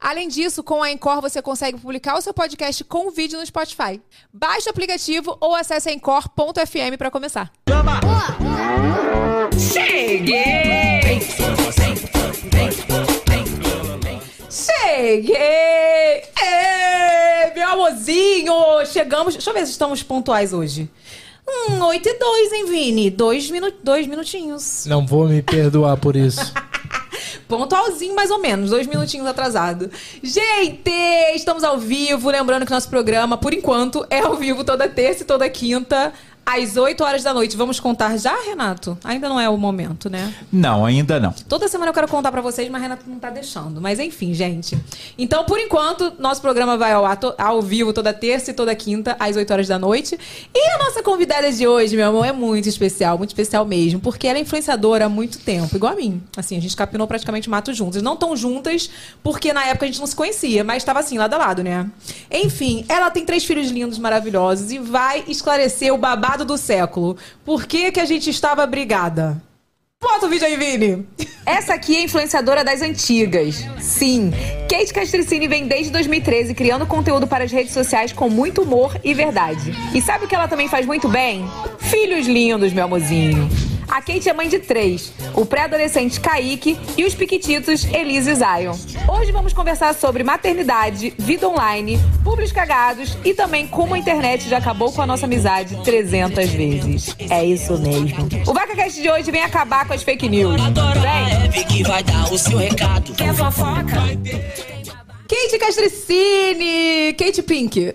Além disso, com a Encore você consegue publicar o seu podcast com vídeo no Spotify. Baixe o aplicativo ou acesse encore.fm para começar. Cheguei! Cheguei! Meu amorzinho! Chegamos. Deixa eu ver se estamos pontuais hoje. Hum, 8 e 2, hein, Vini? Dois, minu... dois minutinhos. Não vou me perdoar por isso. Pontualzinho, mais ou menos, dois minutinhos atrasado. Gente, estamos ao vivo. Lembrando que nosso programa, por enquanto, é ao vivo toda terça e toda quinta, às 8 horas da noite. Vamos contar já, Renato? Ainda não é o momento, né? Não, ainda não. Toda semana eu quero contar pra vocês, mas Renato não tá deixando. Mas enfim, gente. Então, por enquanto, nosso programa vai ao, ato- ao vivo toda terça e toda quinta, às 8 horas da noite. E a nossa convidada de hoje, meu amor, é muito especial, muito especial mesmo, porque ela é influenciadora há muito tempo, igual a mim. Assim, a gente capinou praticamente mato juntas. Não tão juntas, porque na época a gente não se conhecia, mas estava assim, lado a lado, né? Enfim, ela tem três filhos lindos, maravilhosos, e vai esclarecer o babado do século. Por que, que a gente estava brigada? Bota o vídeo aí, Vini. Essa aqui é influenciadora das antigas. Sim, Kate Castricini vem desde 2013 criando conteúdo para as redes sociais com muito humor e verdade. E sabe o que ela também faz muito bem? Filhos lindos, meu amorzinho. A Kate é mãe de três, o pré-adolescente Kaique e os piquititos Elise e Zion. Hoje vamos conversar sobre maternidade, vida online, públicos cagados e também como a internet já acabou com a nossa amizade 300 vezes. É isso mesmo. O VacaCast de hoje vem acabar com as fake news. Vem! Leve que vai dar o seu recado. Quer fofoca? Kate Castricini! Kate Pink.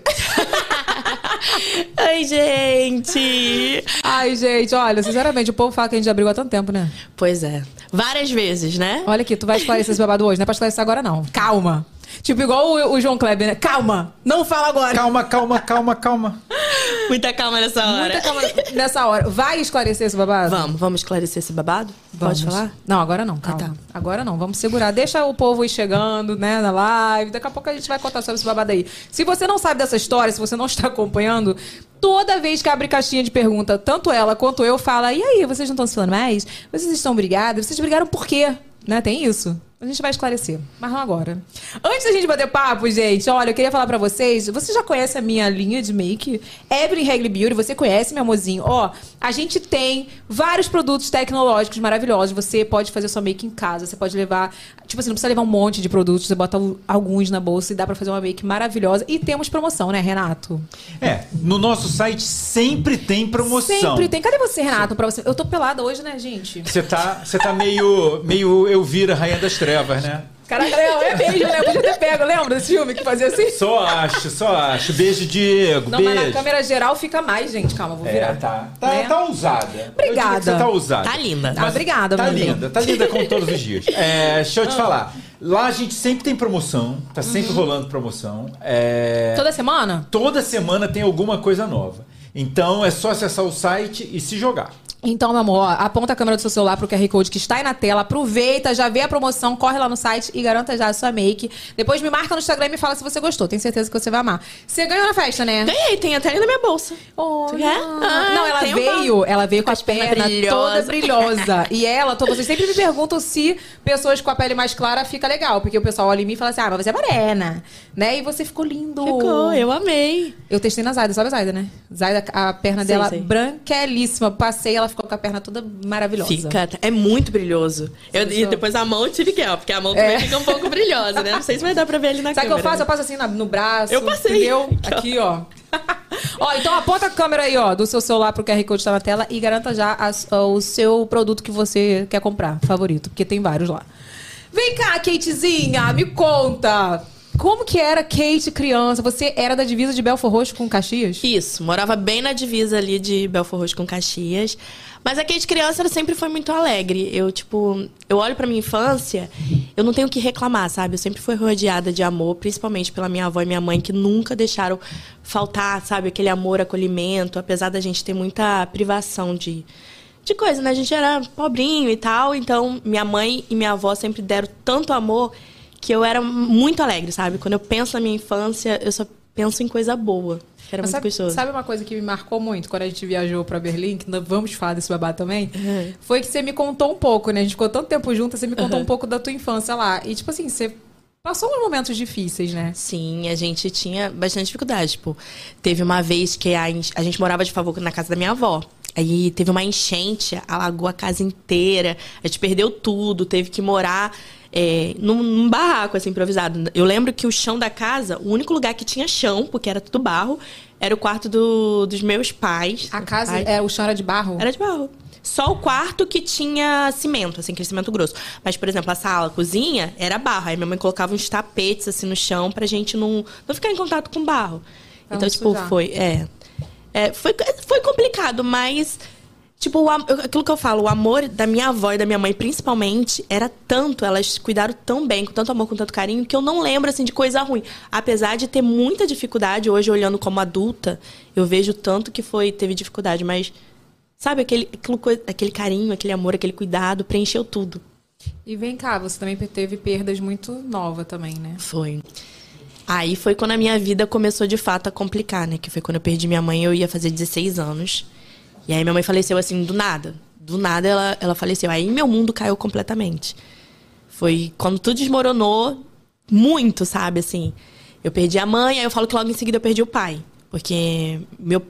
Oi, gente! Ai, gente, olha, sinceramente, o povo fala que a gente já brigou há tanto tempo, né? Pois é. Várias vezes, né? Olha aqui, tu vai esclarecer esse babado hoje, não é pra esclarecer agora, não. Calma. Tipo, igual o, o João Kleber, né? Calma! Não fala agora! Calma, calma, calma, calma. Muita calma nessa hora. Muita calma nessa hora. Vai esclarecer esse babado? Vamos, vamos esclarecer esse babado? Vamos. Pode falar? Não, agora não, calma. tá. Agora não, vamos segurar. Deixa o povo ir chegando, né, na live. Daqui a pouco a gente vai contar sobre esse babado aí. Se você não sabe dessa história, se você não está acompanhando, toda vez que abre caixinha de pergunta, tanto ela quanto eu fala, e aí, vocês não estão se falando mais? Vocês estão brigados? Vocês brigaram por quê? Né, tem isso? A gente vai esclarecer, mas não agora. Antes da gente bater papo, gente, olha, eu queria falar pra vocês. Você já conhece a minha linha de make? Evelyn Regli Beauty, você conhece, meu amorzinho? Ó, a gente tem vários produtos tecnológicos maravilhosos. Você pode fazer sua make em casa, você pode levar. Tipo assim, não precisa levar um monte de produtos, você bota alguns na bolsa e dá pra fazer uma make maravilhosa. E temos promoção, né, Renato? É, no nosso site sempre tem promoção. Sempre tem. Cadê você, Renato? Pra você? Eu tô pelada hoje, né, gente? Você tá, você tá meio, meio Elvira, Rainha das Trevas, né? Caraca, Léo, é mesmo, né? Eu podia ter pego, lembra desse filme que fazia assim? Só acho, só acho. Beijo, Diego. Não, beijo. mas na câmera geral fica mais, gente. Calma, vou virar. É, tá. Tá, Né? tá ousada. Obrigada. Você tá ousada. Tá linda. Ah, obrigada, Tá linda, tá linda como todos os dias. É, deixa eu te falar. Lá a gente sempre tem promoção, tá sempre rolando promoção. É, Toda semana? toda semana tem alguma coisa nova. Então é só acessar o site e se jogar. Então, meu amor, ó, aponta a câmera do seu celular pro QR Code que está aí na tela, aproveita, já vê a promoção, corre lá no site e garanta já a sua make. Depois me marca no Instagram e me fala se você gostou. Tenho certeza que você vai amar. Você ganhou na festa, né? Ganhei, tem até ali na minha bolsa. Oh, não. Ah, não, ela veio, ela veio com a as pernas perna toda brilhosas. brilhosa. E ela, to- vocês sempre me perguntam se pessoas com a pele mais clara fica legal, porque o pessoal olha em mim e fala assim: "Ah, mas você é morena", né? E você ficou lindo. Ficou, eu amei. Eu testei na Zaida, sabe a Zaida, né? Zaida, a perna Sei, dela sei. branquelíssima. Passei, ela ficou com a perna toda maravilhosa. Fica, é muito brilhoso. Eu- e depois a mão eu tive que, ó, porque a mão também É. fica um pouco brilhosa, né? Não sei se vai dar pra ver ali na Sabe o que eu câmera. faço? Eu passo assim na- no braço. Eu passei. Entendeu? Aqui, ó. ó, então aponta a câmera aí, ó, do seu celular pro QR Code que tá na tela e garanta já as- o seu produto que você quer comprar, favorito, porque tem vários lá. Vem cá, Katezinha, me conta. Como que era Kate criança? Você era da divisa de Belfor Roxo com Caxias? Isso, morava bem na divisa ali de Belfor Roxo com Caxias. Mas a Kate criança ela sempre foi muito alegre. Eu, tipo, eu olho pra minha infância, eu não tenho o que reclamar, sabe? Eu sempre fui rodeada de amor, principalmente pela minha avó e minha mãe, que nunca deixaram faltar, sabe? Aquele amor, acolhimento, apesar da gente ter muita privação de, de coisa, né? A gente era pobrinho e tal, então minha mãe e minha avó sempre deram tanto amor que eu era muito alegre, sabe? Quando eu penso na minha infância, eu só penso em coisa boa. Era Mas muito sabe, gostoso. sabe uma coisa que me marcou muito quando a gente viajou pra Berlim, que vamos falar desse babado também? Uhum. Foi que você me contou um pouco, né? A gente ficou tanto tempo junto, você me contou Uhum. um pouco da tua infância lá. E, tipo assim, você passou uns momentos difíceis, né? Sim, a gente tinha bastante dificuldade. Tipo, teve uma vez que a, a gente morava de favor na casa da minha avó. Aí teve uma enchente, alagou a casa inteira. A gente perdeu tudo, teve que morar é, num, num barraco, assim, improvisado. Eu lembro que o chão da casa, o único lugar que tinha chão, porque era tudo barro, era o quarto do- dos meus pais. A casa, Ai, é, o chão era de barro? era de barro. Só o quarto que tinha cimento, assim, aquele cimento grosso. Mas, por exemplo, a sala, a cozinha, era barro. Aí minha mãe colocava uns tapetes, assim, no chão pra gente não, não ficar em contato com barro. Pra então, tipo, sujar. foi... É, É, foi, foi complicado, mas... Tipo, o aquilo que eu falo, o amor da minha avó e da minha mãe, principalmente, era tanto, elas cuidaram tão bem, com tanto amor, com tanto carinho, que eu não lembro, assim, de coisa ruim. Apesar de ter muita dificuldade, hoje, olhando como adulta, eu vejo tanto que foi, teve dificuldade, mas... Sabe, aquele, aquilo aquele carinho, aquele amor, aquele cuidado, preencheu tudo. E vem cá, você também teve perdas muito nova também, né? Foi. Aí foi quando a minha vida começou de fato a complicar, né? Que foi quando eu perdi minha mãe, eu ia fazer 16 anos. E aí minha mãe faleceu assim, do nada. Do nada ela, ela faleceu. Aí meu mundo caiu completamente. Foi quando tudo desmoronou muito, sabe? Assim, eu perdi a mãe, aí eu falo que logo em seguida eu perdi o pai. Porque meu.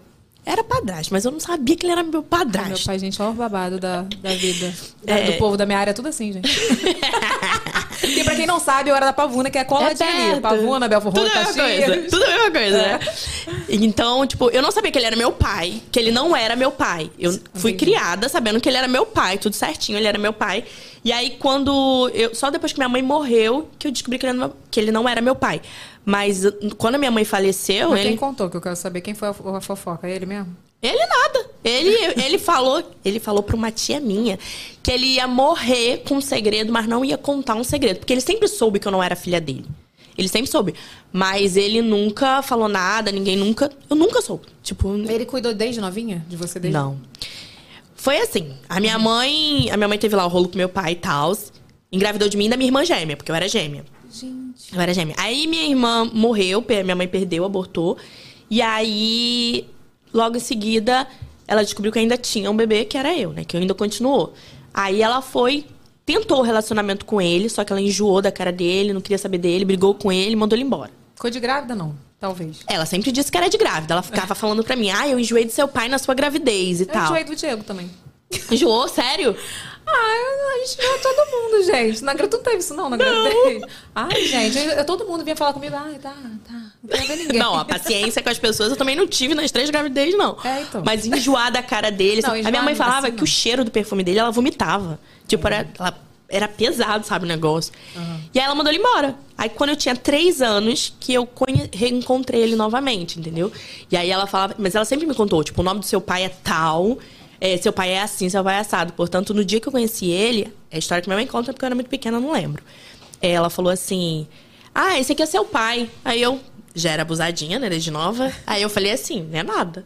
Era padrasto, mas eu não sabia que ele era meu Meu padrasto. pai, gente, olha o babado da, da vida. Da- É. Do povo da minha área, é tudo assim, gente. e pra quem não sabe, eu era da Pavuna, que é coladinha ali. perto. Pavuna, Belfor Tudo a mesma coisa. Tudo a mesma coisa, né? Então, tipo, eu não sabia que ele era meu pai, que ele não era meu pai. Eu fui Entendi. criada sabendo que ele era meu pai, tudo certinho, ele era meu pai. E aí, quando. Eu, só depois que minha mãe morreu, que eu descobri que ele não, que ele não era meu pai. Mas uh, quando a minha mãe faleceu, Mas ele. quem contou que eu quero saber quem foi a, fofoca? Ele mesmo? Ele nada. Ele, ele falou, ele falou pra uma tia minha que ele ia morrer com um segredo, mas não ia contar um segredo, porque ele sempre soube que eu não era filha dele. Ele sempre soube, mas ele nunca falou nada, ninguém nunca, eu nunca soube. Tipo, Ele cuidou desde novinha? De você desde não. Foi assim, a minha mãe, a minha mãe teve lá o rolo com meu pai e tal, engravidou de mim e da minha irmã gêmea, porque eu era gêmea. Gente. Eu era gêmea. Aí minha irmã morreu, minha mãe perdeu, abortou. E aí, logo em seguida, ela descobriu que ainda tinha um bebê, que era eu, né? Que ainda continuou. Aí ela foi, tentou o relacionamento com ele, só que ela enjoou da cara dele, não queria saber dele, brigou com ele e mandou ele embora. Ficou de grávida, não? Talvez. Ela sempre disse que era de grávida. Ela ficava falando pra mim, ah, eu enjoei do seu pai na sua gravidez e Eu tal. enjoei do Diego também. Enjoou? Sério? Ah, a gente viu todo mundo, gente. Na Gra- tu não teve isso, não? Na gravidez? Ai, gente, eu- todo mundo vinha falar comigo. Ai, tá, tá. Não quero ver ninguém. Não, a paciência com as pessoas eu também não tive nas três gravidez, não. É, então. Mas enjoar da cara dele. Não, assim, a minha mãe falava assim, que o cheiro do perfume dele, ela vomitava. Tipo, era, ela- era pesado, sabe, o negócio. E aí ela mandou ele embora. Aí quando eu tinha três anos, que eu reencontrei ele novamente, entendeu? E aí ela falava, mas ela sempre me contou, tipo, o nome do seu pai é tal. É, seu pai é assim, seu pai é assado. Portanto, no dia que eu conheci ele, é a história que minha mãe conta porque eu era muito pequena, não lembro. É, Ela falou assim: Ah, esse aqui é seu pai. Aí eu já era abusadinha, né, desde nova. Aí eu falei assim: Não é nada.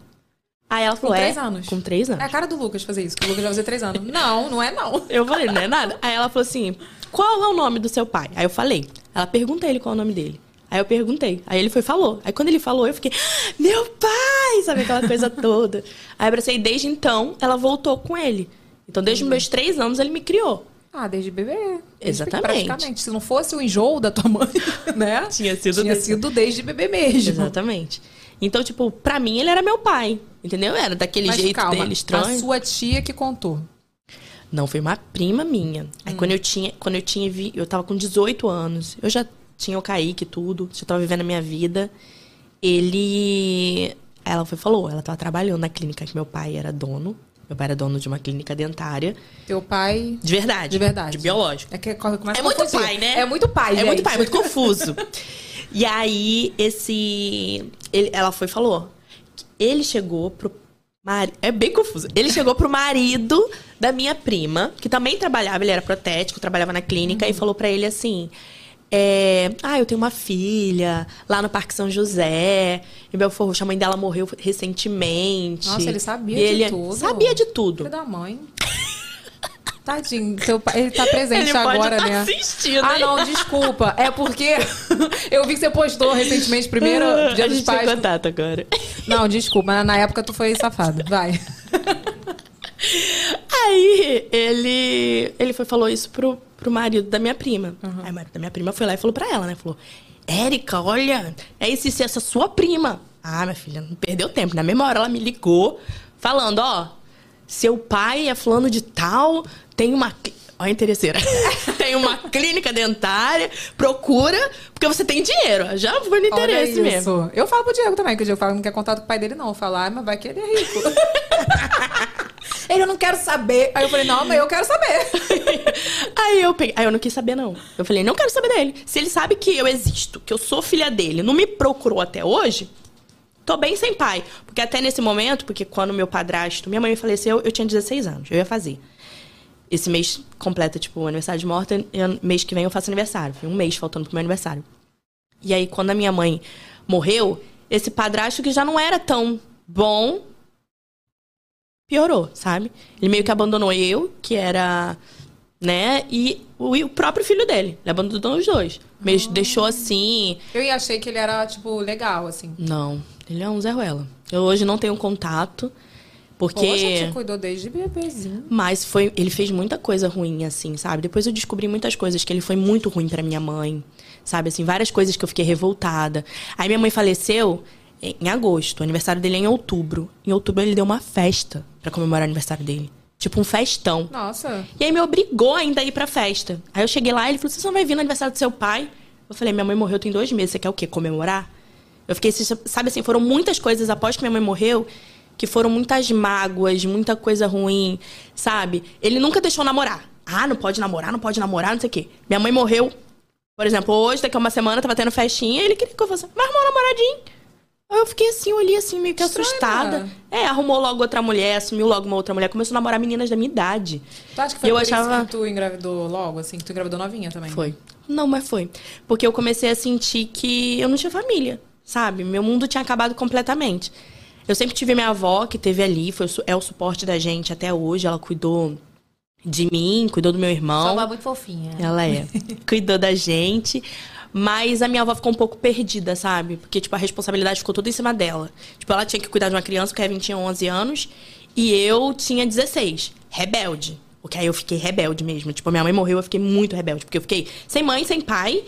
Aí ela falou: três é, anos? Com três anos. É a cara do Lucas fazer isso, que o Lucas já fazia três anos. Não, não é não. Eu falei, não é nada. Aí ela falou assim: qual é o nome do seu pai? Aí eu falei. Ela pergunta ele qual é o nome dele. Aí eu perguntei. Aí ele foi e falou. Aí quando ele falou, eu fiquei, meu pai! Sabe aquela coisa toda. Aí eu abracei, desde então, ela voltou com ele. Então, desde os meus três anos, ele me criou. Ah, desde bebê. Exatamente. Praticamente. Se não fosse o enjoo da tua mãe, né? Tinha sido Tinha desde- sido desde bebê mesmo. Exatamente. Então, tipo, pra mim, ele era meu pai. Entendeu? Era daquele Mas jeito calma, dele estranho. a sua tia que contou. Não, foi uma prima minha. Aí quando eu tinha, quando eu tinha, vi- eu tava com 18 anos. Eu já tinha o Kaique e tudo, já tava vivendo a minha vida. Ele ela foi falou, ela tava trabalhando na clínica que meu pai era dono. Meu pai era dono de uma clínica dentária, Teu pai. de verdade, De verdade. de biológico. É que começa É muito confundir. pai, né? É muito pai, É gente. muito pai, muito confuso. e aí, esse. ele- ela foi e falou. Ele chegou pro. mari- É bem confuso. Ele chegou pro marido da minha prima, que também trabalhava, ele era protético, trabalhava na clínica, Uhum. e falou pra ele assim. É, ah, eu tenho uma filha lá no Parque São José, em Belfort Roxo. A mãe dela morreu recentemente. Nossa, ele sabia E de ele tudo. Sabia de tudo. Filho da mãe. Tadinho, seu pai, ele tá presente Ele pode agora, tá né? assistindo, Ah, não, desculpa. É porque eu vi que você postou recentemente, primeiro dia a dos gente tem pais. contato agora. Não, desculpa, na época tu foi safado. Vai. Aí ele, ele foi falou isso pro, pro marido da minha prima. Aí o marido da minha prima foi lá e falou pra ela, né? Falou, Érica, olha, é esse, esse- essa sua prima. Ah, minha filha, não perdeu tempo. Na mesma hora ela me ligou, falando, ó, seu pai é fulano de tal, tem uma... Olha a interesseira. tem uma clínica dentária, procura, porque você tem dinheiro. Já foi no interesse mesmo. Eu falo pro Diego também, que o Diego fala que não quer contato com o pai dele, não. Eu falo, ah, mas vai que ele é rico. ele, eu não quero saber. Aí eu falei, não, mas eu quero saber. Aí eu peguei. Aí eu não quis saber, não. Eu falei, não quero saber dele. Se ele sabe que eu existo, que eu sou filha dele, não me procurou até hoje, tô bem sem pai. Porque até nesse momento, porque quando meu padrasto, minha mãe faleceu, eu tinha 16 anos. Eu ia fazer. Esse mês completa, tipo, aniversário de morte, e mês que vem eu faço aniversário. Um mês faltando pro meu aniversário. E aí, quando a minha mãe morreu, esse padrasto que já não era tão bom, piorou, sabe? Ele meio que abandonou eu, que era, né? E o, o próprio filho dele. Ele abandonou os dois. Meio deixou assim. Eu achei que ele era, tipo, legal, assim. Não, ele é um Zé Ruela. Eu hoje não tenho contato, porque. Poxa, te cuidou desde bebezinho. Mas foi, ele fez muita coisa ruim, assim, sabe? Depois eu descobri muitas coisas, que ele foi muito ruim pra minha mãe, sabe? Assim, várias coisas que eu fiquei revoltada. Aí minha mãe faleceu em agosto, o aniversário dele é em outubro. Em outubro ele deu uma festa pra comemorar o aniversário dele. Tipo um festão. Nossa. E aí me obrigou ainda a ir pra festa. Aí eu cheguei lá e ele falou: Você não vai vir no aniversário do seu pai? Eu falei: Minha mãe morreu tem dois meses, você quer o quê? Comemorar? Eu fiquei, sabe assim, foram muitas coisas após que minha mãe morreu que foram muitas mágoas, muita coisa ruim, sabe? Ele nunca deixou namorar. Ah, não pode namorar, não pode namorar, não sei o quê. Minha mãe morreu, por exemplo, hoje, daqui a uma semana, tava tendo festinha, ele queria que eu fosse, vai arrumar um namoradinho. Aí eu fiquei assim, olhei assim, meio que Estranho, assustada. né? É, arrumou logo outra mulher, assumiu logo uma outra mulher, começou a namorar meninas da minha idade. Tu acha que foi Eu por achava- isso que tu engravidou logo, assim? Que tu engravidou novinha também? Foi. Não, mas foi. Porque eu comecei a sentir que eu não tinha família, sabe? Meu mundo tinha acabado completamente. Eu sempre tive minha avó que teve ali, foi, é o suporte da gente até hoje. Ela cuidou de mim, cuidou do meu irmão. Sua avó é muito fofinha. Ela é. Cuidou da gente. Mas a minha avó ficou um pouco perdida, sabe? Porque, tipo, a responsabilidade ficou toda em cima dela. Tipo, ela tinha que cuidar de uma criança, o Kevin tinha 11 anos. E eu tinha 16. Rebelde. Porque aí eu fiquei rebelde mesmo. Tipo, minha mãe morreu, eu fiquei muito rebelde. Porque eu fiquei sem mãe, sem pai.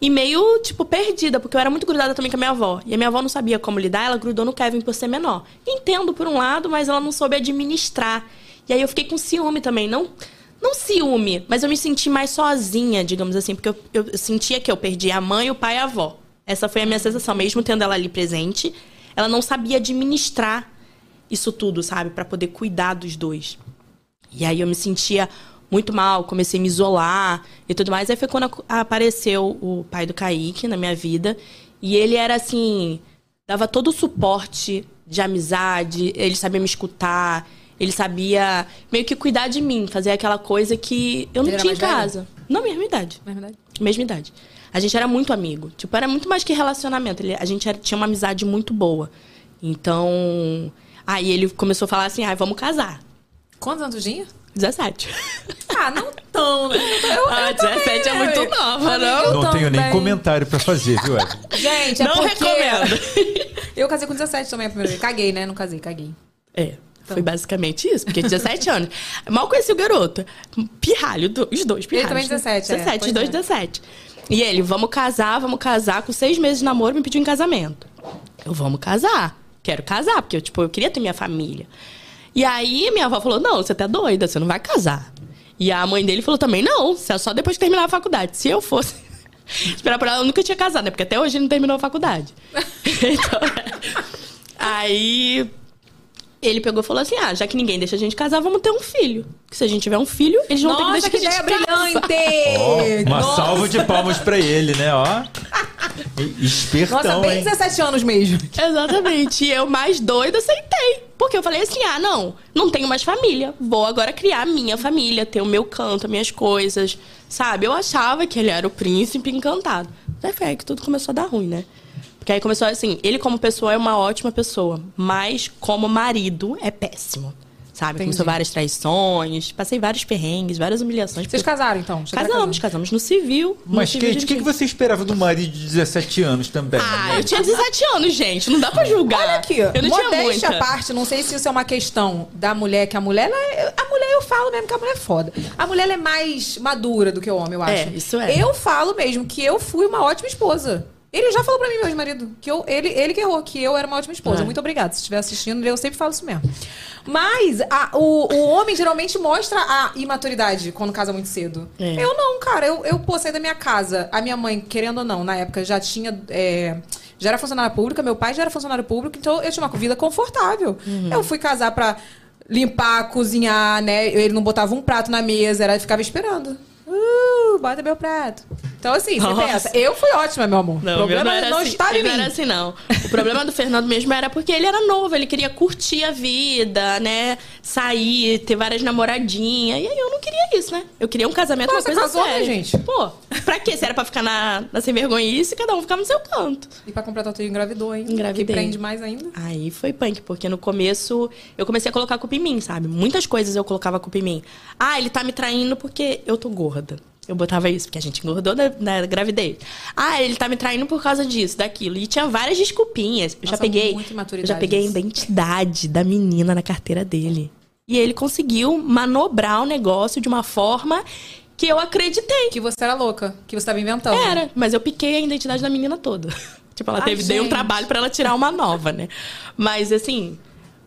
E meio, tipo, perdida. Porque eu era muito grudada também com a minha avó. E a minha avó não sabia como lidar, ela grudou no Kevin por ser menor. Entendo por um lado, mas ela não soube administrar. E aí eu fiquei com ciúme também. Não, não ciúme, mas eu me senti mais sozinha, digamos assim, porque eu, eu- sentia que eu perdi a mãe, o pai e a avó. Essa foi a minha sensação, mesmo tendo ela ali presente, ela não sabia administrar isso tudo, sabe, Pra poder cuidar dos dois. E aí eu me sentia muito mal, comecei a me isolar e tudo mais. Aí foi quando apareceu o pai do Kaique na minha vida. E ele era assim, dava todo o suporte de amizade, ele sabia me escutar, ele sabia meio que cuidar de mim, fazer aquela coisa que eu não Ele tinha em mais velho? casa. Não, mesma idade. Na verdade. Mesma idade. A gente era muito amigo. Tipo, era muito mais que relacionamento. Ele- a gente era- tinha uma amizade muito boa. Então. Aí ele começou a falar assim: ah, vamos casar. Quantos anos tu tinha? 17. Ah, não tão, né? Eu, Ah, eu 17 é também, muito né? nova, não? eu Não tenho nem comentário pra fazer, viu, Ed? Gente, é Não porque... recomendo. Eu casei com 17 também a primeira vez. Caguei, né? Não casei, caguei. É. Foi basicamente isso, porque 17 anos. Mal conheci o garoto. Pirralho, do- os dois pirralhos. também 17, é, 17, pois os dois é. 17. E ele, vamos casar, vamos casar. Com seis meses de namoro, me pediu em casamento. Eu, vamos casar. Quero casar, porque eu, tipo, eu queria ter minha família. E aí, minha avó falou, não, você tá doida, você não vai casar. E a mãe dele falou também, não, é só depois de terminar a faculdade. Se eu fosse... Esperar por ela, eu nunca tinha casado, né? Porque até hoje ele não terminou a faculdade. então, aí ele pegou e falou assim: ah, já que ninguém deixa a gente casar, vamos ter um filho. Que se a gente tiver um filho, eles vão Nossa, ter que deixar ideia que a gente casa. brilhante! Ó, uma Nossa. salva de palmas pra ele, né? Ó. Espertão, Nossa, bem hein? 17 anos mesmo. Exatamente. E eu, mais doida, aceitei. Porque eu falei assim: ah, não, não tenho mais família. Vou agora criar a minha família, ter o meu canto, as minhas coisas. Sabe? Eu achava que ele era o príncipe encantado. Até foi aí que tudo começou a dar ruim, né? Porque aí começou assim: ele, como pessoa, é uma ótima pessoa. Mas, como marido, é péssimo. sabe? Entendi. Começou várias traições, passei vários perrengues, várias humilhações. Vocês casaram, então? A Casamos, casamos no civil. no Mas, civil Kate, o que, que você esperava do marido de 17 anos também? Ah, eu tinha 17 anos, gente. Não dá pra julgar. Olha aqui, Eu não tinha modéstia à muita. parte, não sei se isso é uma questão da mulher, que a mulher, ela é- a mulher eu falo mesmo que a mulher é foda. A mulher ela é mais madura do que o homem, eu acho. É, isso é. Eu falo mesmo que eu fui uma ótima esposa. Ele já falou pra mim, meu ex-marido, que eu, ele, ele que errou, que eu era uma ótima esposa. É. Muito obrigada. Se estiver assistindo, eu sempre falo isso mesmo. Mas a- o, o homem geralmente mostra a imaturidade quando casa muito cedo. É. Eu não, cara. Eu, eu pô, saí da minha casa. A minha mãe, querendo ou não, na época já tinha. é, já era funcionária pública, meu pai já era funcionário público, então eu tinha uma vida confortável. Uhum. Eu fui casar pra limpar, cozinhar, né? Ele não botava um prato na mesa, era ficava esperando. Uh, bota meu prato. Então, assim, você Nossa. pensa, eu fui ótima, meu amor. Não, o problema não era não assim, estava em mim. não era assim, não. O problema do Fernando mesmo era porque ele era novo, ele queria curtir a vida, né? Sair, ter várias namoradinhas. E aí eu não queria isso, né? Eu queria um casamento, Pô, uma coisa casou, né, séria. gente? Pô, pra quê? Se era pra ficar na, na sem vergonhice, cada um ficava no seu canto. E pra comprar tatu engravidou, hein? Engravidei. Que prende mais ainda. Aí foi punk, porque no começo eu comecei a colocar a culpa em mim, sabe? Muitas coisas eu colocava a culpa em mim. Ah, ele tá me traindo porque eu tô gorda. Eu botava isso, porque a gente engordou na, gravidez. Ah, ele tá me traindo por causa disso, daquilo. E tinha várias desculpinhas. Eu já Nossa, peguei. muita Eu já peguei a isso. identidade da menina na carteira dele. E ele conseguiu manobrar o negócio de uma forma que eu acreditei. Que você era louca, que você tava inventando. Era, mas eu piquei a identidade da menina toda. tipo, ela Ai, teve, dei um trabalho pra ela tirar uma nova, né? Mas assim,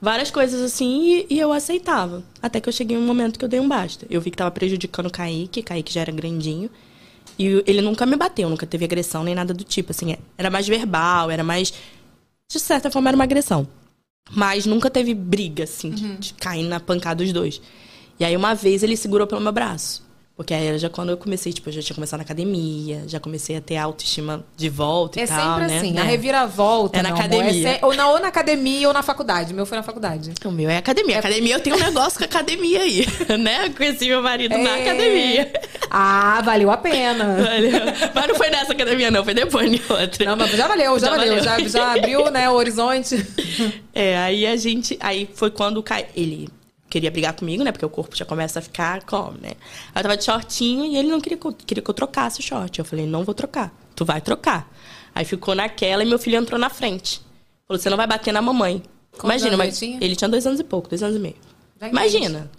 várias coisas assim e, e eu aceitava. Até que eu cheguei em um momento que eu dei um basta. Eu vi que tava prejudicando o Kaique, Kaique já era grandinho. E ele nunca me bateu, nunca teve agressão nem nada do tipo, assim, era mais verbal, era mais de certa forma era uma agressão. Mas nunca teve briga assim, de, de cair na pancada os dois. E aí uma vez ele segurou pelo meu braço. Porque aí era já quando eu comecei, tipo, eu já tinha começado na academia, já comecei a ter autoestima de volta É e tal, sempre né? assim, É. a reviravolta. É na amor, academia. se- ou, na, ou na academia ou na faculdade. O meu foi na faculdade. O meu é academia. Academia, eu tenho um negócio com academia aí, né? Eu conheci meu marido na É. academia. Ah, valeu a pena. Valeu. Mas não foi nessa academia, não, foi depois de outra. Não, mas já valeu, já, Já valeu. Já, valeu. já abriu, né, o horizonte. É, aí a gente. Aí foi quando o Kai. Ele queria brigar comigo, né? Porque o corpo já começa a ficar como, né? Eu tava de shortinho e ele não queria que eu, queria que eu trocasse o short. Eu falei, não vou trocar. Tu vai trocar. Aí ficou naquela e meu filho entrou na frente. Falou, você não vai bater na mamãe. Imagina, mas ele tinha? ele tinha dois anos e pouco, dois anos e meio. Imagina.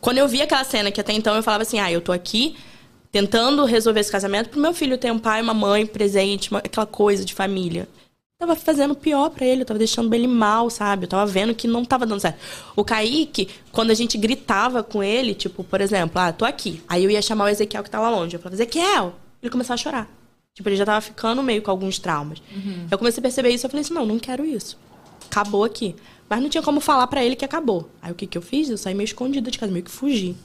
Quando eu vi aquela cena que até então eu falava assim, ah, eu tô aqui tentando resolver esse casamento pro meu filho ter um pai, uma mãe presente, uma- aquela coisa de família. Tava fazendo pior pra ele, eu tava deixando ele mal, sabe? Eu tava vendo que não tava dando certo. O Kaique, quando a gente gritava com ele, tipo, por exemplo, ah, tô aqui. Aí eu ia chamar o Ezequiel que tava longe. Eu falava, Ezequiel! Ele começava a chorar. Tipo, ele já tava ficando meio com alguns traumas. Eu comecei a perceber isso, eu falei assim, não, não quero isso. Acabou aqui. Mas não tinha como falar pra ele que acabou. Aí o que que eu fiz? Eu saí meio escondida de casa, meio que fugi.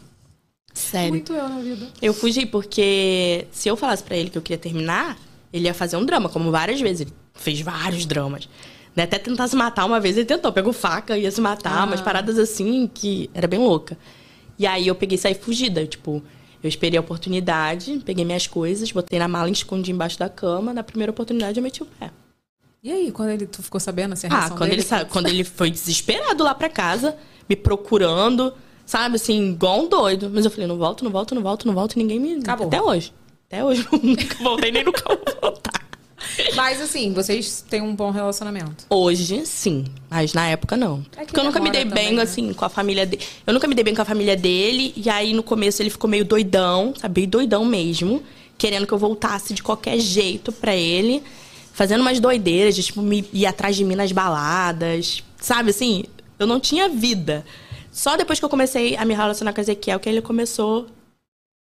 Sério. Muito eu na vida. Eu fugi porque se eu falasse pra ele que eu queria terminar, ele ia fazer um drama, como várias vezes. Ele fez vários dramas. Né? Até tentar se matar uma vez, ele tentou. Pegou faca, ia se matar, Ah. umas paradas assim que era bem louca. E aí eu peguei e saí fugida. Tipo, eu esperei a oportunidade, peguei minhas coisas, botei na mala e escondi embaixo da cama. Na primeira oportunidade eu meti o pé. E aí, quando ele, tu ficou sabendo assim, a Ah, reação quando dele? ele, quando ele foi desesperado lá pra casa, me procurando, sabe, assim, igual um doido. Mas eu falei, não volto, não volto, não volto, não volto, ninguém me. Acabou. Até hoje. Até hoje eu nunca voltei, nem nunca vou voltar. Mas assim, vocês têm um bom relacionamento. Hoje, sim. Mas na época, não. É que Porque eu nunca me dei demora bem, também, né? assim, com a família dele. Eu nunca me dei bem com a família dele. E aí, no começo, ele ficou meio doidão, sabe? Doidão mesmo. Querendo que eu voltasse de qualquer jeito pra ele. Fazendo umas doideiras, de, tipo, me ir atrás de mim nas baladas. Sabe, assim? Eu não tinha vida. Só depois que eu comecei a me relacionar com Ezequiel, que ele começou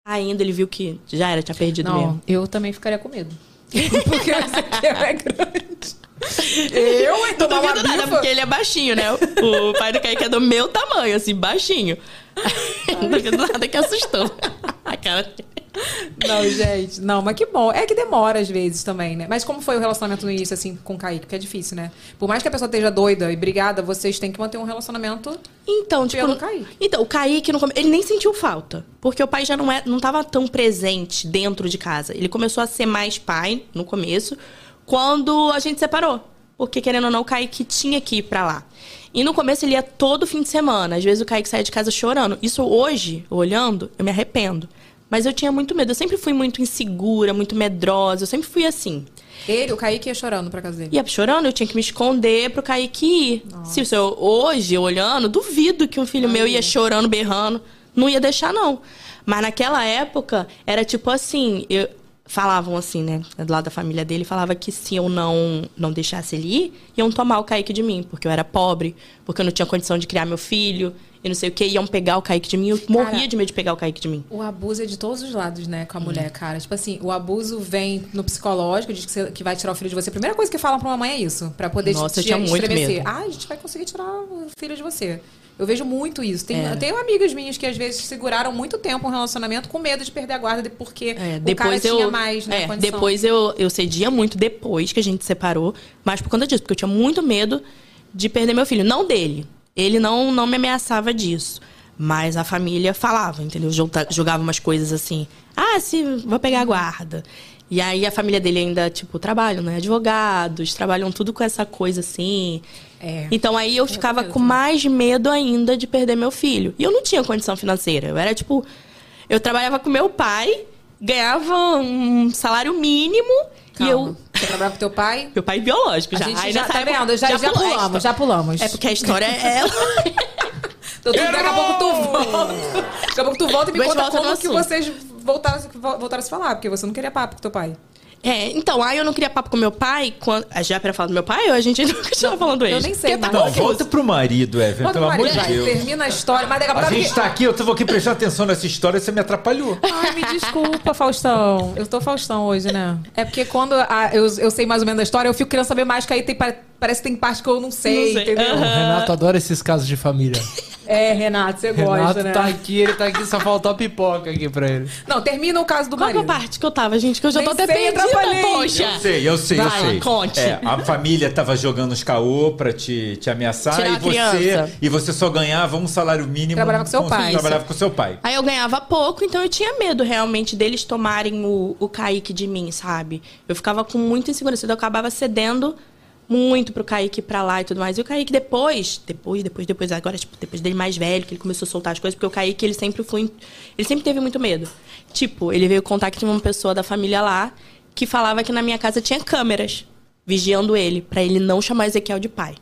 ainda. Ele viu que já era, tinha perdido Não, mesmo. eu também ficaria com medo. Porque esse aqui é grande. Eu, hein? Não duvido nada, bifa. porque ele é baixinho, né? O pai do Kaique é do meu tamanho, assim, baixinho. Nada que assustou. A cara... Não, gente. Não, mas que bom. É que demora às vezes também, né? Mas como foi o relacionamento no início, assim, com o Kaique? Porque é difícil, né? Por mais que a pessoa esteja doida e brigada, vocês têm que manter um relacionamento. Então, tipo... Pelo Kaique. Então, o Kaique, no ele nem sentiu falta. Porque o pai já não, é, não tava tão presente dentro de casa. Ele começou a ser mais pai, no começo, quando a gente separou. Porque querendo ou não, o Kaique tinha que ir pra lá. E no começo ele ia todo fim de semana. Às vezes o Kaique saía de casa chorando. Isso hoje, olhando, eu me arrependo. Mas eu tinha muito medo. Eu sempre fui muito insegura, muito medrosa. Eu sempre fui assim. Ele, o Kaique ia chorando pra casa dele. Ia chorando, eu tinha que me esconder pro Kaique ir. Se hoje, olhando, duvido que um filho meu ia chorando, berrando. Não ia deixar, não. Mas naquela época, era tipo assim, eu- falavam assim, né? Do lado da família dele, falava que se eu não, não deixasse ele ir, iam tomar o Kaique de mim, porque eu era pobre, porque eu não tinha condição de criar meu filho, e não sei o que, iam pegar o Kaique de mim. Eu morria Cara, de medo de pegar o Kaique de mim. O abuso é de todos os lados, né, Hum. com a mulher, cara. Tipo assim, o abuso vem no psicológico, diz que, você- que vai tirar o filho de você. A primeira coisa que falam pra uma mãe é isso, pra poder Nossa, te, eu tinha te muito estremecer. medo. Ah, a gente vai conseguir tirar o filho de você. Eu vejo muito isso. Tem, É. eu tenho amigas minhas que às vezes seguraram muito tempo um relacionamento com medo de perder a guarda porque É, o cara depois eu, tinha mais, né, é, depois eu, eu cedia muito depois que a gente separou, mas por conta disso, porque eu tinha muito medo de perder meu filho, não dele. Ele não não me ameaçava disso, mas a família falava, entendeu? Jogava umas coisas assim: "Ah, se vou pegar a guarda". E aí a família dele ainda, tipo, trabalham, né? Advogados, trabalham tudo com essa coisa assim. É. Então aí eu ficava com também. mais medo ainda de perder meu filho. E eu não tinha condição financeira. Eu era tipo. Eu trabalhava com meu pai, ganhava um salário mínimo e Calma. eu. Você trabalhava com teu pai? Meu pai biológico A já. gente Aí já tá vendo, já, já, pula- pulamos, já pulamos. É porque a história é. Então, daqui a pouco tu volta. Daqui a pouco tu volta e me Mas conta como que vocês voltaram, voltaram a se falar, porque você não queria papo com teu pai. É, então, aí eu não queria papo com meu pai. Quando... Ah, Já pra falar do meu pai ou a gente ainda continua falando ele? Eu nem sei, Porque tá Não, confuso. volta pro marido, Bota pelo o amor marido, de Deus. termina a história, mas daqui a pouco... A gente tá aqui, eu tô aqui prestando atenção nessa história, você me atrapalhou. Ai, me desculpa, Faustão. Eu tô Faustão hoje, né? É porque quando a- eu, eu sei mais ou menos da história, eu fico querendo saber mais, que aí tem, pa- parece que tem parte que eu não sei, Não sei. entendeu? O Renato adora esses casos de família. É, Renato, você gosta, Renato né? tá aqui, ele tá aqui, só faltou a pipoca aqui pra ele. Não, termina o caso do Qual é a marido. parte que eu tava, gente? Que eu já tô Nem até sei, perdida, atrapalhei. poxa. Eu sei, eu sei, eu Vai, sei. conte. É, a família tava jogando os caô pra te, te ameaçar Tirar e a você, criança. e você só ganhava um salário mínimo. Trabalhava com seu pai. Trabalhava com seu pai. Aí eu ganhava pouco, então eu tinha medo realmente deles tomarem o, o Kaique de mim, sabe? Eu ficava com muita insegurança, então eu acabava cedendo muito pro Kaique ir pra lá e tudo mais. E o Kaique depois, depois, depois, depois, agora, tipo, depois dele mais velho, que ele começou a soltar as coisas, porque o Kaique, ele sempre foi. Ele sempre teve muito medo. Tipo, ele veio contar que tinha uma pessoa da família lá que falava que na minha casa tinha câmeras vigiando ele, pra ele não chamar Ezequiel de pai.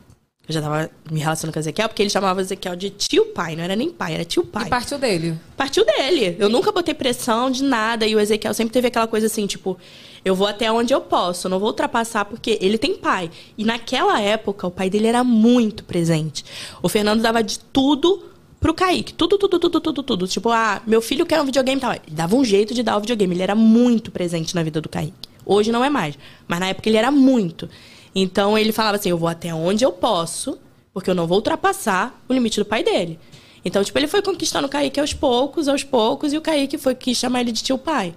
Eu já tava me relacionando com o Ezequiel, porque ele chamava Ezequiel de tio pai, não era nem pai, era tio pai. E partiu dele. Partiu dele. Eu nunca botei pressão de nada. E o Ezequiel sempre teve aquela coisa assim, tipo, eu vou até onde eu posso, eu não vou ultrapassar porque ele tem pai. E naquela época, o pai dele era muito presente. O Fernando dava de tudo pro Kaique. Tudo, tudo, tudo, tudo, tudo. Tipo, ah, meu filho quer um videogame e tal. Ele dava um jeito de dar o videogame. Ele era muito presente na vida do Kaique. Hoje não é mais. Mas na época ele era muito. Então ele falava assim: eu vou até onde eu posso, porque eu não vou ultrapassar o limite do pai dele. Então, tipo, ele foi conquistando o Kaique aos poucos, aos poucos, e o Kaique foi quis chamar ele de tio pai.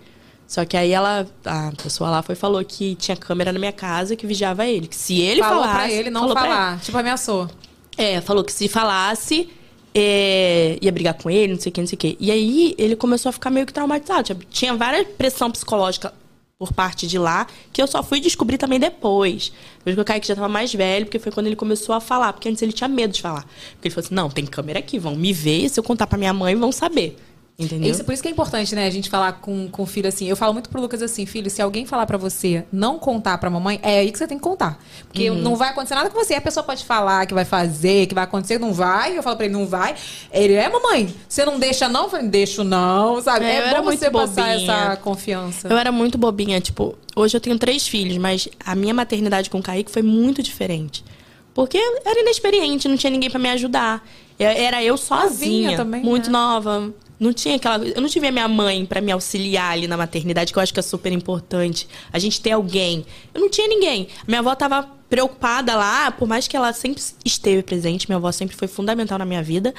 Só que aí ela, a pessoa lá foi falou que tinha câmera na minha casa que vigiava ele. Que se ele Falou falasse. pra ele não falou falar. Tipo, ameaçou. é, falou que se falasse, é, ia brigar com ele, não sei o que, não sei o que. E aí ele começou a ficar meio que traumatizado. Tinha, tinha várias pressão psicológica por parte de lá, que eu só fui descobrir também depois. Depois que o Kaique já tava mais velho, porque foi quando ele começou a falar. Porque antes ele tinha medo de falar. Porque ele falou assim, não, tem câmera aqui, vão me ver, e se eu contar pra minha mãe, vão saber. Entendeu? Isso, por isso que é importante, né, a gente falar com, com o filho assim. Eu falo muito pro Lucas assim, filho, se alguém falar pra você não contar pra mamãe, é aí que você tem que contar. Porque Uhum. não vai acontecer nada com você. A pessoa pode falar que vai fazer, que vai acontecer, não vai. Eu falo pra ele, não vai. Ele é, mamãe, você não deixa não? Eu falei, deixo não, sabe? É, É, eu era bom muito você passar bobinha. essa confiança. Eu era muito bobinha, tipo, hoje eu tenho três filhos, mas a minha maternidade com o Kaique foi muito diferente. Porque eu era inexperiente, não tinha ninguém pra me ajudar. Eu- Era eu sozinha, Novinha também, muito né? nova. Não tinha aquela, eu não tive a minha mãe pra me auxiliar ali na maternidade, que eu acho que é super importante. A gente ter alguém. Eu não tinha ninguém. Minha avó tava preocupada lá, por mais que ela sempre esteve presente, minha avó sempre foi fundamental na minha vida,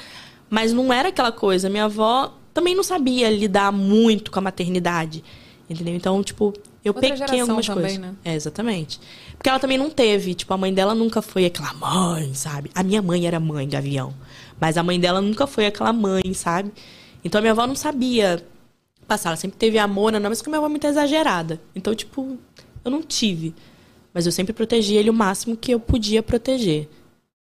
mas não era aquela coisa. Minha avó também não sabia lidar muito com a maternidade. Entendeu? Então, tipo, eu Outra pequei algumas também, coisas. né? É, exatamente. Porque ela também não teve, tipo, a mãe dela nunca foi aquela mãe, sabe? A minha mãe era mãe, Gavião. Mas a mãe dela nunca foi aquela mãe, sabe? Então a minha avó não sabia passar. Ela sempre teve amor, não, mas que a minha avó é muito exagerada. Então, tipo, eu não tive. Mas eu sempre protegi ele o máximo que eu podia proteger.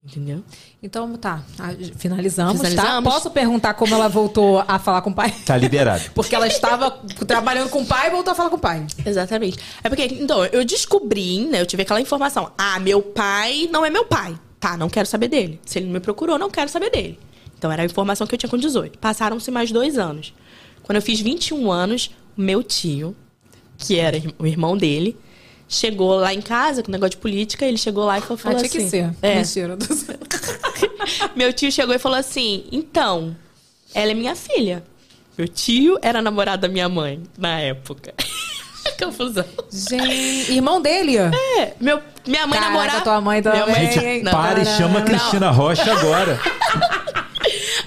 Entendeu? Então, tá. Ah, Finalizamos, Finalizamos. tá? Posso perguntar como ela voltou a falar com o pai? Tá liberado. Porque ela estava trabalhando com o pai e voltou a falar com o pai. Exatamente. É porque, então, eu descobri, né? Eu tive aquela informação. Ah, meu pai não é meu pai. Tá, não quero saber dele. Se ele me procurou, não quero saber dele. Então era a informação que eu tinha com 18. Passaram-se mais dois anos. Quando eu fiz 21 anos, meu tio, que era o irmão dele, chegou lá em casa com negócio de política. Ele chegou lá e falou, Ah, falou tinha assim. que ser. É, Mentira. meu tio chegou e falou assim: então, ela é minha filha. Meu tio era namorado da minha mãe na época. Confusão. Gente, irmão dele? É, meu, minha mãe Caraca, namorava. tua mãe também. Minha mãe- Gente, para e chama a. Cristina Rocha agora.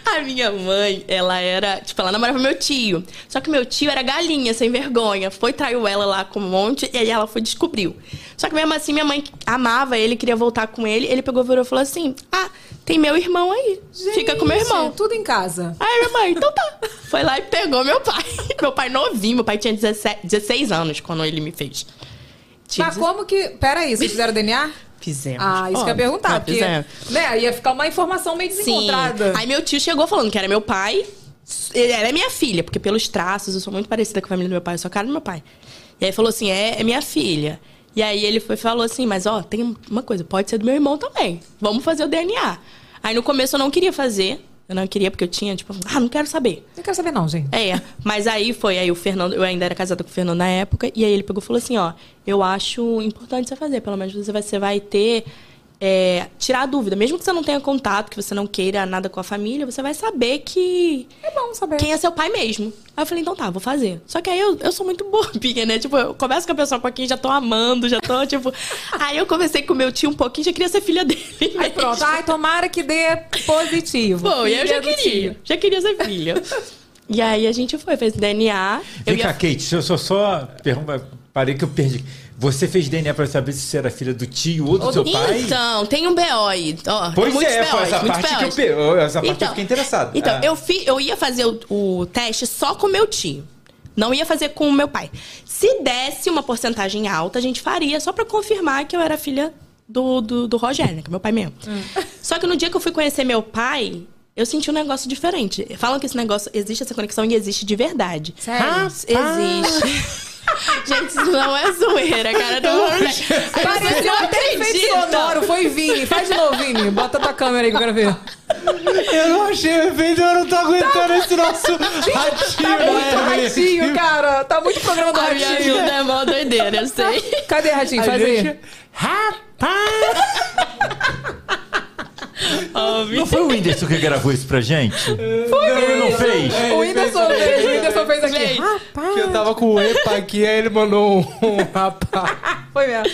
A minha mãe, ela era. Tipo, ela namorava meu tio. Só que meu tio era galinha, sem vergonha. Foi, traiu ela lá com um monte, e aí ela foi descobriu. Só que mesmo assim, minha mãe amava ele, queria voltar com ele. Ele pegou, virou e falou assim: Ah, tem meu irmão aí. Fica com meu irmão. Gente, Tudo em casa. Aí minha mãe, então tá. Foi lá e pegou meu pai. Meu pai novinho, meu pai tinha 17, 16 anos quando ele me fez. Tinha Mas como que. Peraí, vocês fizeram DNA? Fizemos. Ah, isso que eu ia perguntar. Porque, fizemos. né, ia ficar uma informação meio desencontrada. Aí meu tio chegou falando que era meu pai. Ela é minha filha, porque pelos traços eu sou muito parecida com a família do meu pai, eu sou a cara do meu pai. E aí falou assim: é, é minha filha. E aí ele foi falou assim: mas ó, tem uma coisa, pode ser do meu irmão também. Vamos fazer o DNA. Aí no começo eu não queria fazer. Eu não queria porque eu tinha, tipo, ah, não quero saber. Não quero saber, não, gente. É, mas aí foi, aí o Fernando, eu ainda era casada com o Fernando na época, e aí ele pegou e falou assim, ó, eu acho importante você fazer, pelo menos você vai, você vai ter, é, tirar a dúvida, mesmo que você não tenha contato, que você não queira nada com a família, você vai saber que É bom saber. quem é seu pai mesmo. Aí eu falei, então tá, vou fazer. Só que aí eu, eu sou muito bobinha, né? Tipo, eu começo com a pessoa com quem já tô amando, já tô, tipo... aí eu comecei com o meu tio um pouquinho, já queria ser filha dele. Aí pronto. Ai, tomara que dê positivo. Pô, e eu já queria, tio. já queria ser filha. e aí a gente foi, fez DNA. eu Vem cá, Kate, deixa eu só, só. Parei que eu perdi. Você fez DNA pra saber se você era filha do tio ou do seu pai? Então, tem um BO aí. Ó, Pois muitos é, foi BOs, essa parte que eu BOs. pe- eu- essa parte eu fiquei interessado. Então, Ah. eu, fi, eu ia fazer o, o teste só com meu tio. Não ia fazer com o meu pai. Se desse uma porcentagem alta, a gente faria só pra confirmar que eu era filha do, do, do Rogério, né, que é meu pai mesmo. Hum. Só que no dia que eu fui conhecer meu pai, eu senti um negócio diferente. Falam que esse negócio, existe essa conexão e existe de verdade. Sério? Existe. Gente, isso não é zoeira, cara. Não, Parecia até efeito sonoro. Foi Vini. Faz de novo, Vini. Bota tua câmera aí que eu quero ver. Eu não achei o efeito, eu não tô aguentando esse nosso ratinho. Tá muito né? ratinho, cara. Tá muito programa do A minha ratinho. vida é mó doideira, eu sei. Cadê ratinho? Faz gente- aí. Rapaz! Não foi o Whindersson que gravou isso pra gente? Foi Ele não fez? É, O Whindersson fez fez, o Whindersson fez aqui. Rapaz. Que eu tava com o EPA aqui, aí ele mandou um, um rapaz. Foi mesmo.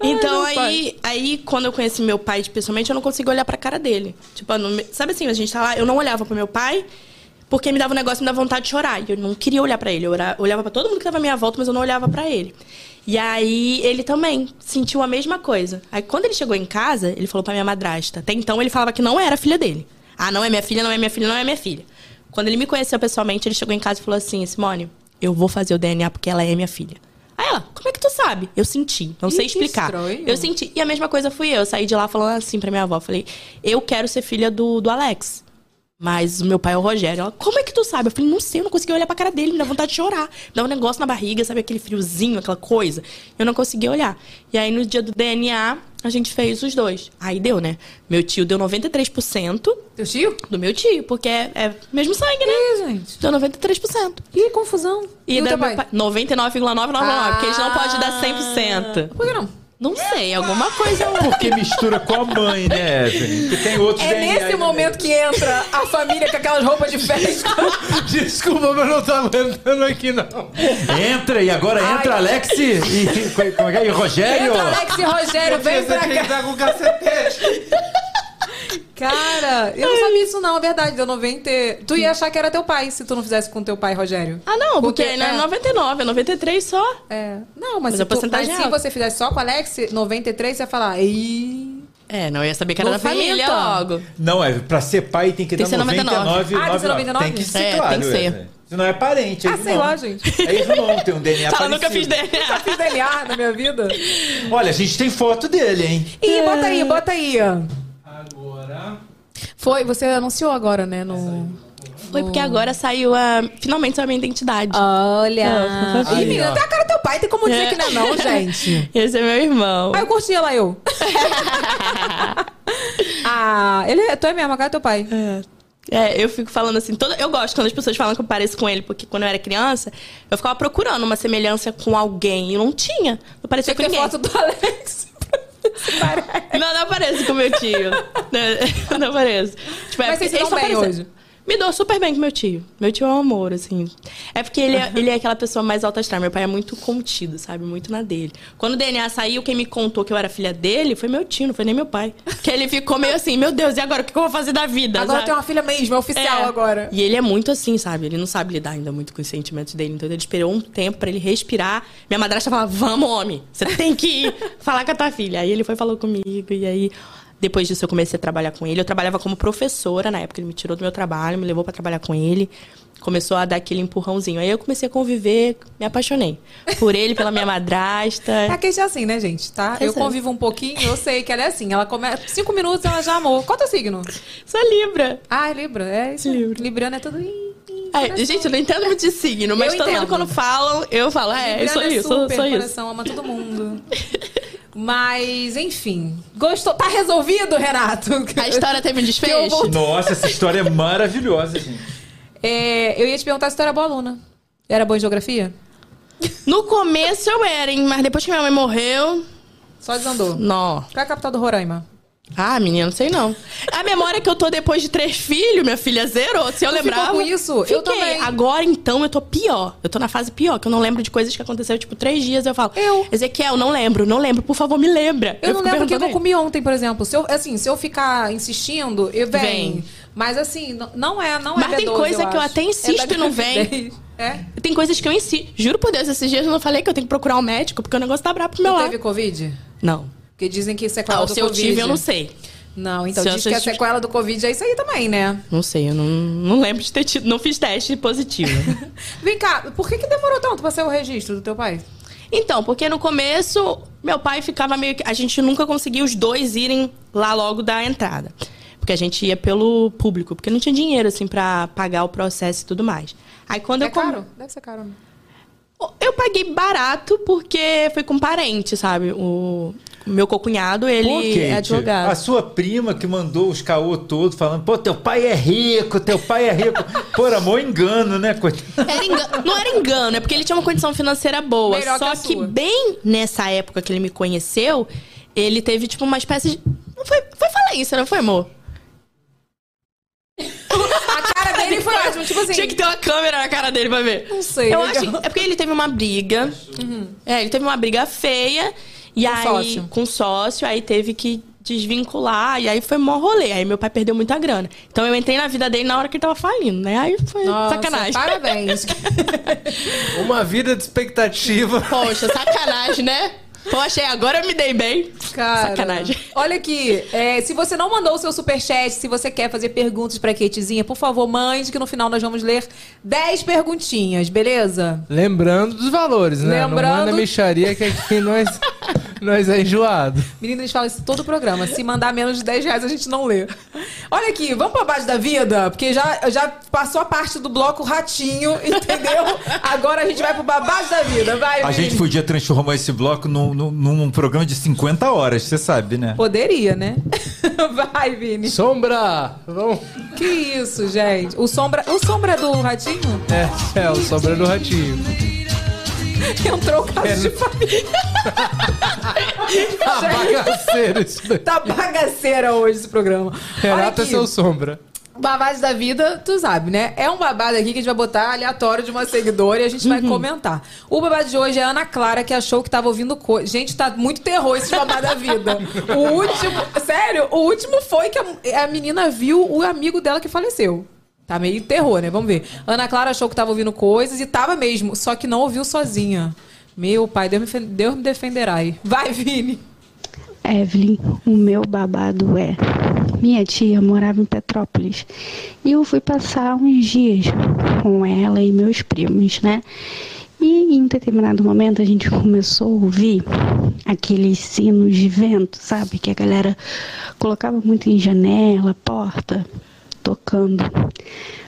Então Ai, aí, aí, quando eu conheci meu pai pessoalmente, eu não consigo olhar pra cara dele. Tipo, não sabe assim, a gente tá lá, eu não olhava pro meu pai, porque me dava um negócio, me dava vontade de chorar. E eu não queria olhar pra ele. Eu ora- olhava pra todo mundo que tava à minha volta, mas eu não olhava pra ele. E aí ele também sentiu a mesma coisa. Aí quando ele chegou em casa, ele falou pra minha madrasta. Até então ele falava que não era filha dele. Ah, não é minha filha, não é minha filha, não é minha filha. Quando ele me conheceu pessoalmente, ele chegou em casa e falou assim: Simone, eu vou fazer o DNA porque ela é minha filha. Aí ela, como é que tu sabe? Eu senti, não Ih, sei explicar. estranho. Eu senti. E a mesma coisa fui eu. Eu saí de lá falando assim pra minha avó. Falei, eu quero ser filha do, do Alex. Mas o meu pai é o Rogério. Ela, como é que tu sabe? Eu falei, não sei, eu não consegui olhar pra cara dele, me dá vontade de chorar. Dá um negócio na barriga, sabe? Aquele friozinho, aquela coisa. Eu não consegui olhar. E aí, no dia do DNA, a gente fez os dois. Aí deu, né? Meu tio deu 93% Teu tio? do meu tio, porque é, é mesmo sangue, né? Ih, gente. Deu 93%. Que confusão. E, o da teu meu pai? pai, 99,999, porque a gente não pode dar Ah. 100%. Por que não? Não sei, alguma coisa. Porque mistura com a mãe, né, Evelyn? Porque tem outros É DNA nesse aí, né? que entra a família com aquelas roupas de festa. Desculpa, mas não tô aguentando aqui, não. Entra e agora entra Ai. Alex e, como é que é? E Rogério. Entra Alex e Rogério, vem pra Você cá. tá com cacetete. Cara, eu não sabia isso não, é verdade. Deu 90. Tu ia achar que era teu pai se tu não fizesse com teu pai, Rogério. Ah, não, porque, Porque, não é é. 99, é 93 só. É. Não, mas, Mas se, tu, porcentagem mas é se você fizesse só com o Alex, 93, você ia falar. Ih. É, não, ia saber que era da 90. família logo. Não, é pra ser pai tem que Tem dar que ser 99. 99. Ah, tem que ser 99? Tem que ser, É, claro. tem que ser. é. Você não é parente, é Ah, sei lá, gente. É irmão, tem um DNA Fala, nunca fiz DNA. Já fiz DNA na minha vida. Olha, a gente tem foto dele, hein? Ih, bota aí, bota aí. Agora. Foi, você anunciou agora, né? No... Foi porque agora saiu a. Finalmente saiu a minha identidade. Olha. Ah, Ih, menina, tem a cara do teu pai, tem como dizer que não é não, gente. Esse é meu irmão. Ah, eu curtia lá, eu. ah, ele é, tu é mesmo, a cara do teu pai. É, eu fico falando assim, toda, eu gosto quando as pessoas falam que eu pareço com ele, porque quando eu era criança, eu ficava procurando uma semelhança com alguém e não tinha. Não parecia que com ninguém. foto do Alex. Parece. Não, não pareço com meu tio. não, não pareço. Tipo, Mas vocês se eles dão só bem parecem- hoje? Me dou super bem com meu tio. Meu tio é um amor, assim. É porque ele é, ele é aquela pessoa mais alta astral. Meu pai é muito contido, sabe? Muito na dele. Quando o DNA saiu, quem me contou que eu era filha dele foi meu tio, não foi nem meu pai. Que ele ficou meio assim, meu Deus, e agora? O que eu vou fazer da vida? Agora sabe? tem uma filha mesmo, é oficial É. agora. E ele é muito assim, sabe? Ele não sabe lidar ainda muito com os sentimentos dele. Então ele esperou um tempo pra ele respirar. Minha madrasta falava: Vamos, homem, você tem que ir falar com a tua filha. Aí ele foi e falou comigo. E aí, depois disso, eu comecei a trabalhar com ele. Eu trabalhava como professora na época. Ele me tirou do meu trabalho, me levou pra trabalhar com ele. Começou a dar aquele empurrãozinho. Aí eu comecei a conviver, me apaixonei. Por ele, pela minha madrasta. A Kate é assim, né, gente? Tá? Eu Eu sei. convivo um pouquinho, eu sei que ela é assim. Ela começa. Cinco minutos ela já amou. Qual é o signo? Sou Libra. Ah, é Libra. É isso. Libra. Libriano é tudo. coração. gente, eu não entendo muito de signo, mas Eu todo entendo. mundo quando falam, eu falo, é, eu sou é isso, sou, super, sou isso. coração, ama todo mundo. Mas, enfim. Gostou? Tá resolvido, Renato? A história teve um desfecho? vou- Nossa, essa história é maravilhosa, gente. É, eu ia te perguntar se tu era boa aluna. Era boa em geografia? No começo eu era, hein? Mas depois que minha mãe morreu. Só desandou. Não. Qual é a capital do Roraima? Ah, menina, não sei não. A memória que eu tô depois de três filhos, minha filha zerou. Se eu Tu lembrava. com isso? Eu Fiquei. também. Agora então eu tô pior. Eu tô na fase pior, que eu não lembro de coisas que aconteceram, tipo, três dias. Eu falo, Eu. Ezequiel, não lembro, não lembro, por favor, me lembra. Eu, não fico lembro o que eu comi ontem, por exemplo. Se eu, assim, se eu ficar insistindo, eu vem. Vem. Mas assim, não- não é, não Mas é tem B12, coisa que eu até insisto É e não vem. É? Tem coisas que eu insisto. Juro por Deus, esses dias eu não falei que eu tenho que procurar um médico, porque o negócio tá brabo pro meu Tu lado. teve Covid? Não. Porque dizem que sequela Ah, do se eu Covid. tive, eu não sei. Não, então Se eu diz que a tive- sequela do Covid é isso aí também, né? Não sei, eu não, não lembro de ter tido. Não fiz teste positivo. Vem cá, por que, que demorou tanto pra ser o registro do teu pai? Então, porque no começo, meu pai ficava meio que. A gente nunca conseguia os dois irem lá logo da entrada. Porque a gente ia pelo público, porque não tinha dinheiro, assim, pra pagar o processo e tudo mais. Aí quando É eu. com- caro? Deve ser caro. né? Eu paguei barato porque foi com parente, sabe? O meu cocunhado, ele Pô, Kate, é advogado. A sua prima que mandou os caô todo falando, pô, teu pai é rico, teu pai é rico. Pô, era mó engano, né? coitado? Era engano- não era engano, é porque ele tinha uma condição financeira boa. Melhor que só a que, sua. bem nessa época que ele me conheceu, ele teve, tipo, uma espécie de. Não foi, foi falência, não foi, amor? A cara dele foi ótima, tipo assim. Tinha que ter uma câmera na cara dele pra ver. Não sei, Eu legal. acho. É porque ele teve uma briga. É, ele teve uma briga feia. E Com aí. sócio. Com sócio, aí teve que desvincular. E aí foi mó rolê. Aí meu pai perdeu muita grana. Então eu entrei na vida dele na hora que ele tava falindo, né? Aí foi Nossa, sacanagem. Parabéns. Uma vida de expectativa. Poxa, sacanagem, né? Poxa, agora eu me dei bem. Cara, Sacanagem. Olha aqui, é, se você não mandou o seu superchat, se você quer fazer perguntas pra Katezinha, por favor, mande, que no final nós vamos ler 10 perguntinhas, beleza? Lembrando dos valores, né? Lembrando- Não manda micharia que aqui nós, nós é enjoado. Menina, eles falam isso todo o programa. Se mandar menos de 10 reais, a gente não lê. Olha aqui, vamos pra base da vida? Porque já, já passou a parte do bloco ratinho, entendeu? Agora a gente vai pro babado da vida. Vai, A gente podia transformar esse bloco num, num, num programa de 50 horas, você sabe, né? Poderia, né? Vai, Vini. Sombra! Vamos. Que isso, gente? O sombra, o sombra do ratinho É, é, o Sombra do Ratinho. entrou o caso de família. Tá bagaceiro isso daí. Tá bagaceira hoje esse programa. Olha Renato é seu Sombra. Babados da vida, tu sabe, né? É um babado aqui que a gente vai botar aleatório de uma seguidora e a gente vai comentar. O babado de hoje é a Ana Clara, que achou que tava ouvindo coisa. Gente, tá muito terror esse babado da vida. O último, sério, o último foi que a, a menina viu o amigo dela que faleceu. Tá meio terror, né? Vamos ver. Ana Clara achou que tava ouvindo coisas e tava mesmo, só que não ouviu sozinha. Meu pai, Deus me, Deus me defenderá aí. Vai, Vini. Evelyn, o meu babado é. Minha tia morava em Petrópolis e eu fui passar uns dias com ela e meus primos, né? E em determinado momento a gente começou a ouvir aqueles sinos de vento, sabe? Que a galera colocava muito em janela, porta, tocando.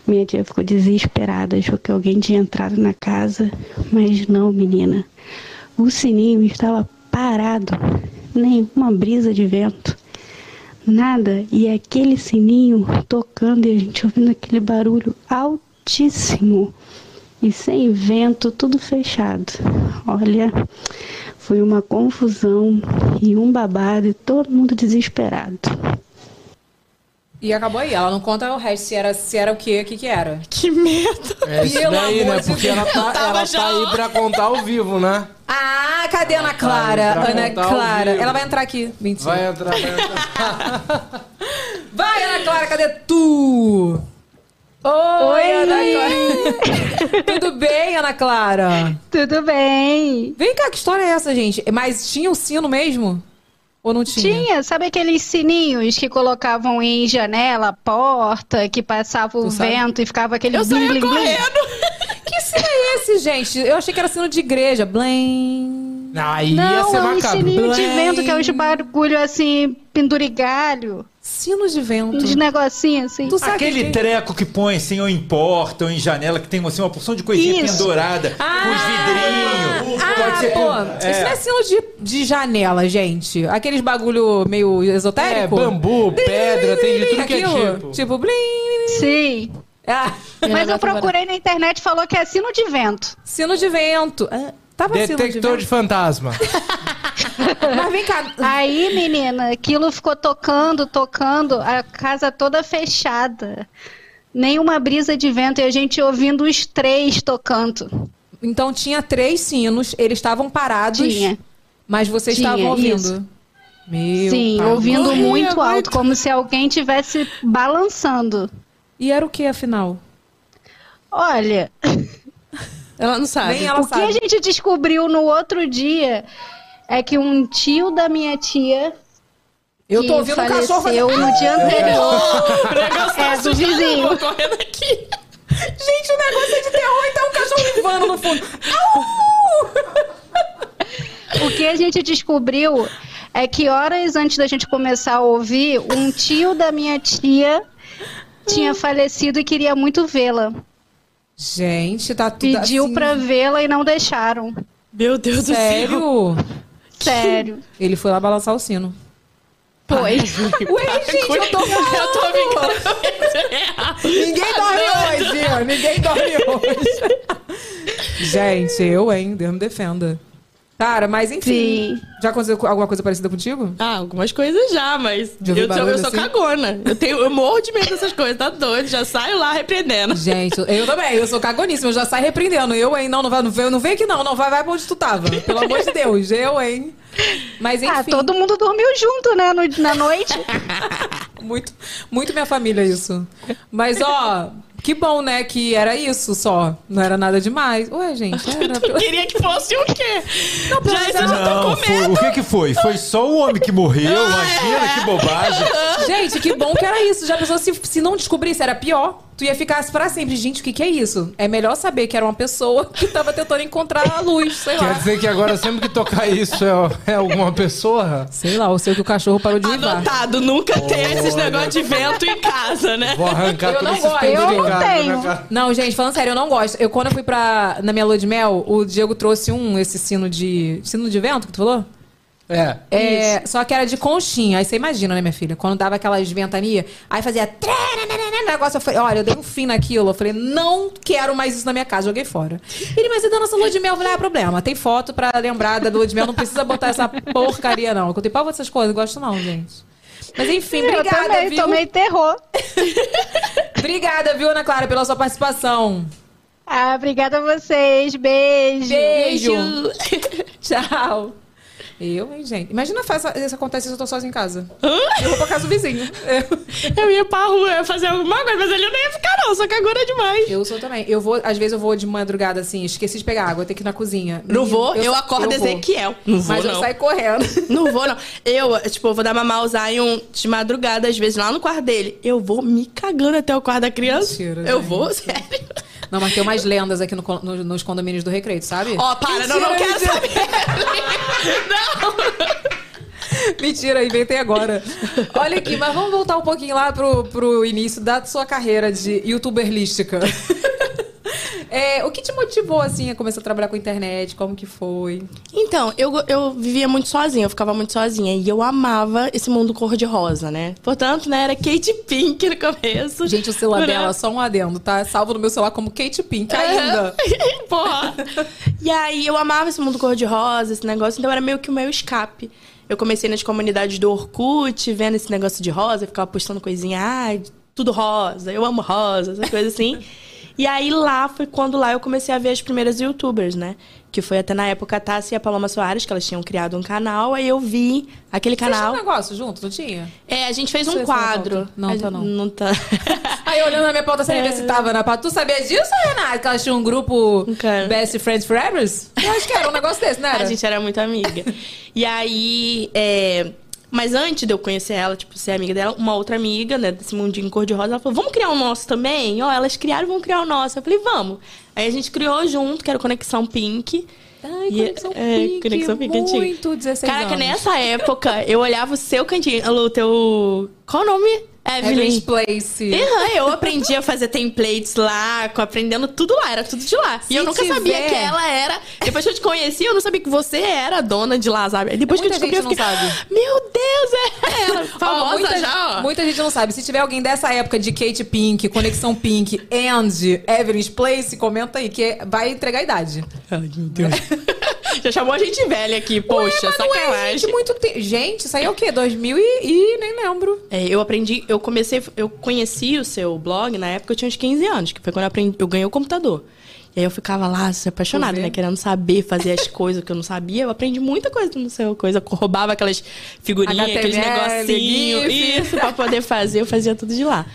Minha tia ficou desesperada, achou que alguém tinha entrado na casa, mas não, menina. O sininho estava parado, nenhuma brisa de vento, nada. E aquele sininho tocando e a gente ouvindo aquele barulho altíssimo e sem vento, tudo fechado. Olha, foi uma confusão e um babado e todo mundo desesperado. E acabou aí. Ela não conta o resto se era, se era o quê, o que que era. Que medo. É isso Pelo daí, né? Porque ela tá, ela tá aí pra contar ao vivo, né? Ah, cadê a Ana Clara? Ana Clara. Ela vai entrar aqui. Mentira. Vai entrar, vai entrar. Vai, Ana Clara, cadê tu? Oi, Ana Clara. Tudo bem, Ana Clara? Tudo bem? Vem cá, que história é essa, gente? Mas tinha o sino mesmo? Ou não tinha? Tinha, sabe aqueles sininhos que colocavam em janela, porta, que passava o Tu sabe? vento e ficava aquele Eu blim, saía blim, blim? correndo. Que sino é esse, gente? Eu achei que era sino de igreja. Blém. Aí ia Não, ser é um macabro. sininho de Blém. vento, que é uns bagulho assim, pendurigalho, Sino de vento. uns negocinhos assim. Tu sabe Aquele que- treco que põe assim, ou em porta, ou em janela, que tem assim, uma porção de coisinha Isso. pendurada, com os vidrinhos. Ah, pode ser pô, com- isso não é sino de, de janela, gente. Aqueles bagulho meio É, esotérico. bambu, pedra, tem de tudo que é Aquilo, tipo. Tipo, blim. Sim. Ah, Mas eu procurei na internet e falou que é sino de vento. sino de vento. Ah, De Detector de vento. fantasma. Mas vem cá. Aí, menina, aquilo ficou tocando, tocando, a casa toda fechada. Nenhuma brisa de vento e a gente ouvindo os três tocando. Então tinha três sinos, eles estavam parados. Tinha. Mas vocês Tinha, estavam ouvindo. isso. Meu Sim, pai. ouvindo Corria muito alto, como se alguém tivesse balançando. E era o que, afinal? Olha, Ela não sabe. Nem ela o que sabe. a gente descobriu no outro dia é que um tio da minha tia Eu que tô ouvindo um cachorro faleceu no dia anterior. O negócio tá É, do vizinho. correndo aqui. Gente, o negócio é de terror e tá um cachorro uivando no fundo. O que a gente descobriu é que horas antes da gente começar a ouvir, um tio da minha tia tinha falecido e queria muito vê-la. Gente, tá tudo Pediu assim... pra vê-la e não deixaram. Meu Deus do céu. Sério? Sério. Ele foi lá balançar o sino. Foi. Ué, gente, eu tô falando. Eu tô brincando. Ninguém dorme hoje, ninguém dorme hoje. Gente, eu, hein, Deus me defenda. Cara, mas enfim. Sim. Já aconteceu alguma coisa parecida contigo? Ah, algumas coisas já, mas eu, sou- barulho eu sou assim? cagona. Eu, tenho, eu morro de medo dessas coisas, tá doido? Já saio lá repreendendo. Gente, eu também, eu sou cagoníssima, eu já saio repreendendo. Eu, hein, não, não vai, não vem, não vem aqui não, não vai, vai pra onde tu tava. Pelo amor de Deus, eu, hein. Mas enfim, Ah, todo mundo dormiu junto, né, no- na noite. muito, muito minha família isso. Mas, ó, que bom, né, que era isso só. Não era nada demais. Ué, gente, era... Tu queria que fosse o quê? já isso eu já tô Não, com foi, medo. o que que foi? Foi só o homem que morreu? Imagina que bobagem. Gente, que bom que era isso. Já pensou se, se não descobrisse, era pior. Tu ia ficar pra sempre. Gente, o que, que é isso? É melhor saber que era uma pessoa que tava tentando encontrar a luz, sei Quer lá. dizer que agora sempre que tocar isso é, é alguma pessoa? Sei lá, ou sei que o cachorro parou de uivar. Anotado, nunca ter esses negócios de vento em casa, né? Vou arrancar Eu não gosto. Eu não tenho. né? Não, gente, falando sério, eu não gosto. Eu, quando eu fui pra. Na minha lua de mel, o Diego trouxe um, esse sino de. Sino de vento que tu falou? É. É, só que era de conchinha. Aí você imagina, né, minha filha? Quando dava aquelas ventanias, aí fazia. trararara, Negócio, eu falei, olha, eu dei um fim naquilo. Eu falei, não quero mais isso na minha casa, joguei fora. Ele, mas e da nossa lua de mel? Eu falei, ah, problema. Tem foto pra lembrar da lua de mel, não precisa botar essa porcaria, não. Eu contei pau essas coisas, não gosto não, gente. Mas enfim, eu obrigada, também viu? tomei terror. Obrigada, viu, Ana Clara, pela sua participação. Ah, obrigada a vocês. Beijo. Beijo. Tchau. Eu, hein, gente? Imagina faz, isso acontece se eu tô sozinha em casa. Eu vou pra casa do vizinho. Eu, Eu ia pra rua, fazer alguma coisa, mas eu não ia ficar, não. Só que agora é demais. eu sou também. Eu vou, às vezes eu vou de madrugada assim, esqueci de pegar água, tenho que ir na cozinha. Não Menino, vou, eu, acordo eu vou. Ezequiel. Não vou, Mas não. eu saio correndo. Não vou, não. Eu, tipo, eu vou dar mamar ao Zion de madrugada, às vezes, lá no quarto dele. Eu vou me cagando até o quarto da criança. Mentira, eu gente. vou, sério. Não, mas tem umas lendas aqui no no- nos condomínios do Recreio, sabe? Ó, para, não, não Mentira, quero mentira. saber. não. Mentira, inventei agora. Olha aqui, mas vamos voltar um pouquinho lá pro, pro início da sua carreira de youtuberlística. É, o que te motivou, assim, a começar a trabalhar com internet? Como que foi? Então, eu, eu vivia muito sozinha, eu ficava muito sozinha. E eu amava esse mundo cor-de-rosa, né? Portanto, né, era Kate Pink no começo. Gente, o celular Né? dela, só um adendo, tá? Salvo no meu celular como Kate Pink ainda. Porra. E aí eu amava esse mundo cor-de-rosa, esse negócio, então era meio que o meu escape. Eu comecei nas comunidades do Orkut, vendo esse negócio de rosa, ficava postando coisinha, ai, tudo rosa, eu amo rosa, essas coisas assim. E aí lá foi quando lá eu comecei a ver as primeiras youtubers, né? Que foi até na época a Tassi e a Paloma Soares, que elas tinham criado um canal, aí eu vi aquele Você tinha canal. um negócio junto, não tinha? É, a gente fez um quadro. Não, tá não. Não tá. Aí olhando na minha pauta, você É. se tava na pauta. Tu sabia disso, Renata? Que elas tinham um grupo Cara. Best Friends Forever? Eu acho que era um negócio desse, era? A gente era muito amiga. e aí, é, mas antes de eu conhecer ela, tipo, ser amiga dela, uma outra amiga, né, desse mundinho cor-de-rosa, ela falou, vamos criar o nosso também? Ó, elas criaram, vamos criar o nosso. Eu falei, vamos. Aí a gente criou junto, que era o Conexão Pink. Ai, E- Conexão é, Pink, Conexão Pink antigo. muito 16 Caraca, anos. nessa época, eu olhava o seu cantinho, o teu... Qual o nome? Evelyn's Evelyn. Place. Aham, eu aprendi a fazer templates lá, aprendendo tudo lá, era tudo de lá. Se e eu nunca tiver- sabia que ela era. Depois que eu te conheci, eu não sabia que você era a dona de lá, sabe? Depois que eu Muita descobri, eu fiquei, sabe. Meu Deus, é ela. Ó, Famosa muita, já, ó. muita gente não sabe. Se tiver alguém dessa época de Kate Pink, Conexão Pink, and Evelyn's Place, comenta aí, que vai entregar a idade. Ai, meu Deus. já chamou a gente velha aqui, poxa, Ué, não é, sacanagem. gente, muito tempo. Gente, isso aí é o quê? 2000 e, e nem lembro. É, eu aprendi, eu comecei, eu conheci o seu blog na época eu tinha uns 15 anos, que foi quando eu, aprendi, eu ganhei o computador. E aí eu ficava lá, se apaixonada, né? Querendo saber fazer as coisas que eu não sabia. Eu aprendi muita coisa no seu coisa. Roubava aquelas figurinhas, aqueles HTML, negocinhos. GIF. Isso, pra poder fazer. Eu fazia tudo de lá.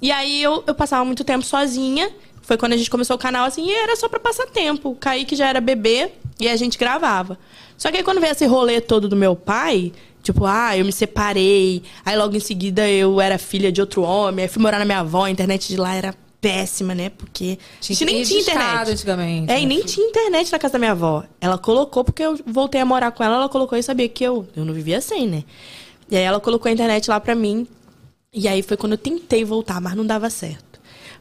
E aí eu, eu passava muito tempo sozinha. Foi quando a gente começou o canal, assim, e era só pra passar tempo. O Kaique já era bebê e a gente gravava. Só que aí quando veio esse rolê todo do meu pai, tipo, ah, eu me separei. Aí logo em seguida eu era filha de outro homem. Aí fui morar na minha avó, a internet de lá era péssima, né? Porque a gente nem tinha internet. antigamente. É, e nem tinha internet na casa da minha avó. Ela colocou, porque eu voltei a morar com ela, ela colocou e sabia que eu, eu não vivia assim, né? E aí ela colocou a internet lá pra mim. E aí foi quando eu tentei voltar, mas não dava certo.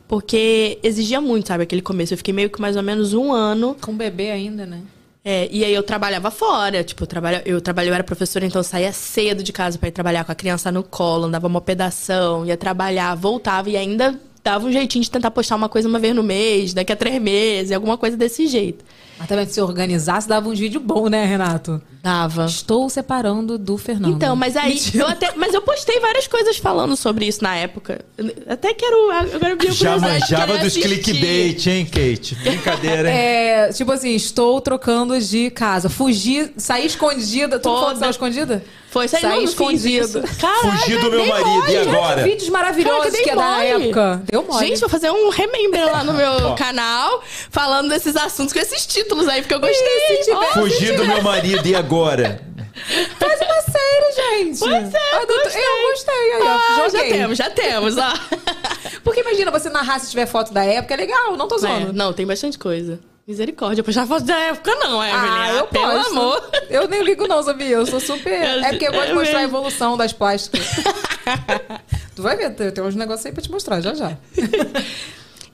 Porque exigia muito, sabe, aquele começo. Eu fiquei meio que mais ou menos um ano. Com bebê ainda, né? É, e aí eu trabalhava fora, tipo, eu trabalho, eu trabalho, eu era professora, então eu saía cedo de casa pra ir trabalhar com a criança no colo, andava uma pedação, ia trabalhar, voltava e ainda dava um jeitinho de tentar postar uma coisa uma vez no mês, daqui a três meses, alguma coisa desse jeito. Mas também se se organizasse, dava uns vídeos bons, né, Renato? Dava. Estou separando do Fernando. Então, mas aí Mentira. eu até, mas eu postei várias coisas falando sobre isso na época. Até quero agora eu vi Já manjava dos assistir. clickbait, hein, Kate? Brincadeira, hein? É, tipo assim, estou trocando de casa. Fugi, saí escondida. Tu Toda. falou que saiu escondida? Foi, não fiz escondido. Caraca, Fugi do meu marido, mole. e agora? Vídeos maravilhosos Caraca, que é da época. Deu mole. Gente, vou fazer um remember lá no meu canal, falando desses assuntos com esses títulos aí, porque eu gostei. se tiver- Ó, Fugir do meu marido, e agora? Faz uma série, gente. Pois é, Ah, doutor- gostei. Eu gostei. Aí, ó, Ah, já joguei. temos, já temos, ó. Porque imagina, você narrar se tiver foto da época, é legal, não tô É, zoando. não, tem bastante coisa. Misericórdia, postar foto da época não, Evelyn. Ah, eu pelo posto. amor. Eu nem ligo não, sabia? Eu sou super... Eu- É porque eu gosto de eu mostrar a mesmo. evolução das plásticas. tu vai ver, tem tem uns negócios aí pra te mostrar, já já.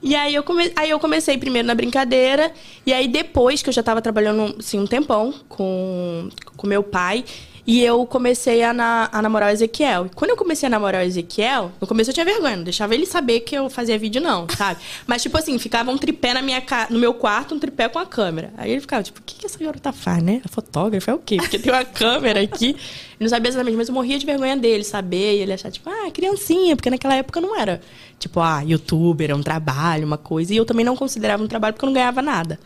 E aí eu, come... aí eu comecei primeiro na brincadeira, e aí depois que eu já tava trabalhando assim, um tempão com com meu pai, e eu comecei a, na- a namorar o Ezequiel. E quando eu comecei a namorar o Ezequiel, no começo eu tinha vergonha, não deixava ele saber que eu fazia vídeo, não, sabe? Mas, tipo assim, ficava um tripé na minha ca... no meu quarto, um tripé com a câmera. Aí ele ficava, tipo, o que, que essa garota faz, né? A fotógrafa é o quê? Porque tem uma câmera aqui. Ele não sabia exatamente, mas eu morria de vergonha dele saber, e ele achar, tipo, ah, criancinha, porque naquela época não era, tipo, ah, youtuber, é um trabalho, uma coisa. E eu também não considerava um trabalho porque eu não ganhava nada.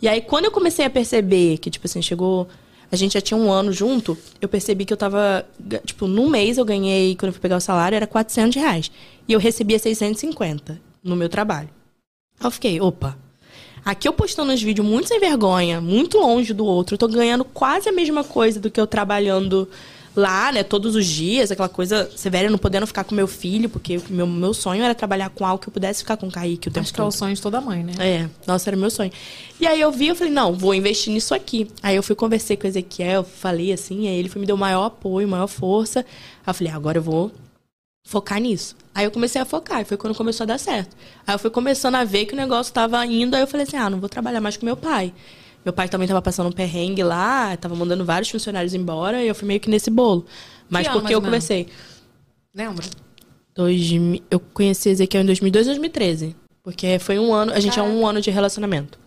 E aí, quando eu comecei a perceber que, tipo assim, chegou a gente já tinha um ano junto, eu percebi que eu tava. Tipo, num mês eu ganhei, quando eu fui pegar o salário, era 400 reais. E eu recebia 650 no meu trabalho. Aí eu fiquei, opa. Aqui eu postando uns vídeos muito sem vergonha, muito longe do outro. Eu tô ganhando quase a mesma coisa do que eu trabalhando lá, né? Todos os dias, aquela coisa severa, não podendo ficar com meu filho, porque o meu, meu sonho era trabalhar com algo que eu pudesse ficar com o Kaique o tempo Acho que é o todo. sonho de toda mãe, né? É, nossa, era meu sonho. E aí eu vi, eu falei, não, vou investir nisso aqui. Aí eu fui conversei com o Ezequiel, falei assim, aí ele foi, me deu maior apoio, maior força. Aí eu falei, agora eu vou focar nisso. Aí eu comecei a focar, e foi quando começou a dar certo. Aí eu fui começando a ver que o negócio tava indo, aí eu falei assim, ah, não vou trabalhar mais com meu pai. Meu pai também tava passando um perrengue lá, tava mandando vários funcionários embora, e eu fui meio que nesse bolo. Mas ano, porque eu comecei. Lembra? Dois, eu conheci Ezequiel em 2002 2013. Porque foi um ano, a gente é um ano de relacionamento.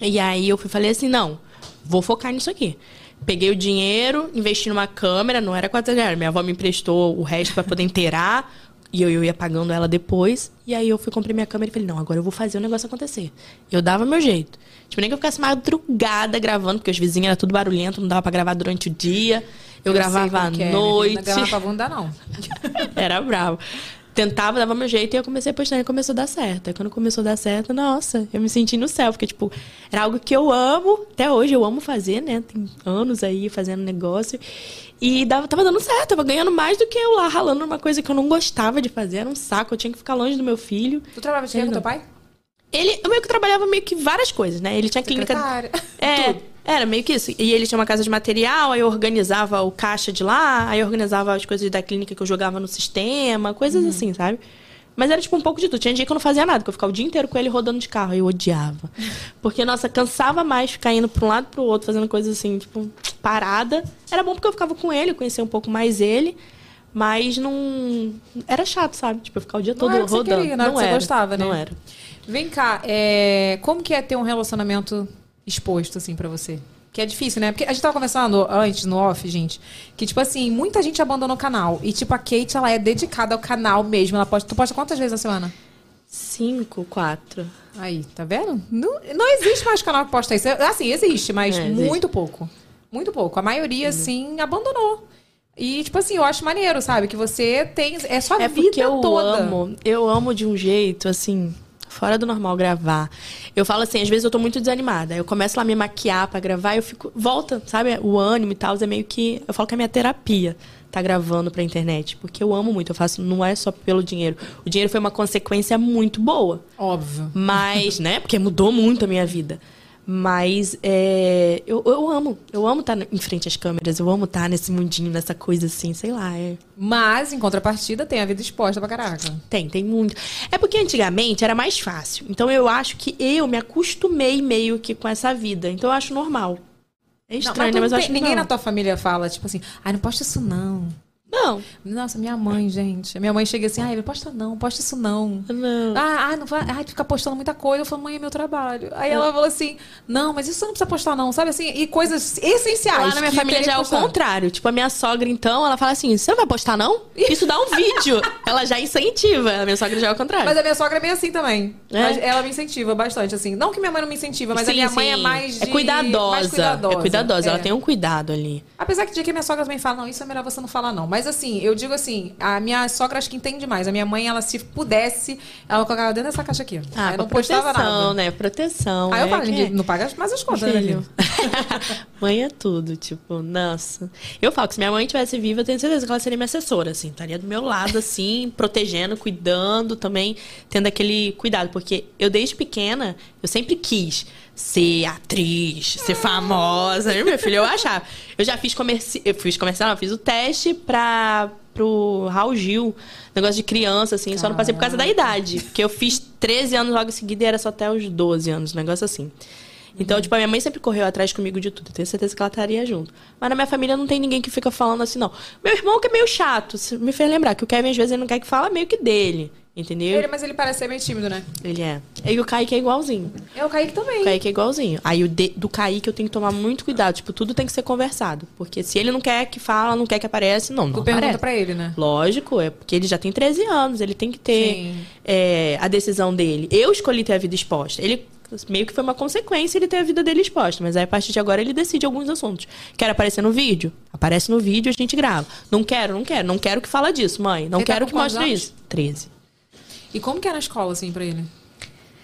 E aí eu fui, falei assim, não, vou focar nisso aqui. Peguei o dinheiro, investi numa câmera, não era 400 reais. Minha avó me emprestou o resto pra poder inteirar. E eu, eu ia pagando ela depois. E aí eu fui, comprei minha câmera e falei, não, agora eu vou fazer o negócio acontecer. Eu dava meu jeito. Tipo, nem que eu ficasse madrugada gravando, porque os vizinhos eram tudo barulhento, não dava pra gravar durante o dia. Eu, sei gravava à é, noite. Não gravar pra bunda, não. Era bravo. Tentava, dava meu jeito e eu comecei a postar e começou a dar certo. Aí quando começou a dar certo, nossa, eu me senti no céu, porque, tipo, era algo que eu amo, até hoje eu amo fazer, né? Tem anos aí fazendo negócio. E dava, tava dando certo, tava ganhando mais do que eu lá ralando numa coisa que eu não gostava de fazer, era um saco, eu tinha que ficar longe do meu filho. Tu trabalhava de quê com teu pai? Ele, eu meio que trabalhava meio que várias coisas, né? Ele tinha clínica. Secretária. É, Tudo. Era meio que isso. E ele tinha uma casa de material, aí eu organizava o caixa de lá, aí eu organizava as coisas da clínica que eu jogava no sistema, coisas Uhum. assim, sabe? Mas era tipo um pouco de tudo. Tinha dia que eu não fazia nada, que eu ficava o dia inteiro com ele rodando de carro. aí Eu odiava. Porque, nossa, cansava mais ficar indo pra um lado pro outro, fazendo coisas assim, tipo, parada. Era bom porque eu ficava com ele, eu conhecia um pouco mais ele. Mas não. Era chato, sabe? Tipo, eu ficar o dia todo era o que você rodando. queria, não era o que você era, gostava, né? Não era. Vem cá, é, como que é ter um relacionamento exposto, assim, pra você? Que é difícil, né? Porque a gente tava conversando antes, no off, gente, que, tipo assim, muita gente abandonou o canal. E, tipo, a Kate, ela é dedicada ao canal mesmo. Ela posta, tu posta quantas vezes na semana? Cinco, quatro. Aí, tá vendo? Não, não existe mais canal que posta isso. Assim, existe, mas É, existe. muito pouco. Muito pouco. A maioria, assim, abandonou. E, tipo assim, eu acho maneiro, sabe? Que você tem. É sua É vida eu toda. amo, eu amo de um jeito, assim, fora do normal gravar. Eu falo assim, às vezes eu tô muito desanimada. Eu começo lá a me maquiar pra gravar, eu fico. Volta, sabe? O ânimo e tal, é meio que. Eu falo que é minha terapia tá gravando pra internet. Porque eu amo muito, eu faço, não é só pelo dinheiro. O dinheiro foi uma consequência muito boa. Óbvio. Mas, né? Porque mudou muito a minha vida. Mas é, eu, eu amo. Eu amo estar em frente às câmeras. Eu amo estar nesse mundinho, nessa coisa assim, sei lá. É, Mas, em contrapartida, tem a vida exposta pra caraca. tem, tem muito. É porque antigamente era mais fácil. Então eu acho que eu me acostumei meio que com essa vida. Então eu acho normal. É Não, estranho, mas né? Mas não eu tem- acho ninguém na tua família fala, tipo assim, ai, não posta isso não. Não, Nossa, minha mãe, gente. Minha mãe chega assim, ai, não posta não, posta isso não. não. Ah, ah, não vai. Ai, tu fica postando muita coisa. Eu falo, mãe, é meu trabalho. Aí ela falou assim: não, mas isso não precisa postar, não, sabe assim? E coisas essenciais. Lá na minha família já é o contrário. Tipo, a minha sogra, então, ela fala assim: você não vai postar, não? Isso dá um vídeo. ela já incentiva. A minha sogra já é o contrário. Mas a minha sogra é bem assim também. É? Mas ela me incentiva bastante, assim. Não que minha mãe não me incentiva, mas a Sim, minha mãe é sim. mais. É de- cuidadosa. mais cuidadosa. É cuidadosa. Ela É. tem um cuidado ali. Apesar que dia que a minha sogra também fala, não, isso é melhor você não falar, não. Mas assim, eu digo assim, a minha sogra acho que entende mais. A minha mãe, ela, se pudesse, ela colocava dentro dessa caixa aqui. Ah, não postava proteção, nada. né? Proteção. Aí eu é falo, ninguém não paga mais as contas, né, Filho. filho? mãe é tudo, tipo, nossa. Eu falo que se minha mãe tivesse viva, eu tenho certeza que ela seria minha assessora, assim. Estaria do meu lado, assim, protegendo, cuidando também, tendo aquele cuidado. Porque eu, desde pequena, eu sempre quis ser atriz, ser famosa. Eu, Meu filho, eu achava. Eu já fiz comercial, eu fiz comercial, não, eu fiz o teste pra, pro Raul Gil, negócio de criança, assim, só não passei por causa da idade. Porque eu fiz 13 anos logo em seguida e era só até os 12 anos, um negócio assim. Então, tipo, a minha mãe sempre correu atrás comigo de tudo. Eu tenho certeza que ela estaria junto. Mas na minha família não tem ninguém que fica falando assim, não. Meu irmão que é meio chato. Me fez lembrar que o Kevin, às vezes, ele não quer que fala meio que dele. Entendeu? Ele, mas ele parece ser bem tímido, né? Ele é. E o Kaique é igualzinho. É o Kaique também. O Kaique é igualzinho. Aí o de- do Kaique eu tenho que tomar muito cuidado. Tipo, tudo tem que ser conversado. Porque se ele não quer que fala, não quer que aparece, não, não Tu pergunta aparece. pra ele, né? Lógico, é porque ele já tem 13 anos, ele tem que ter é, a decisão dele. Eu escolhi ter a vida exposta. Ele Meio que foi uma consequência ele ter a vida dele exposta. Mas aí, a partir de agora, ele decide alguns assuntos. Quer aparecer no vídeo? Aparece no vídeo, a gente grava. Não quero, não quero. Não quero que fala disso, mãe. Não Ele tá quero com que mostre anos? isso. 13. E como que é na escola, assim, pra ele?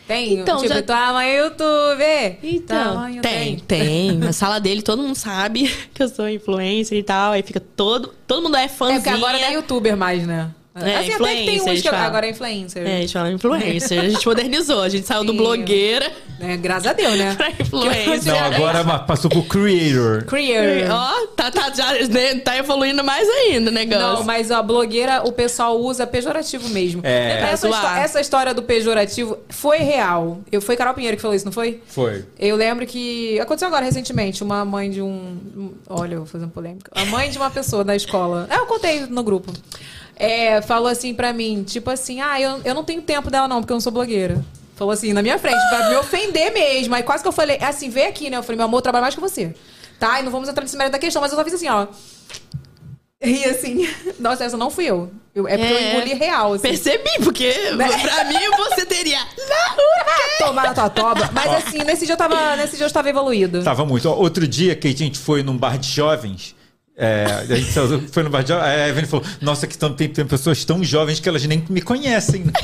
Tem? Então, tipo, já- tua mãe é YouTube. Então, mãe eu tem, tem. Na sala dele, todo mundo sabe que eu sou influencer e tal. Aí fica todo... Todo mundo é É fãzinha. porque agora não é youtuber mais, né? É, assim, até que tem uns que falam. agora é influencer. É, a gente fala influencer. A gente modernizou. A gente saiu do Sim. blogueira É, graças a Deus, né? pra influencer. Não, agora passou pro creator. Creator. Ó, tá, tá, já, né, tá evoluindo mais ainda o negócio. Não, mas a blogueira, o pessoal usa pejorativo mesmo. É. Essa, essa história do pejorativo foi real. Eu, foi Carol Pinheiro que falou isso, não foi? Foi. Eu lembro que. Aconteceu agora recentemente. Uma mãe de um. Olha, eu vou fazer uma polêmica. A mãe de uma pessoa da escola. É, eu contei no grupo. É, falou assim pra mim, tipo assim, ah, eu, eu não tenho tempo dela, não, porque eu não sou blogueira. Falou assim, na minha frente, pra me ofender mesmo. Aí quase que eu falei, assim, vem aqui, né? Eu falei, meu amor, eu trabalho mais que você. Tá? E não vamos entrar nesse mérito da questão, mas eu só fiz assim, ó. E assim, nossa, essa não fui eu. Eu- é porque eu É. engoli real, assim. Percebi, porque Né? pra mim você teria. Tomar na tua toba. Mas assim, nesse dia eu tava. Nesse dia eu estava evoluída. Tava muito. Ó, Outro dia que a gente foi num bar de jovens. É, a gente foi no bar de jovens. A Evelyn falou: Nossa, que tão- tem, tem pessoas tão jovens que elas nem me conhecem.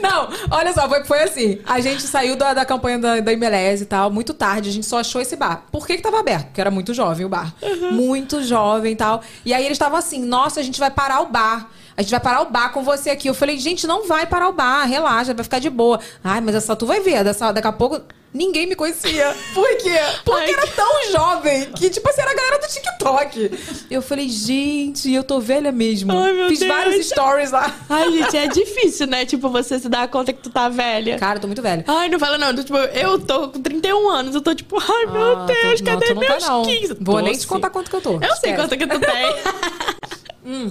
Não, olha só, foi, foi assim. A gente saiu da, da campanha da, da MLS e tal, muito tarde, a gente só achou esse bar. Por que que tava aberto? Porque era muito jovem o bar. Muito jovem e tal. E aí eles estavam assim, nossa, a gente vai parar o bar. A gente vai parar o bar com você aqui. Eu falei, gente, não vai parar o bar, relaxa, vai ficar de boa. Ai, mas essa tu vai ver, dessa, daqui a pouco ninguém me conhecia. Por quê? Porque Ai, era tão jovem que, tipo assim, era a galera do TikTok. Eu falei, gente, eu tô velha mesmo. Ai, meu Fiz Deus. vários stories lá. Ai, gente, é difícil, né? Tipo, você se dar conta que tu tá velha. Cara, eu tô muito velha. Ai, não fala não. Tipo, eu tô com 31 anos. Eu tô tipo, ai, meu Ah, Deus, tu- cadê não, tu não tá, meus não. 15? Vou Tô nem te contar quanto que eu tô. Eu sei quanto que tu tem.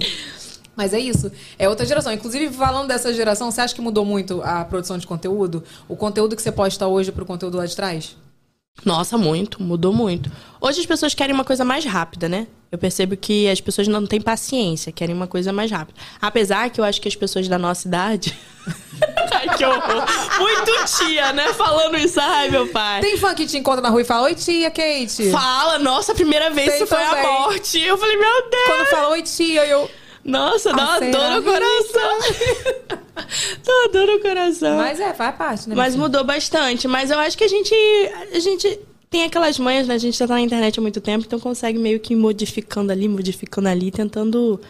Mas é isso. É outra geração. Inclusive, falando dessa geração, você acha que mudou muito a produção de conteúdo? O conteúdo que você posta hoje pro conteúdo lá de trás? Nossa, muito, mudou muito. Hoje as pessoas querem uma coisa mais rápida, né? Eu percebo que as pessoas não têm paciência, querem uma coisa mais rápida. Apesar que eu acho que as pessoas da nossa idade. Ai, que horror. Muito tia, né? Falando isso. Ai, meu pai. Tem fã que te encontra na rua e fala: Oi, tia, Kate. Fala, nossa, a primeira vez Tem isso foi também. a morte. Eu falei, meu Deus. Quando fala Oi, tia, eu. Nossa, dá uma dor no coração. dá uma dor no coração. Mas é, faz parte, né? Mas filho? mudou bastante. Mas eu acho que a gente. A gente tem aquelas manhas, né? A gente já tá na internet há muito tempo, então consegue meio que ir modificando ali, modificando ali, tentando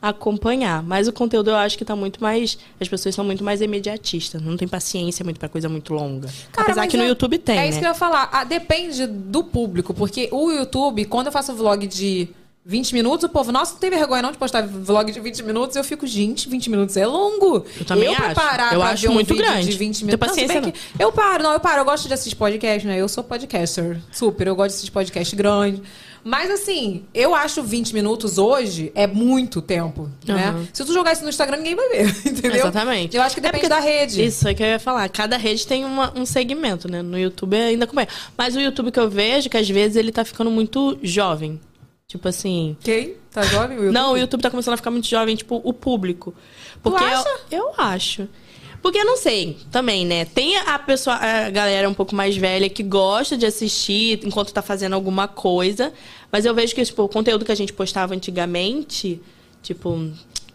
acompanhar. Mas o conteúdo eu acho que tá muito mais. As pessoas são muito mais imediatistas. Não tem paciência muito pra coisa muito longa. Cara, Apesar que no é- YouTube tem. É né? isso que eu ia falar. Ah, depende do público, porque o YouTube, quando eu faço vlog de 20 minutos, o povo, nossa, não tem vergonha não de postar vlog de 20 minutos. Eu fico, gente, 20 minutos é longo. Eu também pra acho. parar Eu pra acho um muito grande. de 20 Não tem minutos. paciência, se bem que Eu paro, não, eu paro. Eu gosto de assistir podcast, né? Eu sou podcaster. Super, eu gosto de assistir podcast grande. Mas assim, eu acho 20 minutos hoje é muito tempo, né? Aham. Se tu jogar isso no Instagram, ninguém vai ver, entendeu? Exatamente. Eu acho que É depende porque- da rede. Isso é que eu ia falar. Cada rede tem uma- um segmento, né? No YouTube ainda como é. Mas o YouTube que eu vejo, que às vezes ele tá ficando muito jovem. Tipo assim. Quem? Tá jovem? O YouTube? Não, o YouTube tá começando a ficar muito jovem, tipo, o público. Porque acha? Eu, eu acho. Porque eu não sei, também, né? Tem a pessoa, a galera um pouco mais velha que gosta de assistir enquanto tá fazendo alguma coisa. Mas eu vejo que, tipo, o conteúdo que a gente postava antigamente, tipo. O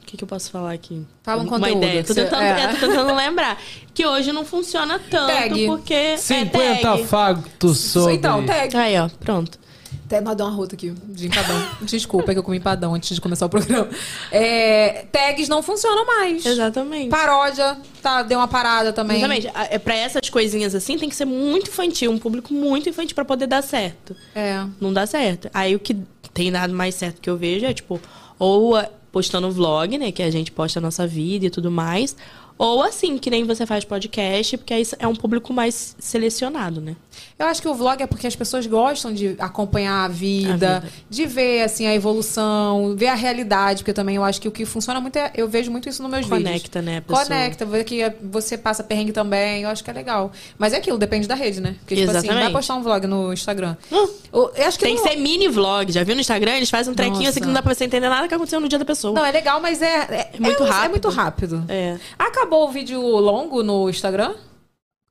que, que eu posso falar aqui? Fala um Uma conteúdo ideia. que Tô você- tentando, é. é, tô tentando lembrar. Que hoje não funciona tanto, Tag. porque. 50 é tag. factos sobre... Então, tag. Aí, ó, pronto. Até nós deu uma rota aqui de empadão. Desculpa, é que eu comi empadão antes de começar o programa. É, tags não funcionam mais. Exatamente. Paródia, tá, deu uma parada também. Exatamente. É pra essas coisinhas assim, tem que ser muito infantil, um público muito infantil pra poder dar certo. É. Não dá certo. Aí o que tem dado mais certo que eu vejo é, tipo, ou ah, postando vlog, né? Que a gente posta a nossa vida e tudo mais. Ou assim, que nem você faz podcast, porque aí é um público mais selecionado, né? Eu acho que o vlog é porque as pessoas gostam de acompanhar a vida, A vida. de ver assim a evolução, ver a realidade, porque também eu acho que o que funciona muito é, eu vejo muito isso nos meus vídeos. Conecta, né, pessoa. Conecta, que você passa perrengue também, eu acho que é legal. Mas é aquilo, depende da rede, né? Porque tipo assim, Exatamente. vai postar um vlog no Instagram. Hum. Eu, acho que Tem que não- ser mini vlog. Já viu no Instagram? Eles fazem um trequinho assim que não dá pra você entender nada que aconteceu no dia da pessoa. Não, é legal, mas é, é, É muito é- É rápido. muito rápido. É. Acabou o vídeo longo no Instagram?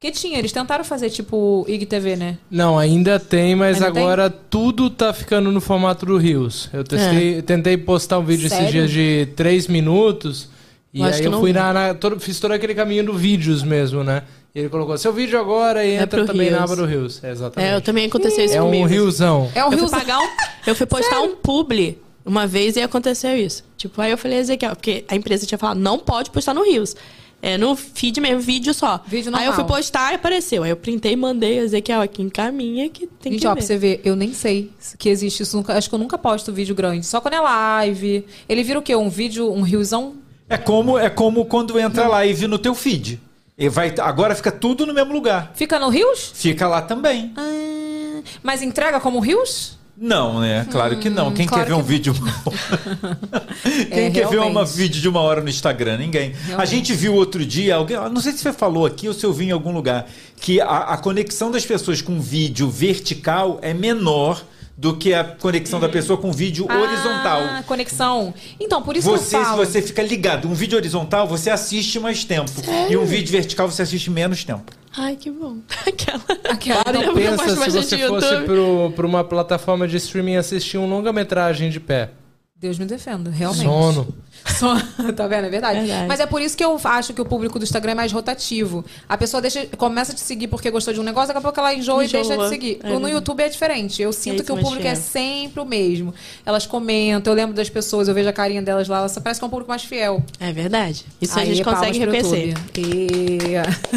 Porque tinha, eles tentaram fazer tipo IGTV, né? Não, ainda tem, mas Ainda tem? agora tudo tá ficando no formato do Rios. Eu testei, tentei postar um vídeo esses Sério? dias de 3 minutos. E Eu aí que eu fui vi. na, na- todo- fiz todo aquele caminho do vídeos mesmo, né? E ele colocou seu vídeo agora e É entra também na Reels. aba do Rios. É, exatamente. É, eu também aconteceu isso É um comigo. riozão. É um eu Rio fui pagar um, Eu fui postar um publi uma vez e aconteceu isso. Tipo, aí eu falei, Ezequiel, porque a empresa tinha falado, não pode postar no Rios. É no feed mesmo, vídeo só. Vídeo aí eu fui normal. postar e apareceu. Aí eu printei e mandei, Ezequiel, aqui encaminha que tem Gente, que ó, ver. pra você ver, eu nem sei que existe isso. Nunca, acho que eu nunca posto vídeo grande. Só quando é live. Ele vira o quê? Um vídeo, um riozão? É como, é como quando entra live no teu feed. E vai, agora fica tudo no mesmo lugar. Fica no rios? Fica lá também. Ah, mas entrega como rios? Não, né? Claro que não. Quem Hum, claro quer ver um que- vídeo. Quem É, quer ver uma realmente. vídeo de uma hora no Instagram? Ninguém. A gente viu outro dia, alguém, não sei se você falou aqui ou se eu vi em algum lugar, que a, a conexão das pessoas com vídeo vertical é menor do que a conexão da pessoa com vídeo horizontal. Ah, conexão. Então, por isso Você, que se eu falo. você fica ligado, um vídeo horizontal você assiste mais tempo. E um vídeo vertical você assiste menos tempo. Ai, que bom. Aquela. Aquela- Para e Eu pensa se você de fosse pro, pra uma plataforma de streaming assistir um longa-metragem de pé. Deus me defenda, realmente. Sono. Só, tá vendo? É verdade. Verdade. Mas é por isso que eu acho que o público do Instagram é mais rotativo. A pessoa deixa, começa a te seguir porque gostou de um negócio, daqui a pouco ela enjoa, Enjoa. e deixa de seguir. É no. YouTube é diferente. Eu sinto isso que o público é fiel. sempre o mesmo. Elas comentam, eu lembro das pessoas, eu vejo a carinha delas lá, elas parece que é um público mais fiel. É verdade. Isso a Aí, gente palmas consegue reconhecer. E...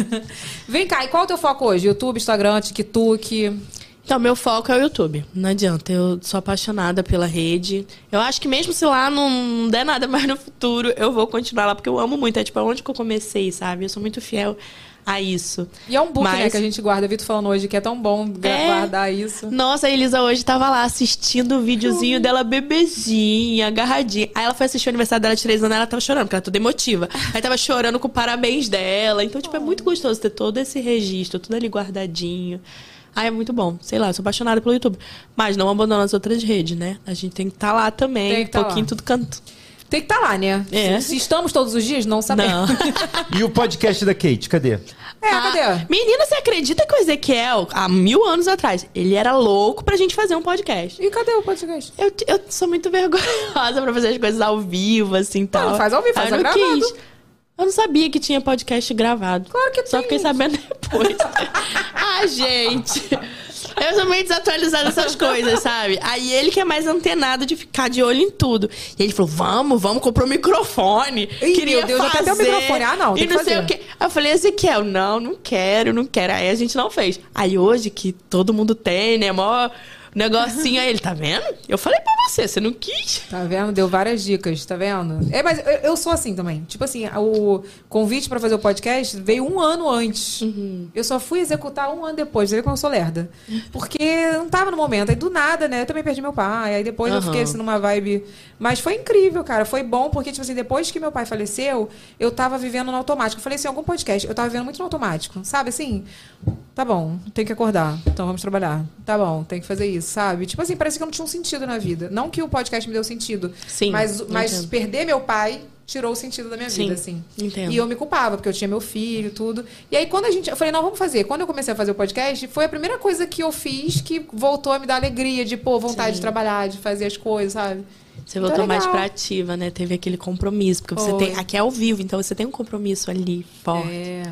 Vem cá, e qual é o teu foco hoje? YouTube, Instagram, TikTok? Então, meu foco é o YouTube. Não adianta, eu sou apaixonada pela rede. Eu acho que mesmo se lá não der nada mais no futuro, eu vou continuar lá, porque eu amo muito. É tipo onde que eu comecei, sabe? Eu sou muito fiel a isso. E é um book, né, Mas- que a gente guarda. Vitor falando hoje que é tão bom É. guardar isso. Nossa, a Elisa hoje tava lá assistindo o videozinho dela bebezinha, agarradinha. Aí ela foi assistir o aniversário dela de três anos, ela tava chorando, porque ela é toda emotiva. Aí tava chorando com o parabéns dela. Então, tipo, é muito gostoso ter todo esse registro, tudo ali guardadinho. Ai, é muito bom. Sei lá, eu sou apaixonada pelo YouTube. Mas não abandona as outras redes, né? A gente tem que estar lá também, Tem um que tá pouquinho lá. tudo canto. Tem que estar lá, né? É. Se, se estamos todos os dias, não sabemos. Não. E o podcast da Kate, cadê? É, Ah, cadê? Menina, você acredita que o Ezequiel, há mil anos atrás, ele era louco pra gente fazer um podcast? E cadê o podcast? Eu, eu sou muito vergonhosa pra fazer as coisas ao vivo, assim, tal. não faz ao vivo, faz não gravado. quis. Eu não sabia que tinha podcast gravado. Claro que Só tem. fiquei sabendo depois. ah, gente. Eu sou meio desatualizada nessas coisas, sabe? Aí ele que é mais antenado de ficar de olho em tudo. E ele falou: vamos, vamos, comprou um microfone. Ih, Queria meu Deus, até tem o fazer. microfone. Ah, não, E não sei fazer. o quê. Aí eu falei, Ezequiel, não, não quero, não quero. Aí a gente não fez. Aí hoje, que todo mundo tem, né? Mó negocinho aí, ele, tá vendo? Eu falei pra você, você não quis. Tá vendo? Deu várias dicas, tá vendo? É, mas eu, eu sou assim também. Tipo assim, o convite pra fazer o podcast veio um ano antes. Uhum. Eu só fui executar um ano depois. Você vê como eu sou lerda. Porque eu não tava no momento. Aí do nada, né? Eu também perdi meu pai. Aí depois eu Aham. fiquei assim numa vibe. Mas foi incrível, cara. Foi bom porque, tipo assim, depois que meu pai faleceu, eu tava vivendo no automático. Eu falei assim, algum podcast, eu tava vivendo muito no automático. Sabe assim? Tá bom, tem que acordar. Então vamos trabalhar. Tá bom, tem que fazer isso, sabe? Tipo assim, parece que eu não tinha um sentido na vida. Não que o podcast me deu sentido. Sim, Mas, mas entendo. perder meu pai tirou o sentido da minha Sim, vida, assim. entendo. E eu me culpava, porque eu tinha meu filho, tudo. E aí, quando a gente. Eu falei, não, vamos fazer. Quando eu comecei a fazer o podcast, foi a primeira coisa que eu fiz que voltou a me dar alegria, de, pô, vontade Sim. de trabalhar, de fazer as coisas, sabe? Você Então é voltou mais legal. pra ativa, né? Teve aquele compromisso. Porque você tem. Aqui é ao vivo, então você tem um compromisso ali forte. É.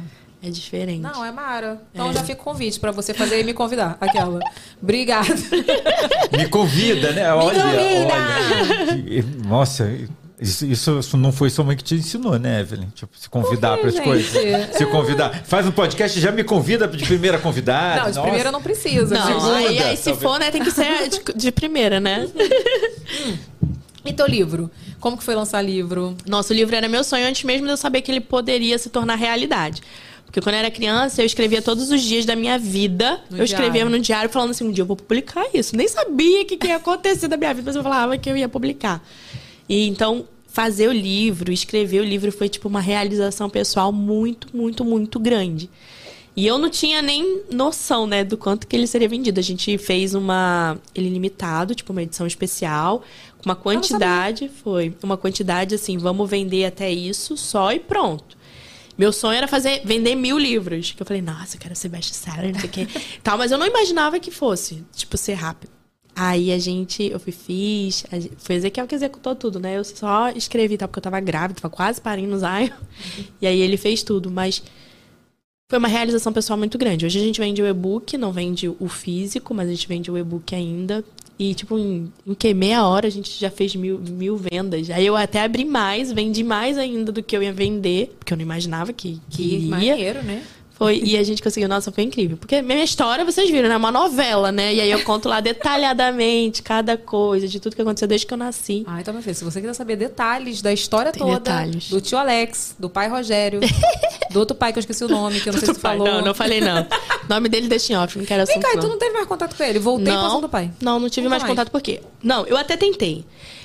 É, diferente. Não, é Mara. Então É. já fica o convite pra você fazer e me convidar. Aquela. Obrigada. Me convida, né? Olha, convida! olha. Nossa, isso, isso- isso não foi sua mãe que te ensinou, né, Evelyn? Tipo, se convidar para as coisas. Se convidar. Faz um podcast e já me convida de primeira convidada. Não, de Nossa. primeira não precisa. Não, Tipo, aí, segunda, aí se for, né, tem que ser de, de primeira, né? E teu livro? Como que foi lançar livro? Nosso livro era meu sonho antes mesmo de eu saber que ele poderia se tornar realidade. Porque quando eu era criança, eu escrevia todos os dias da minha vida. No eu escrevia diário. no diário falando assim, um dia eu vou publicar isso. Nem sabia o que, que ia acontecer da minha vida, mas eu falava que eu ia publicar. E então, fazer o livro, escrever o livro foi tipo uma realização pessoal muito, muito, muito grande. E eu não tinha nem noção, né, do quanto que ele seria vendido. A gente fez uma ele limitado, tipo uma edição especial, com uma quantidade, foi uma quantidade assim, vamos vender até isso só e pronto. Meu sonho era fazer, vender mil livros. Que eu falei, nossa, eu quero ser best-seller, não sei o quê. Tal, mas eu não imaginava que fosse, tipo, ser rápido. Aí a gente, eu fui, fiz, gente, foi Ezequiel que executou tudo, né? Eu só escrevi, tá? Porque eu tava grávida, tava quase parindo no Zion. E aí ele fez tudo, mas foi uma realização pessoal muito grande. Hoje a gente vende o e-book, não vende o físico, mas a gente vende o e-book ainda. E, tipo, em, em que meia hora a gente já fez mil, mil vendas. Aí eu até abri mais, vendi mais ainda do que eu ia vender, porque eu não imaginava que, que Que iria. maneiro, né? Foi, e a gente conseguiu, nossa, foi incrível. Porque minha história, vocês viram, né? É uma novela, né? E aí eu conto lá detalhadamente cada coisa, de tudo que aconteceu desde que eu nasci. Ah, então, meu filho, se você quiser saber detalhes da história Tem toda, detalhes. do tio Alex, do pai Rogério, do outro pai que eu esqueci o nome, que eu não sei se tu Pai, falou. Não, não falei não. O nome dele deixa em off, não quero Vem assunto cá, e não. tu não teve mais contato com ele? Voltei não, passando do pai. Não, não tive Nunca mais, mais. contato por quê? Não, eu até tentei.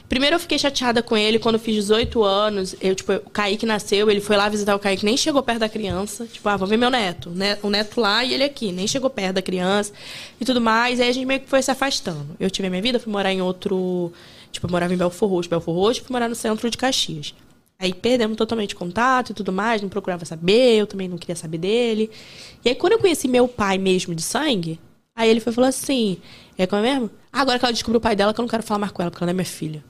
Primeiro eu fiquei chateada com ele quando eu fiz 18 anos. Eu, tipo, o Kaique nasceu, ele foi lá visitar o Kaique, nem chegou perto da criança. Tipo, ah, vou ver meu neto. né? O neto lá e ele aqui, nem chegou perto da criança e tudo mais. Aí a gente meio que foi se afastando. Eu tive a minha vida, fui morar em outro. Tipo, eu morava em Belfor Roxo, Belfor Roxo, fui morar no centro de Caxias. Aí perdemos totalmente contato e tudo mais, não procurava saber, eu também não queria saber dele. E aí quando eu conheci meu pai mesmo de sangue, aí ele foi falou assim: é como é mesmo? Agora que ela descobriu o pai dela, que eu não quero falar mais com ela, porque ela não é minha filha.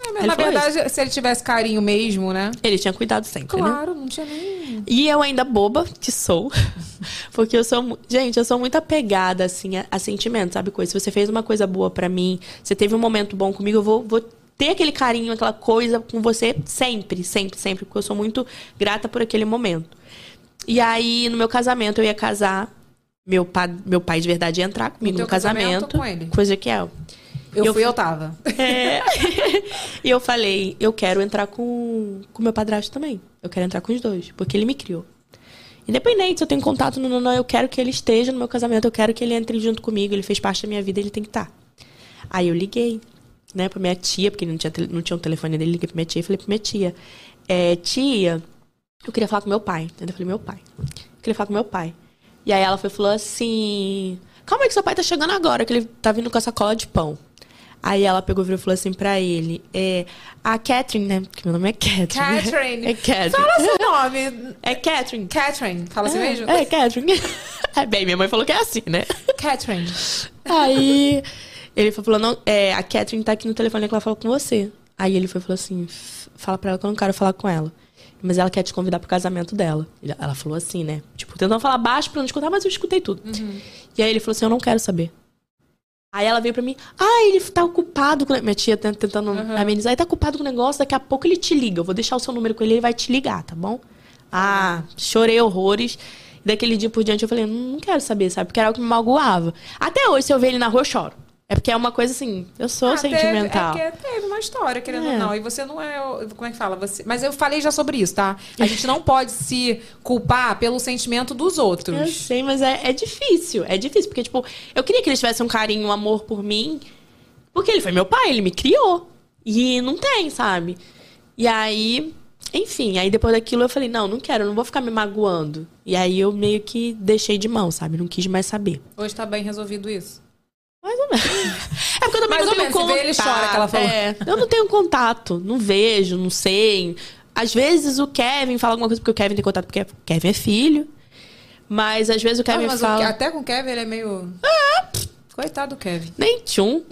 Mas, Ele na verdade, se ele tivesse carinho mesmo, né? Ele tinha cuidado sempre, né? Claro, não tinha nem. E eu ainda boba que sou. Porque eu sou. Gente, eu sou muito apegada, assim, a, a sentimentos, sabe? Coisa. Se você fez uma coisa boa pra mim, você teve um momento bom comigo, eu vou, vou ter aquele carinho, aquela coisa com você sempre, sempre, sempre. Porque eu sou muito grata por aquele momento. E aí, no meu casamento, eu ia casar. Meu pai, meu pai de verdade ia entrar comigo teu no casamento. casamento com ele? Com o Ezequiel. Eu, Eu fui, fui- eu tava. É. e eu falei, eu quero entrar com o meu padrasto também. Eu quero entrar com os dois, porque ele me criou. Independente se eu tenho contato no não, eu quero que ele esteja no meu casamento, eu quero que ele entre junto comigo, ele fez parte da minha vida, ele tem que estar. Aí eu liguei, né, pra minha tia, porque não tinha, não tinha um telefone dele, liguei pra minha tia e falei pra minha tia, é, tia, eu queria falar com meu pai. Eu falei, meu pai. Eu queria falar com meu pai. E aí ela foi falou assim: Calma aí que seu pai tá chegando agora, que ele tá vindo com a sacola de pão. Aí ela pegou e virou e falou assim pra ele: é, A Catherine, né? Porque meu nome é Catherine. Catherine. É Catherine. Fala seu nome. É Catherine. Catherine. Fala assim mesmo? É, é Catherine. É bem, minha mãe falou que é assim, né? Catherine. Aí ele falou, não, é, a Catherine tá aqui no telefone que ela falou com você. Aí ele foi falou assim, "F- fala pra ela que eu não quero falar com ela. Mas ela quer te convidar pro casamento dela. Ela falou assim, né? Tipo, tentando falar baixo pra não escutar, mas eu escutei tudo. E aí ele falou assim, eu não quero saber. Aí ela veio pra mim, ah, ele tá ocupado com... Minha tia tent- tentando amenizar, ele tá ocupado com o negócio, daqui a pouco ele te liga. Eu vou deixar o seu número com ele, ele vai te ligar, tá bom? Ah, chorei horrores. Daquele dia por diante eu falei, não, não quero saber, sabe? Porque era algo que me magoava. Até hoje, se eu ver ele na rua, eu choro. É porque é uma coisa assim, eu sou Ah, teve- sentimental. é porque teve uma história, querendo É. ou não. E você não é. Como é que fala? Você... Mas eu falei já sobre isso, tá? A gente não pode se culpar pelo sentimento dos Eu outros. sei, mas é, é difícil. É difícil, porque, tipo, eu queria que ele tivesse um carinho, um amor por mim. Porque ele foi meu pai, ele me criou. E não tem, sabe? E aí, enfim, aí depois daquilo eu falei, não, não quero, não vou ficar me magoando. E aí eu meio que deixei de mão, sabe? Não quis mais saber. Hoje tá bem resolvido isso. Mais ou menos. É porque eu também Mais não tenho contato. ele chora, que ela falou. É, eu não tenho contato, não vejo, não sei. Às vezes o Kevin fala alguma coisa porque o Kevin tem contato porque o Kevin é filho. Mas às vezes o Kevin Ah, mas o- fala. até com o Kevin ele é meio. Coitado do Kevin. Nem tchum.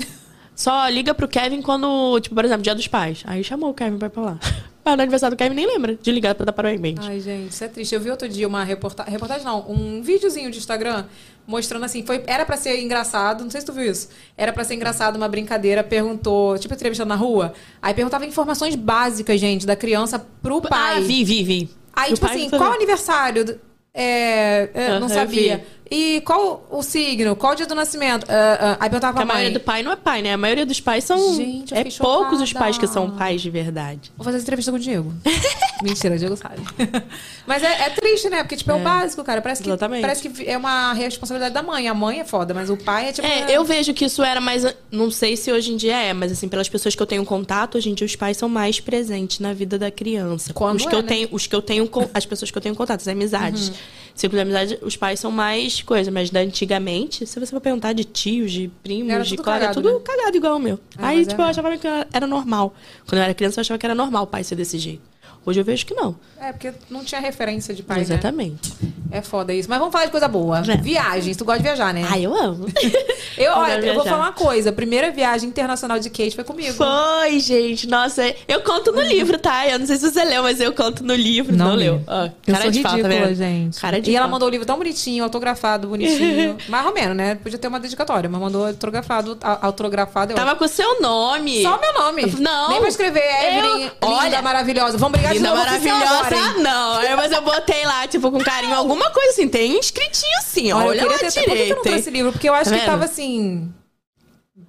Só liga pro Kevin quando, tipo, por exemplo, dia dos pais. Aí chamou o Kevin pra ir pra lá. Mas no aniversário do Kevin nem lembra de ligar pra dar parabéns. Ai, gente, isso é triste. Eu vi outro dia uma reportagem. Reportagem não, um videozinho de Instagram mostrando assim. Foi, era pra ser engraçado, não sei se tu viu isso. Era pra ser engraçado uma brincadeira. Perguntou, tipo, entrevistando na rua. Aí perguntava informações básicas, gente, da criança pro pai. Ah, vi, vi, vi. Aí, Do tipo assim, qual ver. aniversário? É, é, não sabia. E qual o signo? Qual o dia do nascimento? Ah, ah, aí perguntava pra a maioria mãe. do pai não é pai, né? A maioria dos pais são. Gente, eu é fiquei poucos os chocada. pais que são pais de verdade. Vou fazer essa entrevista com o Diego. Mentira, o Diego sabe. Mas é, é triste, né? Porque, tipo, é, o É. básico, cara. Parece que, Exatamente. parece que é uma responsabilidade da mãe. A mãe é foda, mas o pai é tipo. É, eu vejo que isso era mais. Não sei se hoje em dia é, mas assim, pelas pessoas que eu tenho contato, hoje em dia os pais são mais presentes na vida da criança. Quando os que é, eu né? tenho, os que eu tenho, as pessoas que eu tenho contato, as amizades. Círculo de amizade, os pais são mais coisa, mas da antigamente, se você for perguntar de tios, de primos, Era de colega, cagado, tudo né? cagado igual o meu. Ah, Aí, mas tipo, é eu achava que era normal. Quando eu era criança, eu achava que era normal o pai ser desse jeito. Hoje eu vejo que não. É, porque não tinha referência de pai, né? Exatamente. É foda isso. Mas vamos falar de coisa boa. É. Viagens. Tu gosta de viajar, né? Ai, eu amo. eu, eu olha, quero eu vou falar uma coisa. A primeira viagem internacional de Kate foi comigo. Foi, gente. Nossa, eu conto no livro, tá? Eu não sei se você leu, mas eu conto no livro. Não, Não leu. Eu cara sou de tá ridícula, vendo? gente. Cara de e ela mandou o livro tão bonitinho, autografado, bonitinho. Mais ou menos, né? Podia ter uma dedicatória, mas mandou autografado, autografado. Eu Tava com o seu nome. Só o meu nome. Não. Nem pra escrever Evelyn, Eu- linda, Olha, maravilhosa. Vamos brigar de Linda oficial maravilhosa, não. Aí, Mas eu botei lá, tipo, com carinho, alguma coisa assim. Tem escritinho assim. Olha, Olha, eu lá ter... Por que eu não direito. trouxe esse livro? Porque eu acho Tá que tava assim...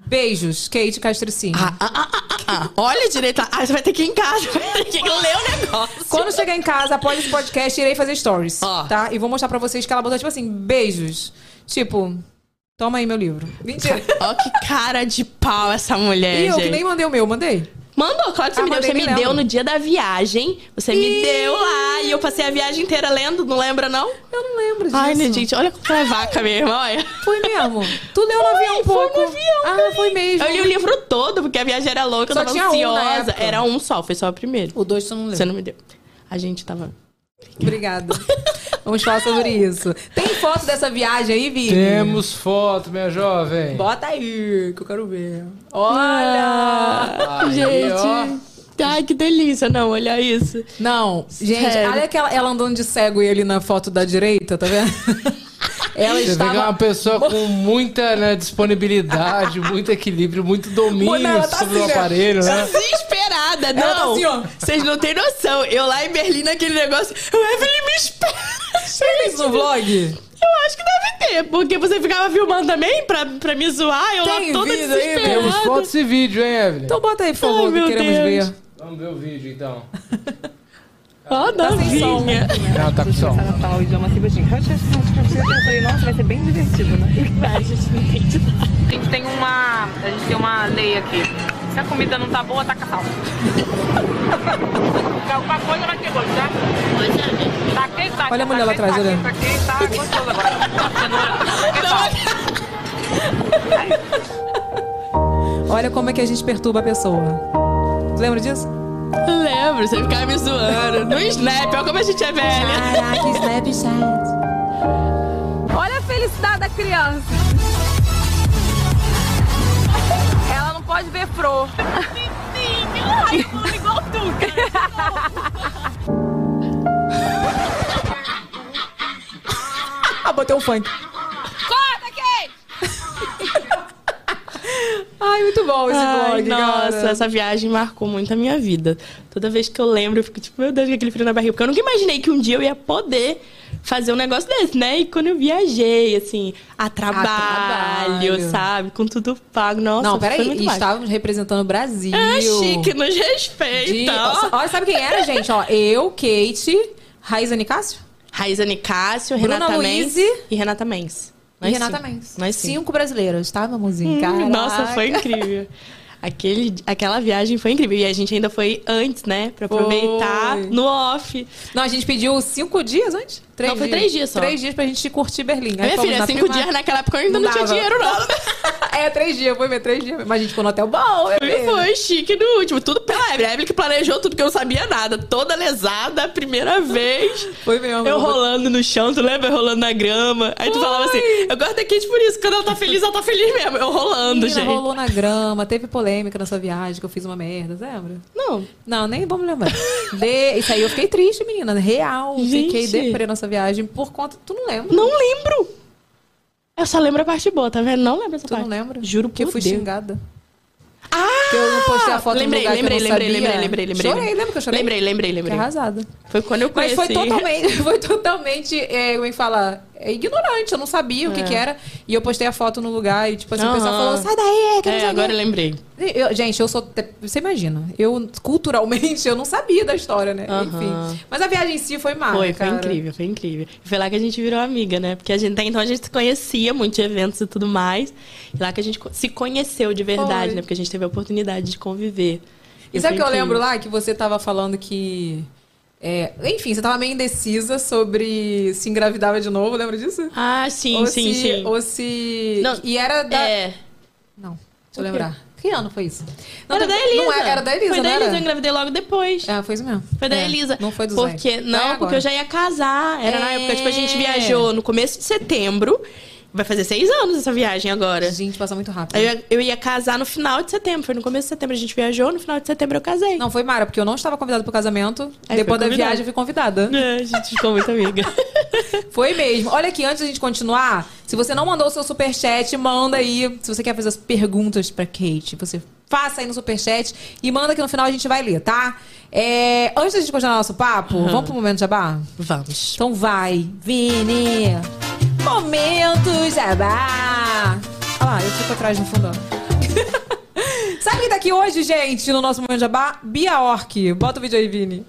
Beijos, Kate Castricinho. Ah, ah, ah, ah, ah. Olha direito. Ah, você vai ter que ir em casa. Vai ter que ler o negócio. Quando chegar em casa, após esse podcast, irei fazer stories, Ó. tá? E vou mostrar pra vocês que ela botou, tipo assim, beijos. Tipo, toma aí meu livro. Mentira. Ó, que cara de pau essa mulher, e eu gente. que nem mandei o meu, mandei. Mandou, claro que você me deu. Você me me deu no dia da viagem. Você me deu lá e eu passei a viagem inteira lendo. Não lembra, não? Eu não lembro disso. Ai, né, gente, olha como é vaca mesmo, olha. Foi mesmo. Tu leu no avião um Foi pouco. no avião, Ah, foi mesmo. Eu li o livro todo, porque a viagem era louca, Só eu tava um ansiosa. época. era um só, foi só o primeiro. O dois tu não leu. Você não me deu. A gente tava. Obrigada. Vamos falar sobre isso. Tem foto dessa viagem aí, Vini? Temos foto, minha jovem. Bota aí, que eu quero ver. Olha! Aí, gente. ó. Ai, que delícia, não, olha isso. Não, gente, Sério. olha aquela, ela andando de cego e ali na foto da direita, tá vendo? ela Você vê estava... que é uma pessoa com muita né, disponibilidade, muito equilíbrio, muito domínio tá sobre assim, o aparelho, né? Desesperada, não. Ela tá assim, ó. Vocês não têm noção. Eu lá em Berlim, naquele negócio, o Evelyn me espera. Tem isso no vlog? Eu acho que deve ter, porque você ficava filmando também pra, pra me zoar, eu Tem lá toda vídeo aí, desesperada. Temos fotos e vídeo, hein, Evelyn? Então bota aí, por favor, Ai, que queremos Deus. ver. Vamos ver o vídeo, então. Ó, Tá sem som. novinha. Não, tá com som. o idioma assim, eu falei, nossa, vai ser bem divertido, né? Vai, gente, não entende. A gente tem uma, a gente tem uma lei aqui. Se a comida não tá boa, taca sal. Alguma coisa vai ter gosto, tá? Taquei, taquei, Olha a mulher lá taquei, atrás, olha. taquei, taquei, tá gostoso agora. Cenoura, taquei sal. Olha como é que a gente perturba a pessoa. Tu lembra disso? Lembro, você ficava me zoando. No Snap, olha como a gente é velha. Caraca, Snapchat. Olha a felicidade da criança. Ela não pode ver flor. Ai, igual tu, Ah, botei um funk. Corta, Kate! Ai, muito bom esse Ai, vlog, nossa, cara. essa viagem marcou muito a minha vida. Toda vez que eu lembro, eu fico tipo, meu Deus, que aquele frio na barriga. Porque eu nunca imaginei que um dia eu ia poder fazer um negócio desse, né? E quando eu viajei, assim, a trabalho, trabalho. sabe? Com tudo pago. Nossa, Não, peraí. E estávamos representando o Brasil. Ah, chique, nos respeita. De... ó. Sabe quem era, gente? Ó, eu, Kate, Raíza Nicásio Raíza Nicásio, Renata Mendes e Renata Mendes. E Nós Renata cinco. Mendes. Nós cinco. Cinco brasileiras, tá, meu mozinho? Hum, Nossa, foi incrível. Aquele, aquela viagem foi incrível. E a gente ainda foi antes, né? Pra aproveitar Foi. no off. Não, a gente pediu cinco dias antes? Três Não, foi três dias só. Três dias pra gente curtir Berlim. Aí Minha filha, cinco dias naquela época eu ainda não, tinha dava. dinheiro, não. é, três dias, foi ver três dias. Mas a gente ficou no hotel bom. Foi chique no último. Tudo pela Evelyn. A Evelyn que planejou tudo que eu não sabia nada. Toda lesada, a primeira vez. Foi mesmo. Eu rolando no chão, tu lembra? Eu rolando na grama. Aí tu falava assim, eu gosto da Kate por isso. Quando ela tá feliz, ela tá feliz mesmo. Eu rolando, Menina, gente. rolou na grama, teve polêmica nessa viagem que eu fiz uma merda, lembra? Não. Não, nem vamos lembrar. De... Isso aí eu fiquei triste, menina. Real. Fiquei Gente. deprê nessa viagem por conta. Tu não lembra? Não lembro. Eu só lembro a parte boa, tá vendo? Não lembro essa Tu parte. não lembra? Juro que eu fui Deus. xingada. Ah! Que eu não postei a foto lembrei, no lugar lembrei, que eu não lembrei, sabia. lembrei, lembrei, lembrei. Chorei, lembra que eu chorei? Lembrei, lembrei, Fiquei lembrei. arrasada. Foi quando eu Mas conheci. foi totalmente, foi totalmente, é, como é que fala? É ignorante, eu não sabia o que, que era. E eu postei a foto no lugar e, tipo assim, o pessoal falou, sai daí, que não É, sei o quê." agora eu lembrei. Eu- gente, eu sou. Você imagina, eu culturalmente eu não sabia da história, né? Aham. Enfim. Mas a viagem em si foi massa. Foi, foi cara. incrível, foi incrível. Foi lá que a gente virou amiga, né? Porque a gente, até então a gente se conhecia muito de eventos e tudo mais. E lá que a gente se conheceu de verdade, Foi. né? Porque a gente teve a oportunidade de conviver. E E sabe o foi que eu lembro lá? Que você tava falando que. É, enfim, você tava meio indecisa sobre se engravidava de novo, lembra disso? Ah, sim, ou sim, se, sim. Ou se. Não, e era da. É. Não, deixa eu lembrar. Que ano foi isso? Não, era teve- da Elisa. Não era, era da Elisa, Foi da Elisa, eu engravidei logo depois. É, foi isso mesmo. Foi da É, Elisa. Não foi do Porque, Zé. não, É porque eu já ia casar. Era na É. época, tipo, a gente viajou no começo de setembro. Vai fazer seis anos essa viagem agora. Gente, passa muito rápido. Eu, ia- eu ia casar no final de setembro. Foi no começo de setembro a gente viajou, no final de setembro eu casei. Não, foi Mara, porque eu não estava convidada pro casamento. Aí Depois da convidada. viagem, eu fui convidada. É, a gente ficou muito amiga. Foi mesmo. Olha aqui, antes da gente continuar, se você não mandou o seu superchat, manda aí. Se você quer fazer as perguntas pra Kate, você faça aí no superchat e manda que no final a gente vai ler, tá? É, antes da gente continuar nosso papo, vamos pro momento jabá? Vamos. Então vai, Vini! Momento jabá! Olha lá, eu fico atrás no fundo. Sabe quem tá aqui hoje, gente, no nosso momento jabá? Bia Orc. Bota o vídeo aí, Vini.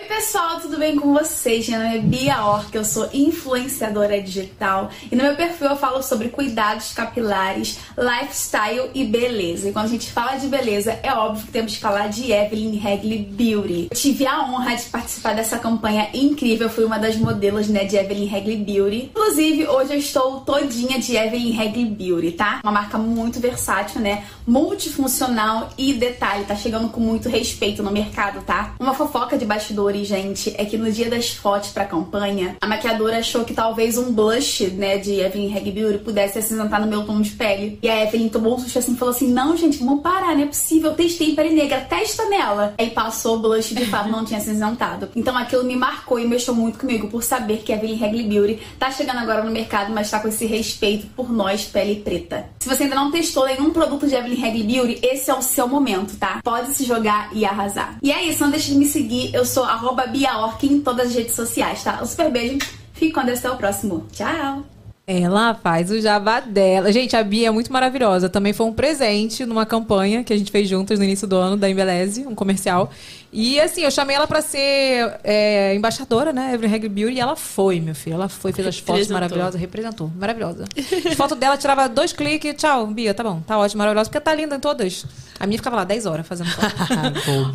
Oi pessoal, tudo bem com vocês? Meu nome é Bia Orc, eu sou influenciadora digital e no meu perfil eu falo sobre cuidados capilares, lifestyle e beleza. E quando a gente fala de beleza, é óbvio que temos que falar de Evelyn Hagley Beauty. Eu tive a honra de participar dessa campanha incrível, fui uma das modelos né, de Evelyn Hagley Beauty. Inclusive, hoje eu estou todinha de Evelyn Hagley Beauty, tá? Uma marca muito versátil, né? Multifuncional e detalhe, tá chegando com muito respeito no mercado, tá? Uma fofoca de bastidores, gente, é que no dia das fotos pra campanha, a maquiadora achou que talvez um blush, né, de Evelyn Hagley Beauty pudesse acinzentar no meu tom de pele. E a Evelyn tomou um susto assim e falou assim: Não, gente, vamos parar, não é possível. Eu testei pele negra, testa nela. Aí passou o blush de fato não tinha acinzentado. Então aquilo me marcou e mexeu muito comigo por saber que a Evelyn Hagley Beauty tá chegando agora no mercado, mas tá com esse respeito por nós, pele preta. Se você ainda não testou nenhum produto de Evelyn Hagley Beauty, esse é o seu momento, tá? Pode se jogar e arrasar. E é isso, não deixe de me seguir. Eu sou arroba BiaOrc em todas as redes sociais, tá? Um super beijo. Fique com Deus até o próximo. Tchau! Ela faz o jabá dela. Gente, a Bia é muito maravilhosa. Também foi um presente numa campanha que a gente fez juntas no início do ano da Embeleze, um comercial. E assim, eu chamei ela pra ser é, embaixadora, né? Evelyn Hagley Beauty, e ela foi, meu filho. Ela foi, fez as fotos maravilhosas, representou. Maravilhosa. As fotos dela tirava dois cliques, tchau, Bia, tá bom, tá ótimo, maravilhosa, porque tá linda em todas. A minha ficava lá 10 horas fazendo foto.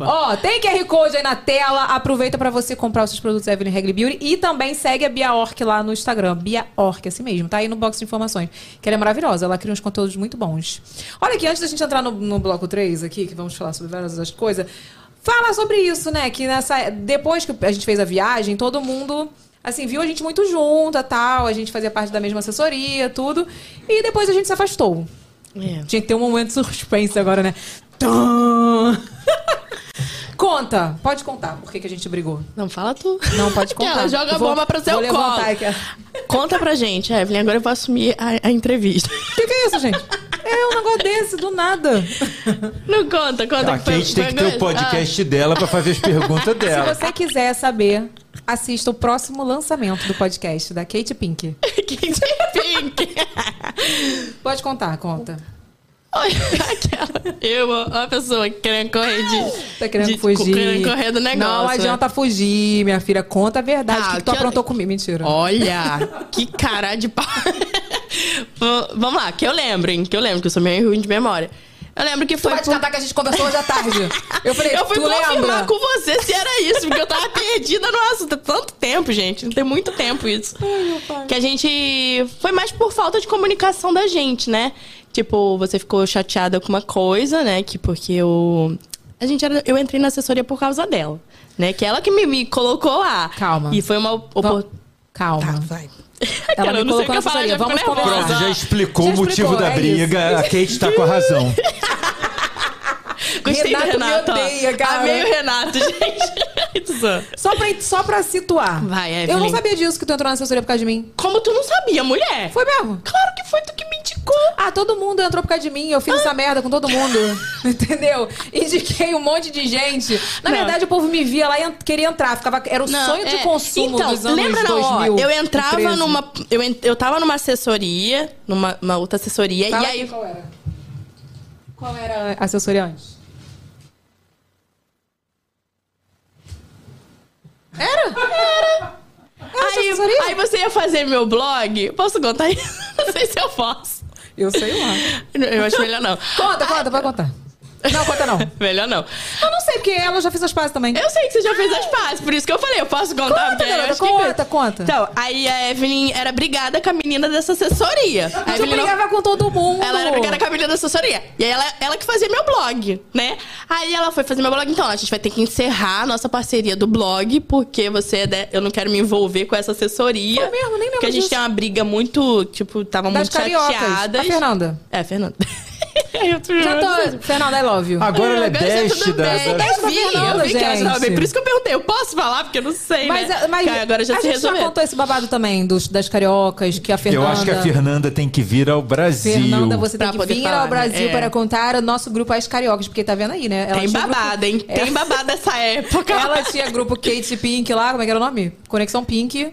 Ó, tem QR Code aí na tela. Aproveita pra você comprar os seus produtos Evelyn Hagley Beauty e também segue a Bia Orc lá no Instagram. Bia Orc, assim mesmo, tá aí no box de informações. Que ela é maravilhosa, ela cria uns conteúdos muito bons. Olha aqui, antes da gente entrar no, no bloco 3 aqui, que vamos falar sobre várias outras coisas, fala sobre isso, né? Que nessa. Depois que a gente fez a viagem, todo mundo. Assim, viu a gente muito junta, tal, a gente fazia parte da mesma assessoria, tudo. E depois a gente se afastou. É. Tinha que ter um momento de suspense agora, né? Tum! Conta, pode contar por que, que a gente brigou. Não, fala tu. Não, pode contar. Ela joga a Vou- bomba pro seu colo. aqui. Conta pra gente, Evelyn. Agora eu vou assumir a, a entrevista. O que, que é isso, gente? É um negócio desse, do nada. Não conta, conta. A Kate tem que ter o podcast dela pra fazer as perguntas dela. Se você quiser saber, assista o próximo lançamento do podcast da Kate Pink. Ah, Kate Pink. Pode contar, conta. Olha, aquela. Eu, uma pessoa querendo correr de. Tá querendo de- fugir. Querendo correr do negócio. Não adianta fugir, minha filha. Conta a verdade. Tá, o que, que tu que- aprontou comigo? Mentira. Olha, que cara de pau. Vamos lá, que eu lembro, hein? Que eu lembro, que eu sou meio ruim de memória. Eu lembro que Tu foi. vai te por- que a gente conversou hoje à tarde. Eu falei, Eu fui tu confirmar lembra? com você se era isso, porque eu tava perdida no assunto. há Tanto tempo, gente. Tem muito tempo isso. Que a gente. Foi mais por falta de comunicação da gente, né? Tipo, você ficou chateada com uma coisa, né? Que porque eu. A gente era... Eu entrei na assessoria por causa dela. Né? Que ela que me, me colocou lá. Calma. E foi uma oportunidade. Calma. Tá, vai. Ela Cara, me colocou já fico Vamos conversar. Pronto, já explicou Já o motivo explicou, da é briga. A Kate tá com a razão. Gostei Renato do me Renato. ó. odeia, cara. Amei o Renato, gente. Só pra, só pra situar. Vai, Eu Evelyn. não sabia disso que tu entrou na assessoria por causa de mim. Como tu não sabia, mulher? Foi mesmo? Claro que foi tu que me indicou. Ah, todo mundo entrou por causa de mim. Eu fiz essa merda com todo mundo. Entendeu? Indiquei um monte de gente. Na Não. verdade, o povo me via lá e queria entrar. Ficava, era o Não, sonho de é. consumo então, dos anos lembra não, ó, 2000. eu entrava numa eu, en- eu tava numa assessoria, numa uma outra assessoria Fala e aí qual era? Qual era a assessoria antes? Era? Era. aí, assessoria? aí você ia fazer meu blog. Posso contar isso? Não sei se eu posso. Eu sei lá. Eu acho melhor não. Conta, conta, pode contar. Não, conta não. Melhor não. Eu não sei, porque ela já fez as pazes também. Eu sei que você já fez as pazes, por isso que eu falei, eu posso contar? Conta, eu garota, acho que- conta, conta. Então, aí a Evelyn era brigada com a menina dessa assessoria. A Evelyn não- brigava com todo mundo. Ela era brigada com a menina da assessoria. E aí ela, ela que fazia meu blog, né? Aí ela foi fazer meu blog. Então, a gente vai ter que encerrar a nossa parceria do blog, porque você é de- eu não quero me envolver com essa assessoria. Foi mesmo, nem lembro Porque a gente disso. tem uma briga muito, tipo, tava Das muito cariocas. chateadas. A Fernanda. É, a Fernanda. eu tô Já tô... Fernanda, I love you. Agora ela é Agora já da. bem. da- Eu vi, Fernanda, eu vi que ela já tava bem. Por isso que eu perguntei, eu posso falar? Porque eu não sei, Mas, né? mas Que agora já a se gente já resolveu. contou esse babado também dos, das cariocas, que a Fernanda... Eu acho que a Fernanda tem que vir ao Brasil. Fernanda, você tem Pra que poder vir falar, ao Brasil né? para contar o nosso grupo As Cariocas, porque tá vendo aí, né? Ela Tem tinha grupo- babado, hein? Tem babado dessa época. Ela tinha grupo Kate Pink lá, como é que era o nome? Conexão Pink.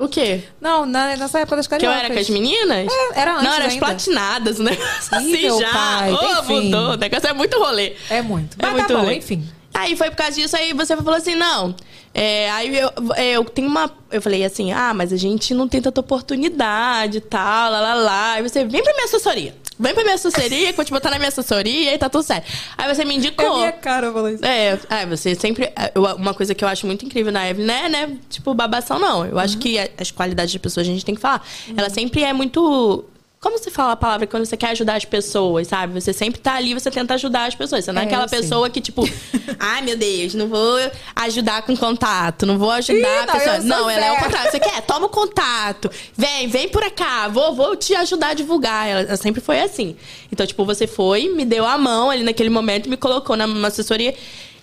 O quê? Não, na- nessa época das Que eu cariocas. era com as meninas? É, era antes Não, era as platinadas, negócio Ih, assim já. pai, Ô, enfim. mudou. O negócio é muito rolê. É muito. É Mas muito tá bom, rolê. enfim. Aí foi por causa disso, aí você falou assim, não. É, aí eu, é, eu tenho uma. Eu falei assim, ah, mas a gente não tem tanta oportunidade e tal, lá, lá, lá. Aí você, vem pra minha assessoria. Vem pra minha assessoria, que eu vou te botar na minha assessoria e tá tudo certo. Aí você me É indicou. minha cara, falei isso. É, é, você sempre. eu- uma coisa que eu acho muito incrível na Evelyn, né, né? Tipo, babação, não. Eu acho que a- as qualidades das pessoas a gente tem que falar. Ela sempre é muito. Como você fala a palavra quando você quer ajudar as pessoas, sabe? Você sempre tá ali, você tenta ajudar as pessoas. Você não é, É, aquela pessoa que, tipo, ai meu Deus, não vou ajudar com contato, não vou ajudar Ih, a não, pessoa. Não, ela é o contrário. Você quer? Toma o contato. Vem, vem por cá. Vou, vou te ajudar a divulgar. Ela, ela sempre foi assim. Então, tipo, você foi, me deu a mão ali naquele momento e me colocou numa assessoria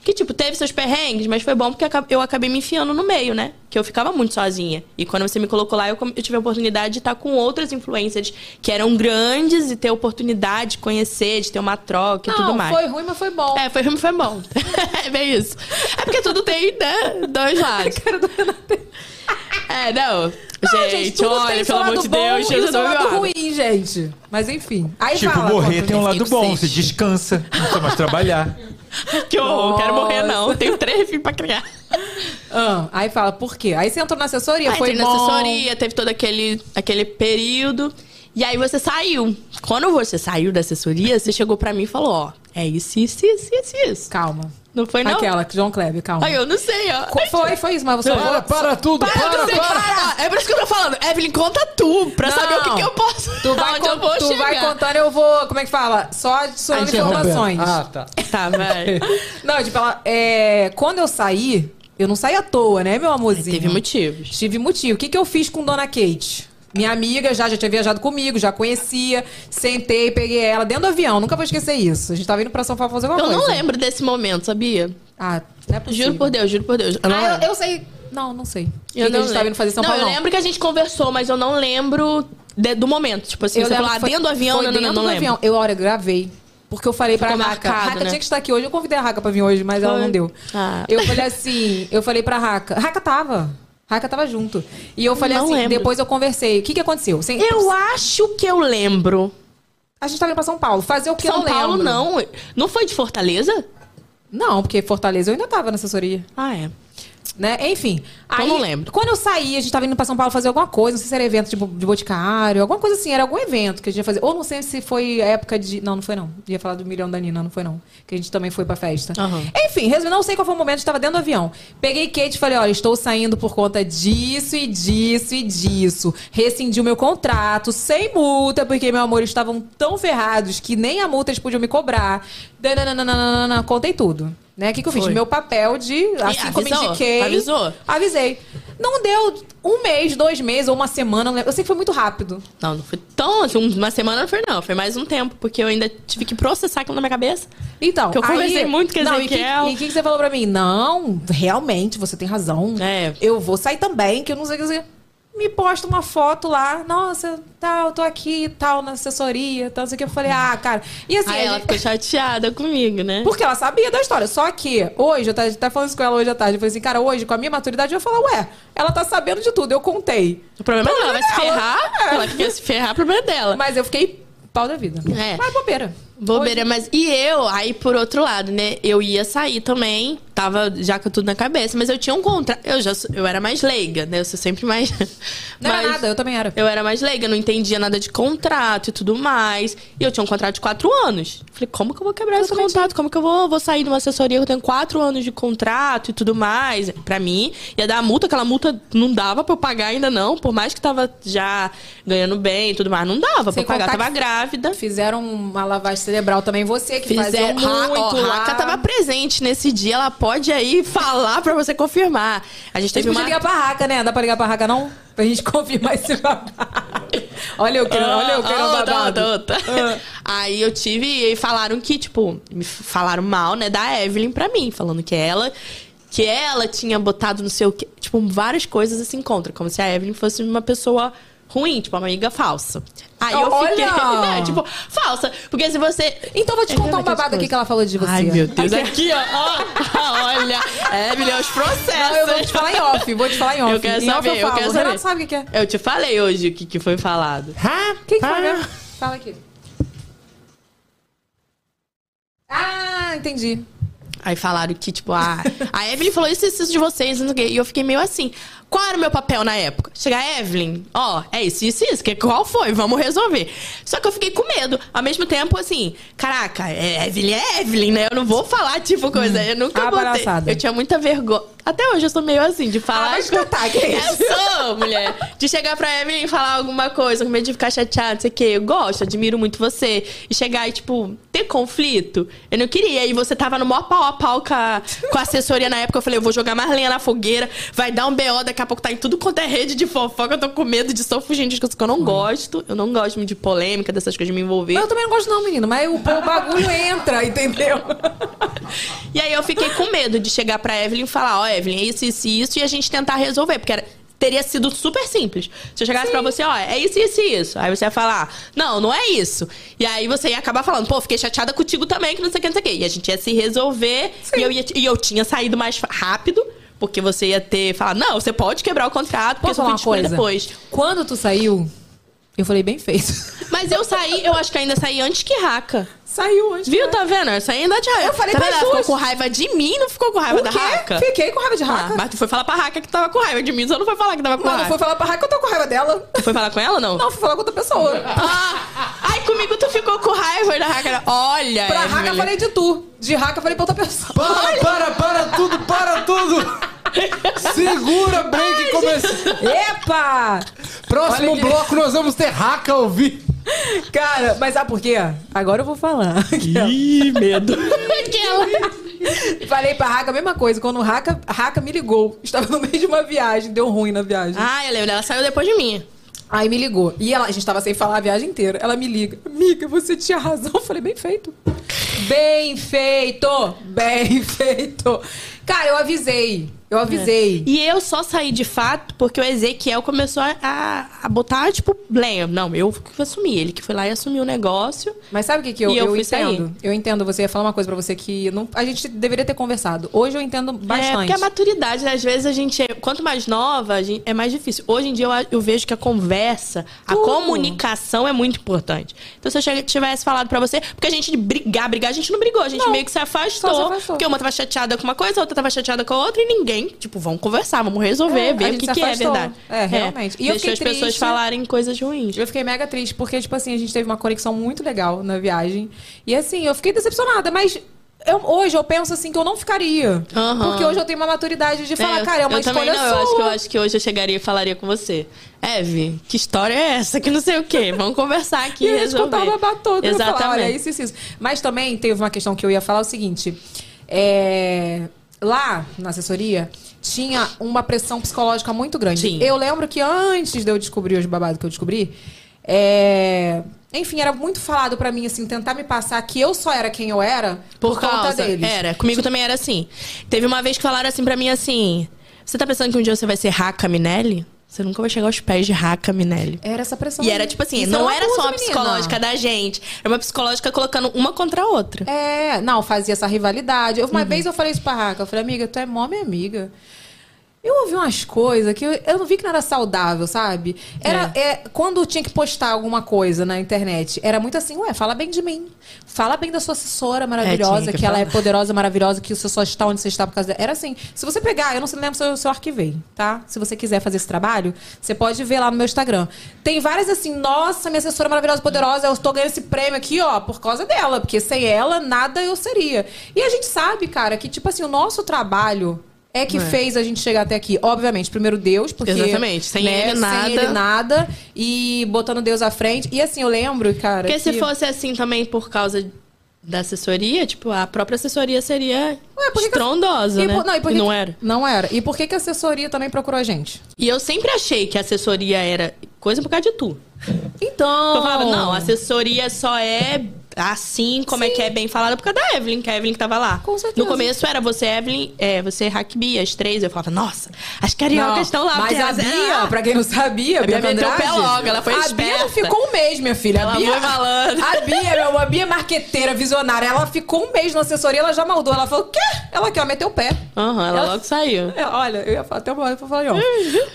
que, tipo, teve seus perrengues, mas foi bom porque eu acabei me enfiando no meio, né? Que eu ficava muito sozinha. E quando você me colocou lá, eu, tive a oportunidade de estar com outras influencers que eram grandes e ter a oportunidade de conhecer, de ter uma troca e Não, tudo mais. foi ruim, mas foi bom. É, foi ruim, foi bom. é bem isso. É porque tudo tem, né, dois lados. É, não. Não, gente, olha, pelo amor lado de bom Deus, e Jesus não me lado ruim, gente. Mas enfim. Aí Tipo, fala, morrer tem um lado bom, você descansa, não precisa mais trabalhar. Que horror, quero morrer Nossa. não. Tenho três filhos pra criar. Ah, aí fala, por quê? Aí você entrou na assessoria, Aí foi entrei na bom. assessoria, teve todo aquele, aquele período. E aí você saiu. Quando você saiu da assessoria, você chegou pra mim e falou, ó, é isso, isso, isso, isso, isso. Calma. Não foi não? Aquela, João Kleber, calma. Ai, eu não sei, ó. Co- Foi, foi isso, mas você Para, para tudo, Para, para, você, para. para. É por isso que eu tô falando. Evelyn, conta tu, pra Não. saber o que, que eu posso. Tu vai, onde eu con- vou tu chegar. vai contando, eu vou. Como é que fala? Só adicionando Adicionando. informações. Ah, tá. Tá, vai. Não, tipo, ela, é, quando eu saí, eu não saí à toa, né, meu amorzinho? Teve motivos. Tive motivo. O que, que eu fiz com Dona Kate? Minha amiga já, já tinha viajado comigo, já conhecia. Sentei, peguei ela dentro do avião. Nunca vou esquecer isso. A gente tava indo pra São Paulo fazer alguma Eu coisa. não lembro desse momento, sabia? Ah, não é possível. Juro por Deus, juro por Deus. Eu não Ah, lembro. eu, eu sei. Não, não sei. Eu que que não a gente tava indo fazer São não, Paulo, eu não. lembro que a gente conversou, mas eu não lembro de- do momento. Tipo assim, Eu você falou, que ah, dentro do avião, não, não, dentro não, do lembro. avião. Eu, olha, gravei. Porque eu falei pra Ficou Raca. marcado, Raca né? tinha que estar aqui hoje. Eu convidei a Raca pra vir hoje, mas ela Foi. não deu. Ah. Eu falei assim, eu falei pra Raca. Raca tava. Raca tava junto. E eu falei Não assim, lembro. depois eu conversei. O que que aconteceu? Sem- Eu acho que eu lembro. A gente tava indo pra São Paulo. Fazer o que São eu Paulo, lembro. não. Não foi de Fortaleza? Não, porque Fortaleza eu ainda tava na assessoria. Ah, é. Né? Enfim. Aí, não lembro. Quando eu saí, a gente tava indo pra São Paulo fazer alguma coisa. Não sei se era evento tipo, de boticário, alguma coisa assim. Era algum evento que a gente ia fazer. Ou não sei se foi época de. Não, não foi não. Ia falar do milhão da Nina, não foi não. Que a gente também foi pra festa. Aham. Enfim, resumindo, não sei qual foi o momento, a gente tava dentro do avião. Peguei Kate e falei: olha, estou saindo por conta disso e disso e disso. Rescindi o meu contrato sem multa, porque, meu amor, eles estavam tão ferrados que nem a multa eles podiam me cobrar. Dananana, contei tudo. Né? O que, que eu fiz? Foi. Meu papel de. Assim como indiquei. Avisou? Avisei. Não deu um mês, dois meses ou uma semana. Eu sei que foi muito rápido. Não, não foi tão assim, uma semana não foi não, foi mais um tempo, porque eu ainda tive que processar aquilo na minha cabeça. Então, Que eu conversei muito com não, que- Ezequiel. E o que, que você falou pra mim? Não, realmente, você tem razão. É. Eu vou sair também, que eu não sei o que dizer. Me posta uma foto lá, nossa, tal, tô aqui tal, na assessoria, tal, não sei o que. Eu falei, ah, cara. E assim, Aí ela gente- ficou chateada comigo, né? porque ela sabia da história. Só que hoje, eu tava até falando isso com ela hoje à tarde. Eu falei assim, cara, hoje, com a minha maturidade, eu falo, ué, ela tá sabendo de tudo, eu contei. O problema é dela, vai se ferrar. É. Ela quer se ferrar, o problema é dela. Mas eu fiquei pau da vida. É. Mas bobeira. Bobeira, mas e eu, aí por outro lado, né? Eu ia sair também, tava já com tudo na cabeça, mas eu tinha um contrato. Eu já eu era mais leiga, né? Eu sou sempre mais. Não era mais- nada, eu também era. Eu era mais leiga, não entendia nada de contrato e tudo mais. E eu tinha um contrato de quatro anos. Falei, como que eu vou quebrar esse contrato? Como que eu vou, vou sair de uma assessoria que eu tenho quatro anos de contrato e tudo mais? Pra mim, ia dar a multa, aquela multa não dava pra eu pagar ainda não, por mais que tava já ganhando bem e tudo mais, não dava Sem pra eu pagar. Tava grávida. Fizeram uma lavagem cerebral também, você que Fizeram, fazia Ra- muito ó, lá. Raca tava presente nesse dia, ela pode aí falar pra você confirmar. A gente A gente teve uma ligar pra Raca, né? Dá pra ligar pra Raca, não? Pra gente confirmar esse babado. olha eu querendo, olha eu querendo Ah, babado. outra, outra. Aí eu tive e falaram que, tipo, me falaram mal, né, da Evelyn pra mim, falando que ela que ela tinha botado no seu, tipo, várias coisas assim contra, como se a Evelyn fosse uma pessoa ruim, tipo, uma amiga falsa. Aí eu fiquei, Olha! né, tipo, falsa, porque se você Então vou te É contar um babado aqui que ela falou de você. Ai, meu Deus. Aqui, ó. ó. Olha. Evelyn, é os processos. Não, eu vou te falar em off, vou te falar em off. Eu quero Em off saber, eu eu falo. quero O Renato saber. sabe o que que é. Eu te falei hoje o que, que foi falado. Quem que foi mesmo? Fala aqui. Ah, entendi. Aí falaram que, tipo, a, a Evelyn falou isso, isso de vocês, não sei o quê. E eu fiquei meio assim. Qual era o meu papel na época? Chegar, Evelyn, ó, é isso, isso, isso. Que, qual foi? Vamos resolver. Só que eu fiquei com medo. Ao mesmo tempo, assim, caraca, é Evelyn é Evelyn, né? Eu não vou falar, tipo, coisa. Eu nunca botei. Eu tinha muita vergonha. Até hoje eu sou meio assim, de falar. Ah, vai as coisas. escutar, que é isso? Eu sou, mulher. De chegar pra Evelyn e falar alguma coisa, com medo de ficar chateada, não sei o quê. Eu gosto, admiro muito você. E chegar e, tipo, ter conflito. Eu não queria. E você tava no maior pau a pau com a, com a assessoria na época. Eu falei, eu vou jogar mais lenha na fogueira. Vai dar um BO, daqui a pouco tá em tudo quanto é rede de fofoca. Eu tô com medo de só fugir de coisas que eu não gosto. Eu não gosto muito de polêmica, dessas coisas de me envolver. Mas eu também não gosto não, menino. Mas o, o bagulho entra, entendeu? E aí eu fiquei com medo de chegar pra Evelyn e falar, ó, Evelyn, é isso, isso e isso, e a gente tentar resolver, porque era- teria sido super simples. Se eu chegasse pra você, ó, é isso, isso e isso. Aí você ia falar, não, não é isso. E aí você ia acabar falando, pô, fiquei chateada contigo também, que não sei o que, não sei o que. E a gente ia se resolver, e eu, ia, e eu tinha saído mais rápido, porque você ia ter falado, não, você pode quebrar o contrato, porque Posso eu falar uma coisa? depois. Quando tu saiu, eu falei, bem feito. Mas eu saí, eu acho que ainda saí antes que Raca. Saiu antes. Viu, tá vendo? Eu saí ainda de raiva. Eu falei tá? Ela ficou com raiva de mim, não ficou com raiva O da quê? Raca. Fiquei com raiva de Ah, Raca. mas tu foi falar pra Raca que tava com raiva de mim, só não foi falar que tava com Mas não raiva. foi falar pra Raca que eu tô com raiva dela. Tu foi falar com ela ou não? Não, fui falar com outra pessoa. Ah, ai, comigo tu ficou com raiva da Raca. Olha, Pra Raca eu falei de tu. De Raca eu falei pra outra pessoa. Para, para, para tudo, para tudo! Segura, break, começa. Epa! Próximo Olha que- bloco nós vamos ter Raca ao vivo. Cara, mas sabe por quê? Agora eu vou falar. Ih, medo. Falei pra Raca a mesma coisa. Quando o Raca, Raca me ligou. Estava no meio de uma viagem. Deu ruim na viagem. Ah, eu lembro, ela saiu depois de mim. Aí me ligou. E ela, a gente tava sem falar a viagem inteira. Ela me liga. Amiga, você tinha razão. Eu falei, bem feito. Bem feito! Bem feito! Cara, eu avisei. Eu avisei. E eu só saí de fato porque o Ezequiel começou a, a, a botar, tipo, lenha. Não, eu que assumi. Ele que foi lá e assumiu o negócio. Mas sabe o que, que eu, eu eu fui entendo? Eu entendo. Você ia falar uma coisa pra você que não, a gente deveria ter conversado. Hoje eu entendo É, bastante. porque a maturidade, né? às vezes a gente, é- quanto mais nova, é mais difícil. Hoje em dia eu, eu vejo que a conversa, a Tudo. comunicação é muito importante. Então se eu tivesse falado pra você, porque a gente brigar, brigar, a gente não brigou, a gente Não. meio que se afastou, se afastou. Porque uma tava chateada com uma coisa, a outra tava chateada com a outra e ninguém, tipo, vamos conversar, vamos resolver, É, a ver o que, que é verdade. É, realmente. E eu Deixou as pessoas triste. falarem coisas ruins. Eu fiquei mega triste, porque, tipo assim, a gente teve uma conexão muito legal na viagem. E assim, eu fiquei decepcionada, mas. eu- hoje eu penso assim que eu não ficaria. Aham. Porque hoje eu tenho uma maturidade de falar, eu- cara, é uma eu também escolha não, sua. eu acho, que, eu acho que hoje eu chegaria e falaria com você. Eve, que história é essa? Que não sei o quê. Vamos conversar aqui E e resolver. o babado todo. ia falar, Exatamente. olha, isso, isso, isso. Mas também teve uma questão que eu ia falar o seguinte. é, Lá, na assessoria, tinha uma pressão psicológica muito grande. Sim. Eu lembro que antes de eu descobrir os babados que eu descobri, é, enfim, era muito falado pra mim, assim, tentar me passar que eu só era quem eu era por, Por conta causa, deles. Era, comigo também era assim. Teve uma vez que falaram assim pra mim assim: Você tá pensando que um dia você vai ser Raca Minelli? Você nunca vai chegar aos pés de Raca Minelli. Era essa pressão. E era tipo assim, Isso não era só uma menina. psicológica da gente, era uma psicológica colocando uma contra a outra. É, não, fazia essa rivalidade. Eu- Uma Uhum. vez eu falei isso pra Raca, eu falei, amiga, tu é mó minha amiga. Eu ouvi umas coisas que eu, eu não vi que não era saudável, sabe? Era é, quando tinha que postar alguma coisa na internet, era muito assim, ué, fala bem de mim. Fala bem da sua assessora maravilhosa, tinha que, que ela é poderosa, maravilhosa, que você só está onde você está por causa dela. Era assim. Se você pegar, eu não sei lembro se eu, se eu arquivei, tá? Se você quiser fazer esse trabalho, você pode ver lá no meu Instagram. Tem várias assim, nossa, minha assessora maravilhosa, poderosa, eu estou ganhando esse prêmio aqui, ó, por causa dela, porque sem ela, nada eu seria. E a gente sabe, cara, que, tipo assim, o nosso trabalho. É que fez a gente chegar até aqui. Obviamente, primeiro Deus, porque. Exatamente. Sem né, ele, nada. Sem ele, nada. E botando Deus à frente. E assim, eu lembro, cara. Porque se que- fosse assim também por causa da assessoria, tipo, a própria assessoria seria Ué, que que- estrondosa, E né? não, e que não que- era. Não era. E por que, que a assessoria também procurou a gente? E eu sempre achei que a assessoria era coisa por causa de tu. Então. Eu falava, não, a assessoria só é assim, como é que é bem falada, por causa da Evelyn, que a Evelyn que tava lá. Com certeza. No começo era você, Evelyn, é, você, Hackbi, as três. Eu falava, nossa, as cariocas estão lá. Mas a Bia, pra quem não sabia, a A Bia Bia meteu o pé logo, ela foi A Bia não esperta. ficou um mês, minha filha. Ela a Bia, foi malandra. A Bia, meu, uma Bia marqueteira, visionária. Ela ficou um mês na assessoria, ela já maldou. Ela falou, quê? Ela aqui, ó, meteu o pé. Aham, ela Ela- logo saiu. É, olha, eu ia falar até uma hora pra falar, ó.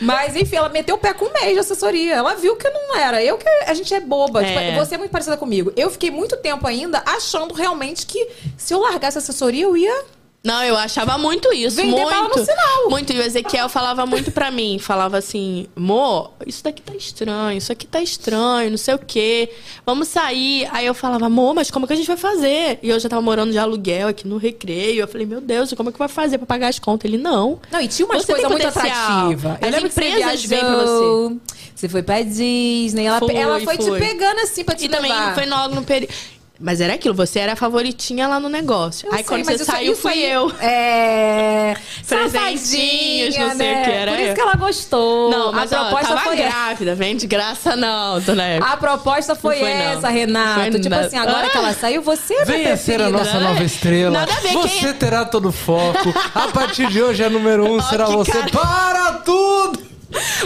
Mas, enfim, ela meteu o pé com um mês de assessoria. Ela viu que não era. Eu que a gente é boba. É. Tipo, você é muito parecida comigo. Eu fiquei muito tempo ainda achando realmente que se eu largasse a assessoria, eu ia. Não, eu achava muito isso. Vender muito. bala no sinal. Muito. E o Ezequiel falava muito pra mim. Falava assim, amor, isso daqui tá estranho, isso aqui tá estranho, não sei o quê. Vamos sair. Aí eu falava, amor, mas como que a gente vai fazer? E eu já tava morando de aluguel aqui no recreio. Eu falei, meu Deus, como é que vai fazer pra pagar as contas? Ele, não. Não, e tinha umas Você tem coisas muito atrativas. Eu As você empresas vêm pra viajou, Você foi pra Disney. Ela Foi, ela foi, foi. te pegando assim pra te E também levar. foi logo no período. Mas era aquilo, você era a favoritinha lá no negócio. Eu aí sei, quando mas você saiu, fui aí- eu. É. Presentinhos, não sei o né? que era Por isso eu. que ela gostou. Não, mas a ó, proposta tava foi grávida, vem de graça não, dona Eva. A proposta foi, Não foi, não. essa, Renato. Foi tipo nada. assim, agora Ah. que ela saiu, você é minha Venha ser a nossa né? nova estrela. Nada a ver, você quem é- terá todo o foco. A partir de hoje, a número um será que você. cara. Para tudo!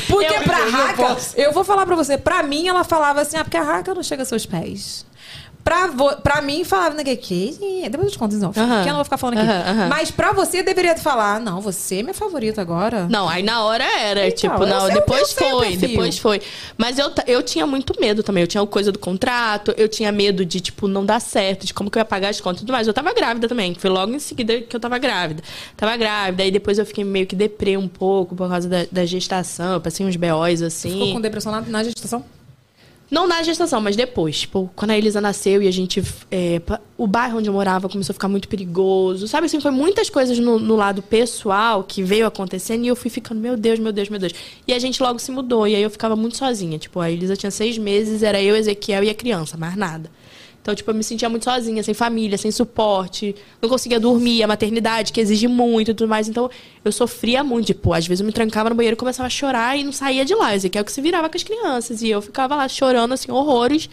Porque Eu- pra eu Raca, posso. eu vou falar pra você, pra mim ela falava assim, ah, porque a Raca não chega aos seus pés. Pra, vo, pra mim, falava, né, que, que depois eu te conto, então, Aham. que eu não vou ficar falando aqui. Mas pra você, deveria falar, não, você é minha favorita agora. Não, aí na hora era, Então, tipo, não, eu depois foi, depois foi. Mas eu, eu tinha muito medo também. Eu tinha coisa do contrato, eu tinha medo de, tipo, não dar certo, de como que eu ia pagar as contas e tudo mais. Eu tava grávida também. Foi logo em seguida que eu tava grávida. Tava grávida, aí depois eu fiquei meio que deprê um pouco por causa da, da gestação. Eu passei uns BOs assim. Ficou com depressão na, na gestação? Não na gestação, mas depois. Tipo, quando a Elisa nasceu e a gente. é, o bairro onde eu morava começou a ficar muito perigoso. Sabe assim, foi muitas coisas no, no lado pessoal que veio acontecendo e eu fui ficando, meu Deus, meu Deus, meu Deus. E a gente logo se mudou. E aí eu ficava muito sozinha. Tipo, a Elisa tinha seis meses, era eu, Ezequiel e a criança, mais nada. Então, tipo, eu me sentia muito sozinha, sem família, sem suporte. Não conseguia dormir, a maternidade, que exige muito e tudo mais. Então, eu sofria muito. Tipo, às vezes eu me trancava no banheiro, começava a chorar e não saía de lá. Ezequiel que se virava com as crianças. E eu ficava lá chorando, assim, horrores.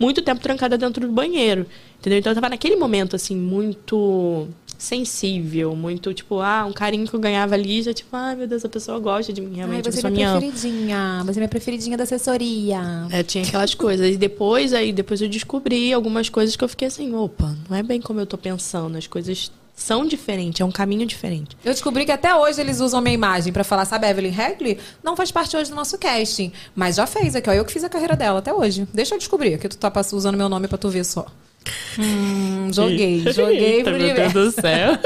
Muito tempo trancada dentro do banheiro. Entendeu? Então, eu tava naquele momento, assim, muito sensível. Muito, tipo, ah, um carinho que eu ganhava ali. Já, tipo, ai, meu Deus, a pessoa gosta de mim. Ai, Realmente, a você é pessoa me minha ama. preferidinha. Você é minha preferidinha da assessoria. É, tinha aquelas coisas. E depois, aí, depois eu descobri algumas coisas que eu fiquei assim, opa, não é bem como eu tô pensando. As coisas são diferentes, é um caminho diferente. Eu descobri que até hoje eles usam minha imagem pra falar, sabe, a Evelyn Hagley não faz parte hoje do nosso casting. Mas já fez aqui, ó. Eu que fiz a carreira dela até hoje. Deixa eu descobrir que tu tá usando meu nome pra tu ver só. Hum, joguei, joguei pro universo. do céu.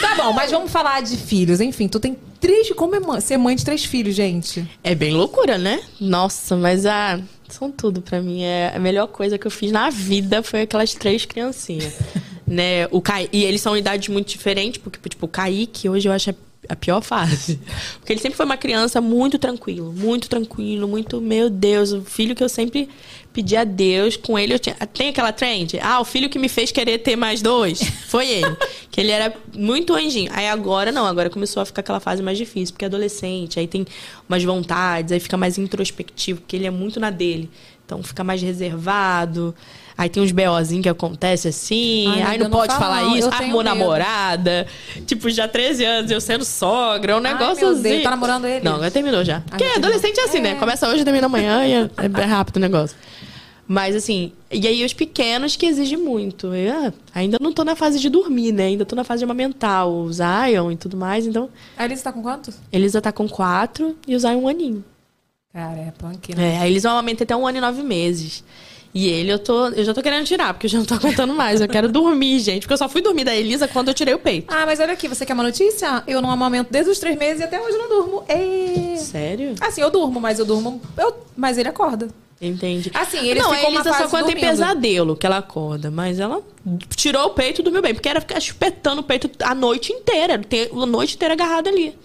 Tá bom, mas vamos falar de filhos. Enfim, tu tem três. Como é mãe- ser mãe de três filhos, gente? É bem loucura, né? Nossa, mas ah, são tudo pra mim. É a melhor coisa que eu fiz na vida foi aquelas três criancinhas. né? O Ca... E eles são idades muito diferentes, porque, tipo, o Kaique hoje eu acho a- a pior fase. Porque ele sempre foi uma criança muito tranquilo, muito tranquilo, muito, meu Deus, o filho que eu sempre pedi a Deus. Com ele eu tinha. Tem aquela trend? Ah, o filho que me fez querer ter mais dois. Foi ele. que ele era muito anjinho. Aí agora não, agora começou a ficar aquela fase mais difícil, porque é adolescente, aí tem umas vontades, aí fica mais introspectivo, porque ele é muito na dele. Então fica mais reservado. Aí tem uns BOzinhos que acontece assim. Ai, aí não pode fala falar não, isso. eu Armou namorada. Tipo, já 13 anos, eu sendo sogra. É um Ai, negócio Deus, assim. tá namorando ele? Não, agora terminou já. Porque já terminou. adolescente é assim, né? É. Começa hoje, termina amanhã e é, é rápido o negócio. Mas assim, e aí os pequenos que exigem muito. Eu, ah, ainda não tô na fase de dormir, né? Ainda tô na fase de amamentar o Zion e tudo mais, então. A Elisa tá com quantos? Elisa tá com quatro e o Zion um aninho. Cara, é punk, né? É, a Elisa amamenta até um ano e nove meses. E ele eu tô. Eu já tô querendo tirar, porque eu já não tô aguentando mais. Eu quero dormir, gente. Porque eu só fui dormir da Elisa quando eu tirei o peito. Ah, mas olha aqui, você quer uma notícia? Eu não amamento desde os três meses e até hoje não durmo. É... Sério? Assim, eu durmo, mas eu durmo. Eu... Mas ele acorda. Entendi. Assim, ele não, ficou a Elisa só quando tem pesadelo que ela acorda. Mas ela tirou o peito e dormiu bem. Porque era ficar chupetando o peito a noite inteira. Tem a noite inteira agarrada ali.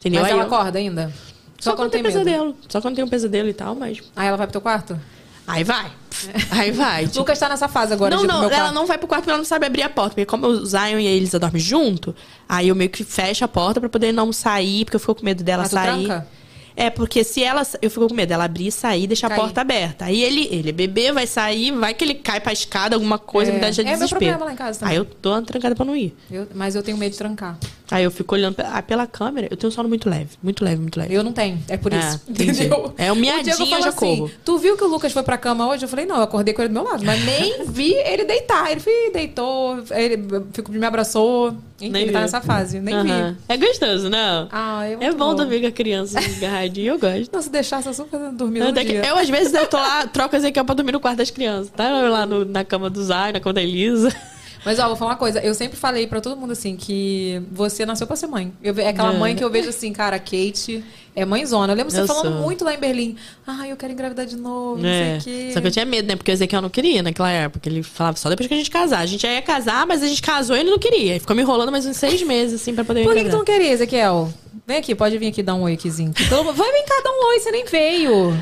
Entendeu? Mas Aí ela eu- acorda ainda? Só, quando tem medo. pesadelo. Só quando tem um pesadelo e tal, mas. Aí ela vai pro teu quarto? Aí vai. Aí vai. Tipo, Lucas tá nessa fase agora não, não, ela quarto. não vai pro quarto porque ela não sabe abrir a porta. Porque como o Zion e a Elisa dormem junto, aí eu meio que fecho a porta pra poder não sair, porque eu fico com medo dela Mas tu sair. tranca? É, porque se ela. Eu fico com medo dela abrir, sair e deixar Cair. a porta aberta. Aí ele, ele é bebê, vai sair, vai que ele cai pra escada, alguma coisa, É. me dá já É meu desespero. problema lá em casa também. Aí eu tô trancada pra não ir. Eu- mas eu tenho medo de trancar. Aí eu fico olhando pe- ah, pela câmera, eu tenho um sono muito leve, muito leve, muito leve. Eu não tenho, é por É, isso. entendi. Entendeu? É, o miadinho eu já assim, corro. Tu viu que o Lucas foi pra cama hoje? Eu falei, não, eu acordei com ele do meu lado. Mas nem vi ele deitar. Ele foi, deitou, ele ficou, me abraçou. Nem ele tá nessa fase. Nem Aham. vi. É gostoso, não? Ah, é, é bom, dormir com a criança agarradinha, eu gosto. Não, se deixar, você só fazendo dormir Eu, no dia. eu, às vezes, eu tô lá, troco esse aqui pra dormir no quarto das crianças. Tá Eu lá no- na cama do Zay, na cama da Elisa. Mas, ó, vou falar uma coisa. Eu sempre falei pra todo mundo, assim, que você nasceu pra ser mãe. Eu, é aquela É. mãe que eu vejo assim, cara, a Kate é mãezona. Eu lembro você Eu falando sou. muito lá em Berlim. Ai, eu quero engravidar de novo, não É. sei o quê. Só que eu tinha medo, né? Porque o Ezequiel não queria naquela época. Ele falava só depois que a gente casar. A gente já ia casar, mas a gente casou e ele não queria. Ele ficou me enrolando mais uns seis meses, assim, pra poder Por que, que tu não queria, Ezequiel? Vem aqui, pode vir aqui dar um oi mundo- Vai, vem cá, dá um oi, você nem veio.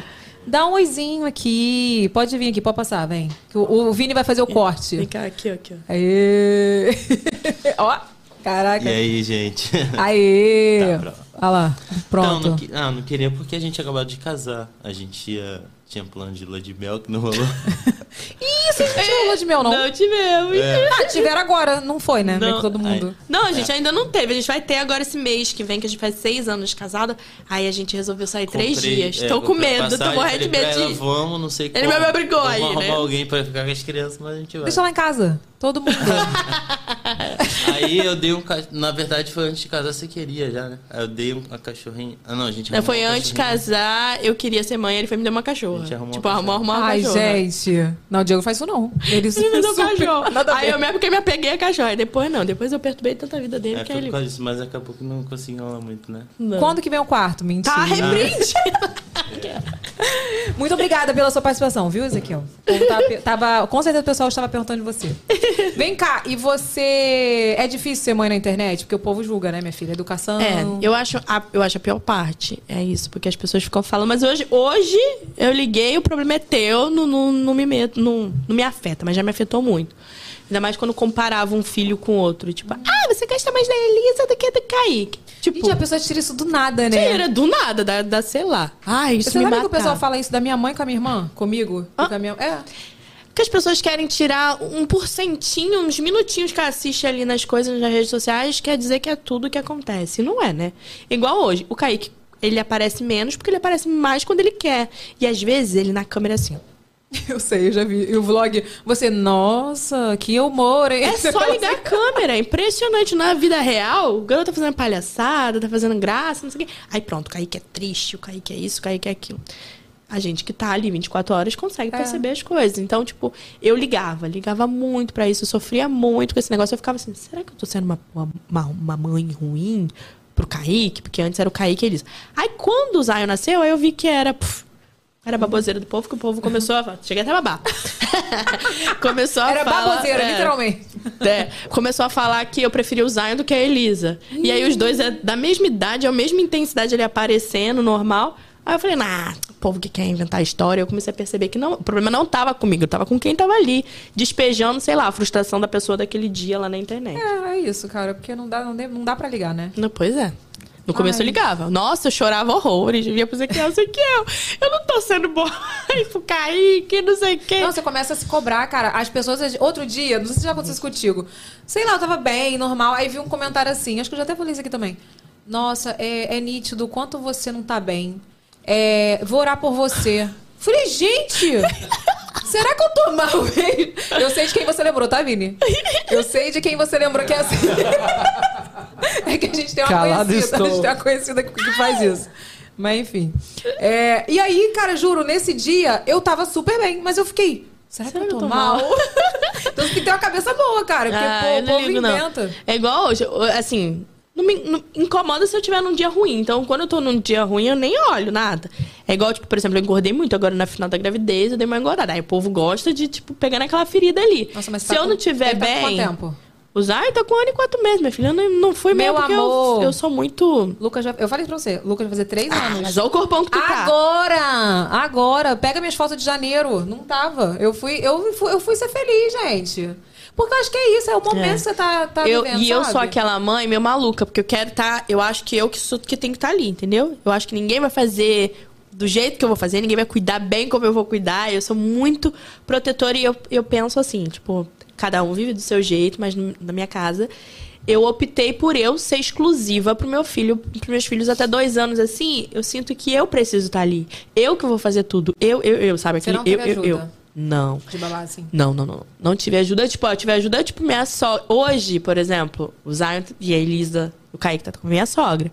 Dá um oizinho aqui. Pode vir aqui, pode passar, vem. O, o Vini vai fazer o Vem corte. cá, aqui, ó, aqui, ó. Aê! ó, caraca. E aí, gente? Aê! Tá, pronto. Olha lá, pronto. Não, não, ah, não queria porque a gente acabou de casar. A gente ia, tinha plano de lua de mel que não rolou. Ih, vocês não tinham lua de mel, não? Não tivemos. Ah, tiveram agora, não foi, né? Meio que todo mundo. Não, a gente ainda não teve. A gente vai ter agora esse mês que vem, que a gente faz seis anos de casada. Aí a gente resolveu sair três Comprei- dias. é, tô com medo, tô passagem, morrendo de medo ela. Vamos, não sei Ele como. me obrigou Vamos aí, arrumar né? alguém pra ficar com as crianças, mas a gente vai. Deixa lá em casa. Todo mundo. Aí eu dei um ca... Na verdade, foi antes de casar, você queria já, né? Aí eu dei uma cachorrinha. Ah, não, a gente Não, arrumou foi antes de casar, eu queria ser mãe, ele foi me dar uma cachorra. A gente arrumou tipo, uma arrumou arrumar uma Ai, cachorra. gente. Não, o Diego faz isso não. Ele, Ele me deu super- cachorro. Nada Aí eu mesmo porque me apeguei a cachorro. Aí depois não, depois eu perturbei tanta vida dele É, que foi ele. por causa disso, mas acabou que não consegui enrolar muito, né? Não. Quando que vem o quarto? Mentira. Tá repreendido. Muito obrigada pela sua participação, viu, Ezequiel? O povo tava, tava- com certeza o pessoal estava perguntando de você. Vem cá, e você. É difícil ser mãe na internet? Porque o povo julga, né, minha filha? Educação. É, eu acho, a, eu acho a pior parte. É isso, porque as pessoas ficam falando, mas hoje, hoje eu liguei, o problema é teu, não, não, não me meto, não, não me afeta, mas já me afetou muito. Ainda mais quando comparava um filho com outro. Tipo, ah, você gosta mais da Elisa do que do Kaique. Tipo, Gente, a pessoa tira isso do nada, né? tira do nada, da, da sei lá. Ai, isso Você me sabe que o pessoal fala isso da minha mãe com a minha irmã? Comigo? Ah. com a minha... É. Porque as pessoas querem tirar um porcentinho, uns minutinhos que assiste ali nas coisas nas redes sociais, quer dizer que é tudo que acontece. Não é, né? Igual hoje, o Kaique, ele aparece menos porque ele aparece mais quando ele quer. E às vezes ele na câmera é assim, ó. Eu sei, eu já vi. E o vlog, você, nossa, que humor, hein? É só ligar a câmera. É impressionante. Na vida real, o garoto tá fazendo palhaçada, tá fazendo graça, não sei o quê. Aí pronto, o Kaique é triste, o Kaique é isso, o Kaique é aquilo. A gente que tá ali 24 horas consegue É. perceber as coisas. Então, tipo, eu ligava, ligava muito pra isso, eu sofria muito com esse negócio. Eu ficava assim, será que eu tô sendo uma, uma, uma mãe ruim pro Kaique? Porque antes era o Kaique e eles. Aí quando o Zion nasceu, aí eu vi que era. puf, era baboseira do povo, que o povo começou a. Cheguei até a babar. começou a Era falar, baboseira, é. literalmente. É, começou a falar que eu preferia o Zion do que a Elisa. E aí os dois é da mesma idade, a mesma intensidade ele aparecendo, normal. Aí eu falei, nah, o povo que quer inventar história. Eu comecei a perceber que não, o problema não tava comigo, tava com quem tava ali, despejando, sei lá, a frustração da pessoa daquele dia lá na internet. É, é isso, cara, porque não dá, não, dá- não dá pra ligar, né? Não, pois é. No começo Ai. eu ligava. Nossa, eu chorava horrores. Eu via pro Ezequiel, Ezequiel, eu não tô sendo boa pro Kaique, não sei o quê. Não, você começa a se cobrar, cara. As pessoas. Outro dia, não sei se já aconteceu isso contigo. Sei lá, eu tava bem, normal. Aí vi um comentário assim. Acho que eu já até falei isso aqui também. Nossa, é, é nítido o quanto você não tá bem. É, vou orar por você. Falei, gente! Será que eu tô mal mesmo? Eu sei de quem você lembrou, tá, Vini? Eu sei de quem você lembrou que é assim. É que a gente tem uma Calado conhecida, a estou. gente tem uma conhecida que faz isso. Mas enfim. É, e aí, cara, juro, nesse dia eu tava super bem, mas eu fiquei. Será, que eu tô, mal? então você tem que ter uma cabeça boa, cara. Porque, Ah, pô, o não povo ligo, não. inventa. É igual hoje, assim, não me não incomoda se eu tiver num dia ruim. Então, quando eu tô num dia ruim, eu nem olho nada. É igual, tipo, por exemplo, eu engordei muito agora na final da gravidez, eu dei uma engordada. Aí o povo gosta de, tipo, pegar naquela ferida ali. Nossa, mas se tá eu com- não tiver ele tá com bem. quanto tempo? Usar, ai, tá com um ano e quatro meses, minha filha. Não, não foi Meu porque amor. eu, eu sou muito. Lucas, já, eu falei pra você, Lucas vai fazer três Ah, anos. mas olha o corpão que tu tá. Agora! Agora! Pega minhas fotos de janeiro. Não tava. Eu fui, eu fui, eu fui ser feliz, gente. Porque eu acho que é isso, é o momento É. que você tá, tá eu, vivendo, e eu sabe? sou aquela mãe meio maluca, porque eu quero estar. eu acho que eu que sou que tenho que estar ali, entendeu? Eu acho que ninguém vai fazer do jeito que eu vou fazer, ninguém vai cuidar bem como eu vou cuidar. Eu sou muito protetora e eu, eu penso assim, tipo, cada um vive do seu jeito, mas no- na minha casa. Eu optei por eu ser exclusiva pro meu filho, pros meus filhos até dois anos, assim. Eu sinto que eu preciso estar ali. Eu que vou fazer tudo. Eu, eu, eu, sabe? Você Aquele, não teve eu, eu, eu. ajuda? Não. De babá, assim. Não, não, não. Não tive ajuda. Tipo, eu tive ajuda, tipo, minha sogra. Hoje, por exemplo, o Zion e a Elisa, o Kaique tá com minha sogra.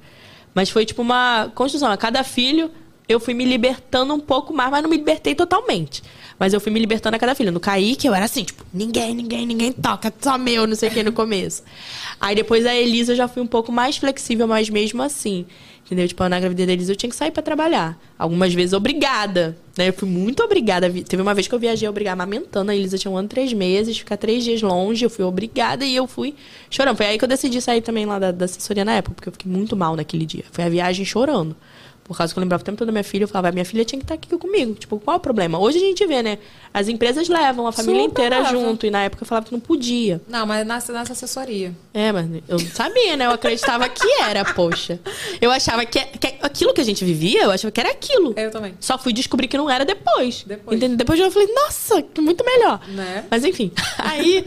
Mas foi, tipo, uma construção. A cada filho, eu fui me libertando um pouco mais, mas não me libertei totalmente. Mas eu fui me libertando a cada filho. No Kaique, eu era assim, tipo, ninguém, ninguém, ninguém toca, só meu, não sei o que, no começo. Aí depois a Elisa eu já fui um pouco mais flexível, mas mesmo assim. Entendeu? Tipo, na gravidez da Elisa eu tinha que sair pra trabalhar. Algumas vezes obrigada. Né? Eu fui muito obrigada. Teve uma vez que eu viajei obrigada, amamentando. A Elisa tinha um ano três meses, ficar três dias longe. Eu fui obrigada e eu fui chorando. Foi aí que eu decidi sair também lá da, da assessoria na época, porque eu fiquei muito mal naquele dia. Foi a viagem chorando. Por causa que eu lembrava o tempo todo da minha filha, eu falava, minha filha tinha que estar aqui comigo. Tipo, qual é o problema? Hoje a gente vê, né? As empresas levam a família Super inteira junto. E na época eu falava que não podia. Não, mas nessa, nessa assessoria. É, mas eu sabia, né? Eu acreditava que era, poxa. Eu achava que, que aquilo que a gente vivia, eu achava que era aquilo. Eu também. Só fui descobrir que não era depois. Depois. Entendeu? Depois eu falei, nossa, que muito melhor. Né? Mas enfim, aí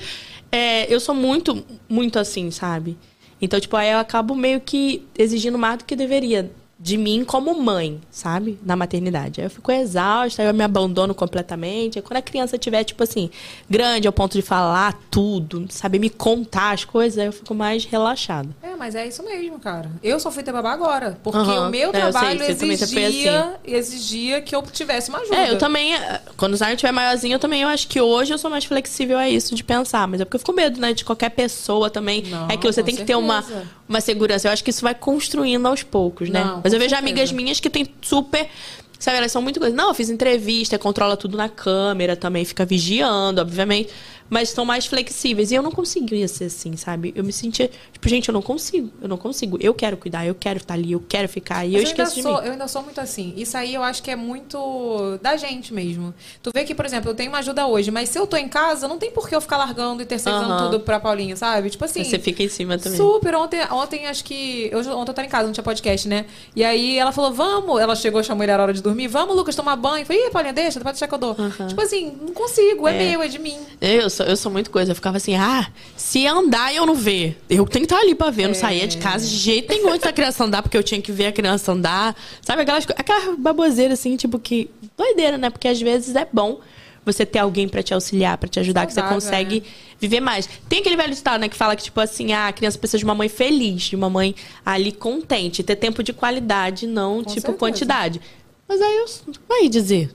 é, eu sou muito, muito assim, sabe? Então, tipo, aí eu acabo meio que exigindo mais do que deveria de mim como mãe, sabe? Na maternidade. Aí eu fico exausta, aí eu me abandono completamente. Aí quando a criança tiver, tipo assim, grande ao ponto de falar tudo, saber me contar as coisas, aí eu fico mais relaxada. É, mas é isso mesmo, cara. Eu só fui ter babá agora. Porque Aham. o meu É, sei, trabalho você também já foi exigia, exigia que eu tivesse uma ajuda. É, eu também, eh, quando o Zion tiver maiorzinho, eu também eu acho que hoje eu sou mais flexível a isso de pensar. Mas é porque eu fico com medo, né? De qualquer pessoa também. Não, é que você tem que ter uma, certeza. uma segurança. Eu acho que isso vai construindo aos poucos, né? Não, Mas eu vejo amigas minhas que têm super. Sabe, elas são muito coisas. Não, eu fiz entrevista, controla tudo na câmera também, fica vigiando, obviamente. Mas são mais flexíveis. E eu não conseguia ser assim, sabe? Eu me sentia. Tipo, gente, eu não consigo. Eu não consigo. Eu quero cuidar, eu quero estar ali, eu quero ficar. E eu Mas ainda esqueço de sou, mim. Eu ainda sou muito assim. Isso aí eu acho que é muito da gente mesmo. Tu vê que, por exemplo, eu tenho uma ajuda hoje, mas se eu tô em casa, não tem por que eu ficar largando e terceirizando Aham. tudo pra Paulinha, sabe? Tipo assim. Você fica em cima também. Super. Ontem, ontem acho que. Hoje, ontem eu tava em casa, não tinha podcast, né? E aí ela falou, vamos. Ela chegou, chamou ele, era hora de dormir. Vamos, Lucas, tomar banho. Eu falei, ih, Paulinha, deixa, depois deixar que eu dou. Tipo assim, não consigo, é, É. meu, é de mim. Eu sou, eu sou muito coisa. Eu ficava assim, ah, se andar eu não ver. Eu tenho que estar ali pra ver. Eu não É. saía de casa de jeito nenhum antes da criança andar, porque eu tinha que ver a criança andar. Sabe, aquelas, aquela baboseira assim, tipo que. Doideira, né? Porque às vezes é bom você ter alguém pra te auxiliar, pra te ajudar, que você Saudável, consegue viver mais. Tem aquele velho ditado, né, que fala que, tipo assim, ah, a criança precisa de uma mãe feliz, de uma mãe ali contente, ter tempo de qualidade, não, tipo, certeza. quantidade. Mas aí eu. Vai dizer.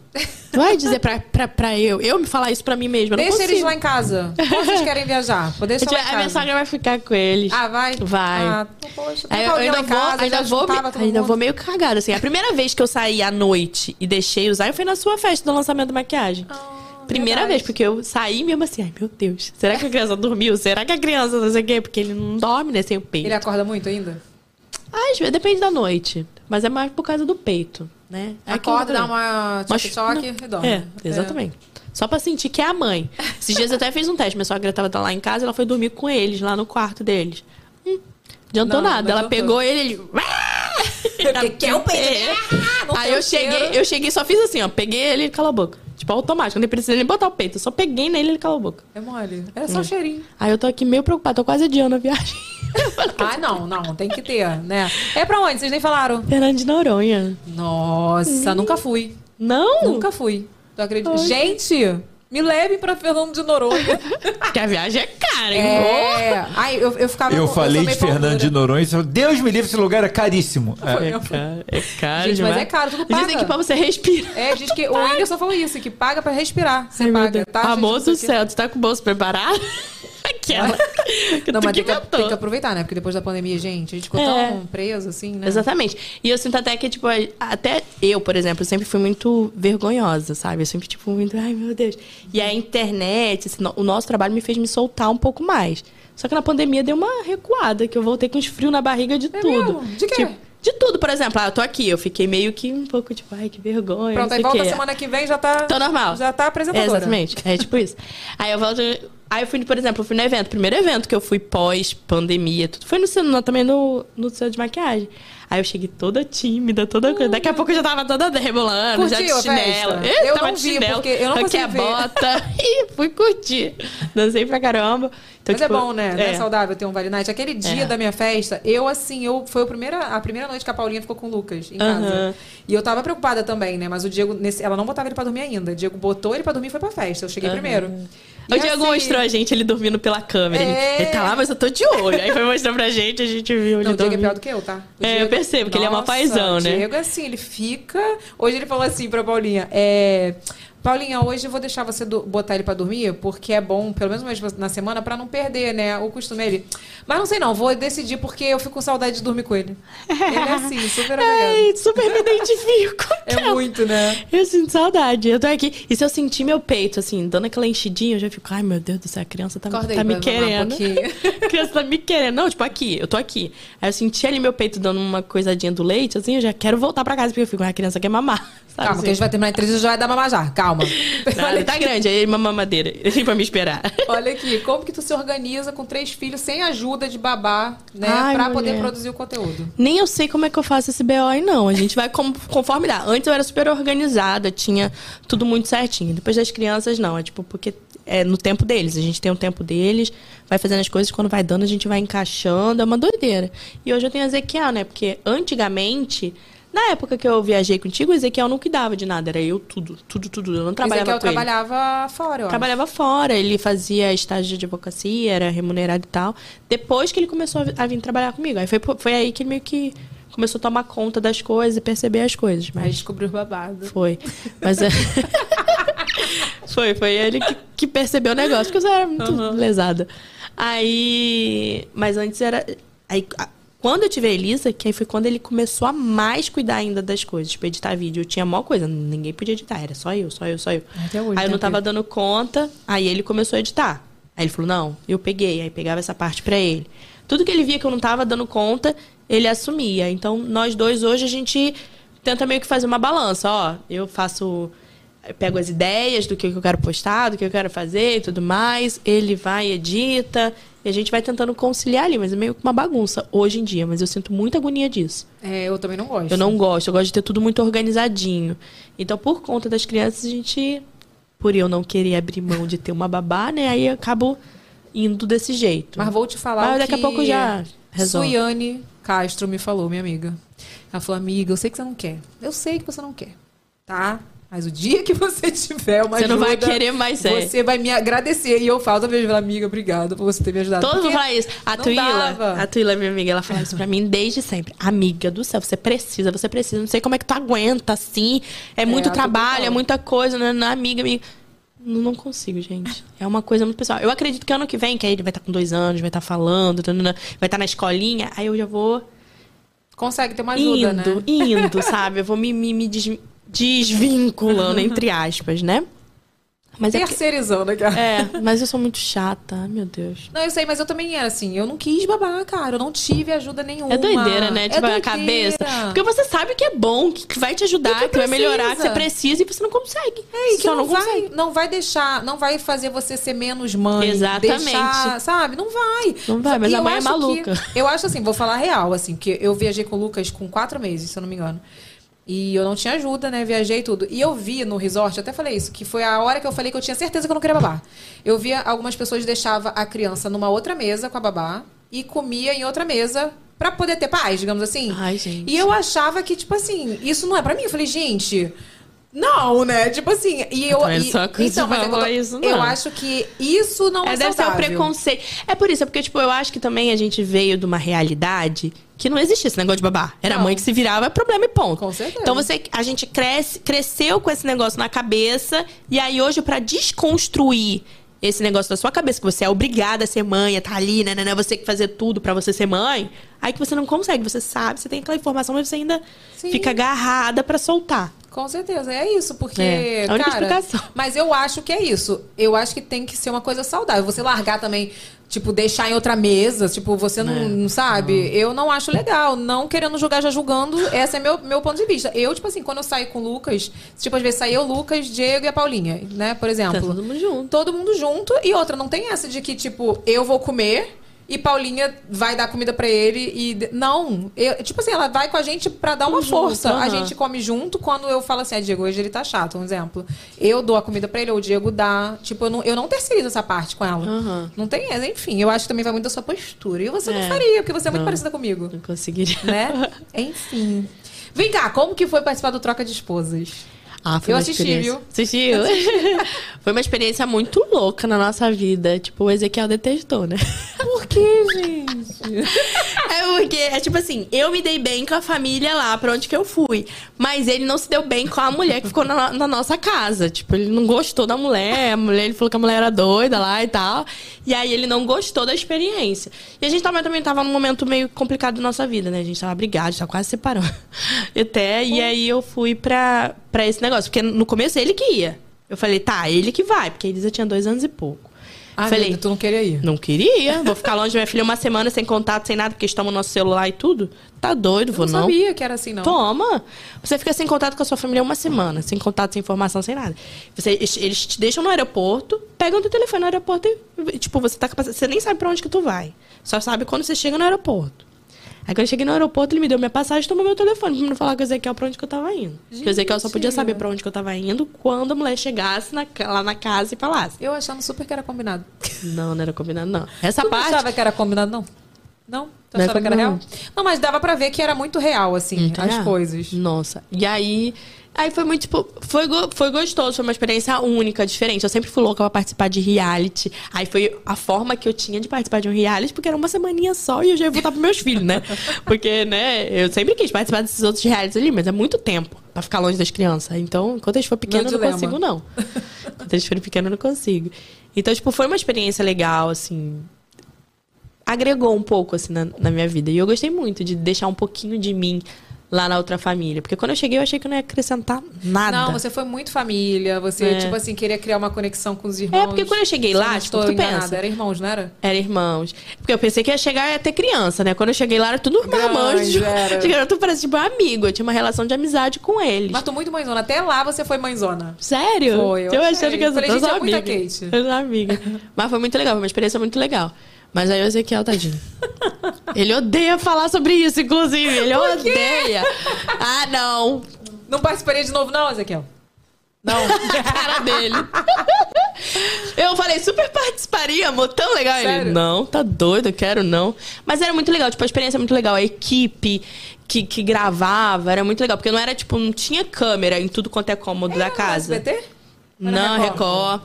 Vai dizer pra, pra, pra eu. Eu me falar isso pra mim mesma. Deixa consigo. eles lá em casa. Quando vocês querem viajar? Vou deixar lá a minha sogra vai ficar com eles. Ah, vai? Vai. Ah, poxa. Aí eu ainda vou, casa, ainda vou, ainda vou meio cagada, assim. A primeira vez que eu saí à noite e deixei usar, eu fui na sua festa do lançamento da maquiagem. Primeira Ah, verdade. vez, porque eu saí mesmo assim, ai meu Deus, será que a criança dormiu? Será que a criança não sei o quê? Porque ele não dorme, né, sem o peito. Ele acorda muito ainda? Às vezes, depende da noite. Mas é mais por causa do peito, né? É Acorda, que eu dá uma não. e dorme. É, exatamente. Só pra sentir que é a mãe. Esses dias eu até fiz um teste. Minha sogra tava lá em casa, ela foi dormir com eles, lá no quarto deles. Hum, adiantou Não, nada. não ela pegou ele, ele... Porque quer o peito. É. Não Aí eu cheguei, eu cheguei e só fiz assim, ó. Peguei ele e ele calou a boca. Tipo, automático. Não precisa nem botar o peito. Eu só peguei nele e ele calou a boca. É mole. Era Hum. só cheirinho. Aí eu tô aqui meio preocupada. Tô quase adiando a viagem. Ah, não, não. Tem que ter, né? É pra onde? Vocês nem falaram. Fernando de Noronha. Nossa, nunca fui. Não? Nunca fui. Tu acredita? Gente, Me levem pra Fernando de Noronha. Porque a viagem é cara, hein? É. Ai, eu, eu ficava Eu com- falei sou de Fernando de. Noronha. e falei, Deus me livre, esse lugar é caríssimo. É. É caro, é caro Gente, demais. mas é caro, tudo paga. Dizem que pra você respirar. É, diz que o Whindersson falou isso, que paga pra respirar. Você Ai, paga, tá? gente? Amor Não sei do o quê. céu, tu tá com o bolso preparado? Aquela. que Não, mas tem que, tem que aproveitar, né? Porque depois da pandemia, gente, a gente ficou É. tão preso, assim, né? Exatamente. E eu sinto até que, tipo, até eu, por exemplo, sempre fui muito vergonhosa, sabe? Eu sempre, tipo, muito, ai meu Deus. E a internet, assim, o nosso trabalho me fez me soltar um pouco mais. Só que na pandemia deu uma recuada, que eu voltei com os frios na barriga de tudo. mesmo? De quê? Tipo, de tudo, por exemplo, ah, eu tô aqui, eu fiquei meio que um pouco, tipo, ai, que vergonha. Pronto, aí volta quê. semana que vem, já tá... Tô normal. Já tá É, apresentadora. exatamente. É tipo isso. Aí eu volto. Aí eu fui, por exemplo, eu fui no evento. Primeiro evento que eu fui pós-pandemia, tudo. Foi no, também no, no centro de maquiagem. Aí eu cheguei toda tímida, toda coisa. Daqui a pouco eu já tava toda rebolando, já de chinelo. festa? Eu tava de chinelo, porque eu não consegui a ver. bota e fui curtir. Dancei pra caramba. Então, Mas é tipo, bom, né? É é. saudável ter um Vale Night. Aquele dia É. da minha festa, eu, assim, eu foi a primeira, a primeira noite que a Paulinha ficou com o Lucas em casa. Aham. E eu tava preocupada também, né? Mas o Diego, nesse- ela não botava ele pra dormir ainda. O Diego botou ele pra dormir e foi pra festa. Eu cheguei Aham. primeiro. O E Diego assim- mostrou a gente ele dormindo pela câmera. Ele- É. Ele, tá lá, mas eu tô de olho. Aí foi mostrar pra gente, a gente viu ele Não, o Diego é pior do que eu, tá? O É, eu Diego- percebo que ele é uma Nossa, paizão, o né? Diego, assim, ele fica... Hoje ele falou assim pra Paulinha, é... Paulinha, hoje eu vou deixar você do- botar ele pra dormir, porque é bom, pelo menos uma vez na semana, pra não perder, né, o costume ele. Mas não sei não, vou decidir porque eu fico com saudade de dormir com ele. Ele é assim, super. Ai, super me identifico. É muito, né? Eu sinto saudade. Eu tô aqui. E se eu sentir meu peito, assim, dando aquela enchidinha, eu já fico, ai meu Deus do céu, a criança tá, Acorda aí tá me um querendo. pouquinho. a criança tá me querendo. Não, tipo, aqui, eu tô aqui. Aí eu senti ali meu peito dando uma coisadinha do leite, assim, eu já quero voltar pra casa, porque eu fico, "Ah, a criança quer mamar. Sabe, Calma, assim? que a gente vai terminar a entrevista e já vai dar mamar já. Calma. Nada, tá grande, aí uma mamadeira. Pra me esperar. Olha aqui, como que tu se organiza com três filhos sem ajuda de babá, né? Ai, pra mulher. poder produzir o conteúdo. Nem eu sei como é que eu faço esse BO aí, não. A gente vai com- conforme dá. Antes eu era super organizada, tinha tudo muito certinho. Depois das crianças, não. É tipo, porque é no tempo deles. A gente tem o tempo deles, vai fazendo as coisas, quando vai dando, a gente vai encaixando. É uma doideira. E hoje eu tenho a Ezequiel, né? Porque antigamente. Na época que eu viajei contigo, o Ezequiel não cuidava de nada, era eu tudo, tudo, tudo. Eu não trabalhava Ezequiel com ele. trabalhava fora, eu acho. Trabalhava fora, ele fazia estágio de advocacia, era remunerado e tal. Depois que ele começou a vi- a vir trabalhar comigo. Aí foi, foi aí que ele meio que começou a tomar conta das coisas e perceber as coisas. Aí Mas descobriu o babado. foi. Mas é... foi, foi ele que, que percebeu o negócio, porque eu era muito lesada. Aí. Mas antes era. Aí, quando eu tive a Elisa, que aí foi quando ele começou a mais cuidar ainda das coisas, tipo, editar vídeo. Eu tinha maior coisa, ninguém podia editar, era só eu, só eu, só eu. Até hoje, aí eu não né, tava Pedro? dando conta, aí ele começou a editar. Aí ele falou, não, eu peguei, aí pegava essa parte pra ele. Tudo que ele via que eu não tava dando conta, ele assumia. Então, nós dois hoje a gente tenta meio que fazer uma balança, ó. Eu faço eu pego as ideias do que eu quero postar, do que eu quero fazer e tudo mais. Ele vai, edita. E a gente vai tentando conciliar ali, mas é meio que uma bagunça hoje em dia. Mas eu sinto muita agonia disso. É, eu também não gosto. Eu não gosto, eu gosto de ter tudo muito organizadinho. Então, por conta das crianças, a gente. Por eu não querer abrir mão de ter uma babá, né? Aí eu acabo indo desse jeito. Mas vou te falar Mas daqui a pouco já resolve. Suiane Castro me falou, minha amiga. Ela falou, amiga, eu sei que você não quer. Eu sei que você não quer. Tá? Mas o dia que você tiver uma Você não vai ajuda, querer mais, é. Você vai me agradecer. E eu falo, toda vez, amiga, obrigada por você ter me ajudado. Todo mundo fala isso. A não dava. a Tuíla, minha amiga, ela fala isso pra mim desde sempre. Amiga do céu, você precisa, você precisa. Não sei como é que tu aguenta, assim. É muito a Tuca trabalho, é muita coisa, né? Na amiga, amiga. Não, não consigo, gente. É uma coisa muito pessoal. Eu acredito que ano que vem, que aí ele vai estar com dois anos, vai estar falando, tanana, vai estar na escolinha, aí eu já vou Consegue ter uma ajuda, indo, né? indo, sabe? Eu vou me, me, me des- desvinculando, entre aspas, né? Mas é, que- Terceirizando aqui. é, mas eu sou muito chata, ai, meu Deus. Não, eu sei, mas eu também era assim. Eu não quis babar, cara. Eu não tive ajuda nenhuma. É doideira, né? Tipo, é a cabeça. Porque você sabe que é bom, que vai te ajudar, E que, vai melhorar, que você precisa. e você não consegue. É, e que Só não, não vai, consegue. não vai deixar, não vai fazer você ser menos mãe. Exatamente. Deixar, sabe? Não vai. Não vai, mas E a mãe é maluca. que- eu acho assim, vou falar real, assim, porque eu viajei com o Lucas com quatro meses, se eu não me engano. E eu não tinha ajuda, né? Viajei e tudo. E eu vi no resort, até falei isso, que foi a hora que eu falei que eu tinha certeza que eu não queria babar. Eu via algumas pessoas deixavam a criança numa outra mesa com a babá e comia em outra mesa pra poder ter paz, digamos assim. Ai, gente. E eu achava que, tipo assim, isso não é pra mim. Eu falei, gente, Não, né? Tipo assim, e eu. Também e- só que então, mas é eu, tô- isso, eu não. acho que isso não é, É, deve ser o saudável. preconceito. É por isso, é porque, tipo, eu acho que também a gente veio de uma realidade que não existia esse negócio de babá. Era a Não. mãe que se virava, é problema e ponto. Com certeza. Então você, a gente cresce, cresceu com esse negócio na cabeça, e aí hoje, pra desconstruir esse negócio da sua cabeça, que você é obrigada a ser mãe, a tá ali, né, né, né, você que fazer tudo pra você ser mãe, aí que você não consegue, você sabe, você tem aquela informação, mas você ainda Sim. fica agarrada pra soltar. Com certeza, é isso, porque, É, a única cara, explicação. mas eu acho que é isso. Eu acho que tem que ser uma coisa saudável. Você largar também, tipo, deixar em outra mesa, tipo, você não, É. não sabe? Eu não acho legal. Não querendo julgar, já julgando, esse é meu, meu ponto de vista. Eu, tipo assim, quando eu saio com o Lucas, tipo, às vezes saía o Lucas, Diego e a Paulinha, né, por exemplo. Tá todo mundo junto. Todo mundo junto. E outra, não tem essa de que, tipo, eu vou comer e Paulinha vai dar comida pra ele e. Não. Eu- tipo assim, ela vai com a gente pra dar uma força. junto, A gente come junto quando eu falo assim, ah, Diego, hoje ele tá chato, um exemplo. Eu dou a comida pra ele, ou o Diego dá. Tipo, eu não, eu não terceirizo essa parte com ela. Aham. Não tem. Enfim, eu acho que também vai muito da sua postura. E você não É. faria, porque você é muito Não. parecida comigo. Não conseguiria. Né? Enfim. Vem cá, como que foi participar do Troca de Esposas? Ah, foi Eu uma assisti, experiência- viu? Assistiu? foi uma experiência muito louca na nossa vida. Tipo, o Ezequiel detestou, né? Por que, gente? É porque, é tipo assim, eu me dei bem com a família lá pra onde que eu fui. Mas ele não se deu bem com a mulher que ficou na, na nossa casa. Tipo, ele não gostou da mulher, a mulher, ele falou que a mulher era doida lá e tal. E aí ele não gostou da experiência. E a gente tava, também tava num momento meio complicado da nossa vida, né? A gente tava brigado, a gente tava quase separando. Até, e aí eu fui pra, pra esse negócio. Porque no começo ele que ia. Eu falei, tá, ele que vai, porque a Elisa tinha dois anos e pouco. Ah, Falei, Falei, tu não queria ir. não queria. Vou ficar longe da minha filha uma semana sem contato, sem nada, porque eles tomam nosso celular e tudo. Tá doido, Eu vou não não. sabia que era assim, não. Toma. Você fica sem contato com a sua família uma semana, sem contato, sem informação, sem nada. Você, eles, eles te deixam no aeroporto, pegam teu telefone no aeroporto e, tipo, você tá capaz, Você nem sabe pra onde que tu vai. Só sabe quando você chega no aeroporto. Aí quando eu cheguei no aeroporto, ele me deu minha passagem e tomou meu telefone pra me falar com o Ezequiel pra onde que eu tava indo. Porque o Ezequiel só podia saber pra onde que eu tava indo quando a mulher chegasse na- lá na casa e falasse. Eu achando super que era combinado. Não, não era combinado, não. Essa tu parte. não achava que era combinado, não? Não? Tu Não é achava que era real? combinado. Não, mas dava pra ver que era muito real, assim, Muito as real. coisas. Nossa. E aí. Aí foi muito, tipo, foi, go- foi gostoso, foi uma experiência única, diferente. Eu sempre fui louca pra participar de reality. Aí foi a forma que eu tinha de participar de um reality, porque era uma semaninha só e eu já ia voltar pros meus filhos, né? Porque, né, eu sempre quis participar desses outros realities ali, mas é muito tempo pra ficar longe das crianças. Então, enquanto eles forem pequenos, eu não consigo, não. Enquanto eles forem pequenos, eu não consigo. Então, tipo, foi uma experiência legal, assim. Agregou um pouco, assim, na, na minha vida. E eu gostei muito de deixar um pouquinho de mim lá na outra família. Porque quando eu cheguei, eu achei que eu não ia acrescentar nada. Não, você foi muito família, você, É. tipo assim, queria criar uma conexão com os irmãos. É, porque quando eu cheguei lá, tipo, tu enganada, pensa. Era irmãos, não era? Era irmãos. Porque eu pensei que ia chegar e ter criança, né? Quando eu cheguei lá, era tudo irmãos. Era. chegaram tudo parece tipo amigo. Eu tinha uma relação de amizade com eles. Mas tu muito mãezona. Até lá você foi mãezona. Sério? Foi, eu eu achei. que eu Falei, sou gente, é amiga. muita Kate. Eu sou amiga. Mas foi muito legal, foi uma experiência muito legal. Mas aí o Ezequiel, tadinho. Ele odeia falar sobre isso, inclusive. Ele odeia. Ah, não. Não participaria de novo, não, Ezequiel? Não. cara dele. Eu falei, super participaria, amor, tão legal. Ele, Sério? não, tá doido, eu quero não. Mas era muito legal, tipo, a experiência é muito legal. A equipe que, que gravava era muito legal. Porque não era, tipo, não tinha câmera em tudo quanto é cômodo da casa. SBT? Não, Record? Record.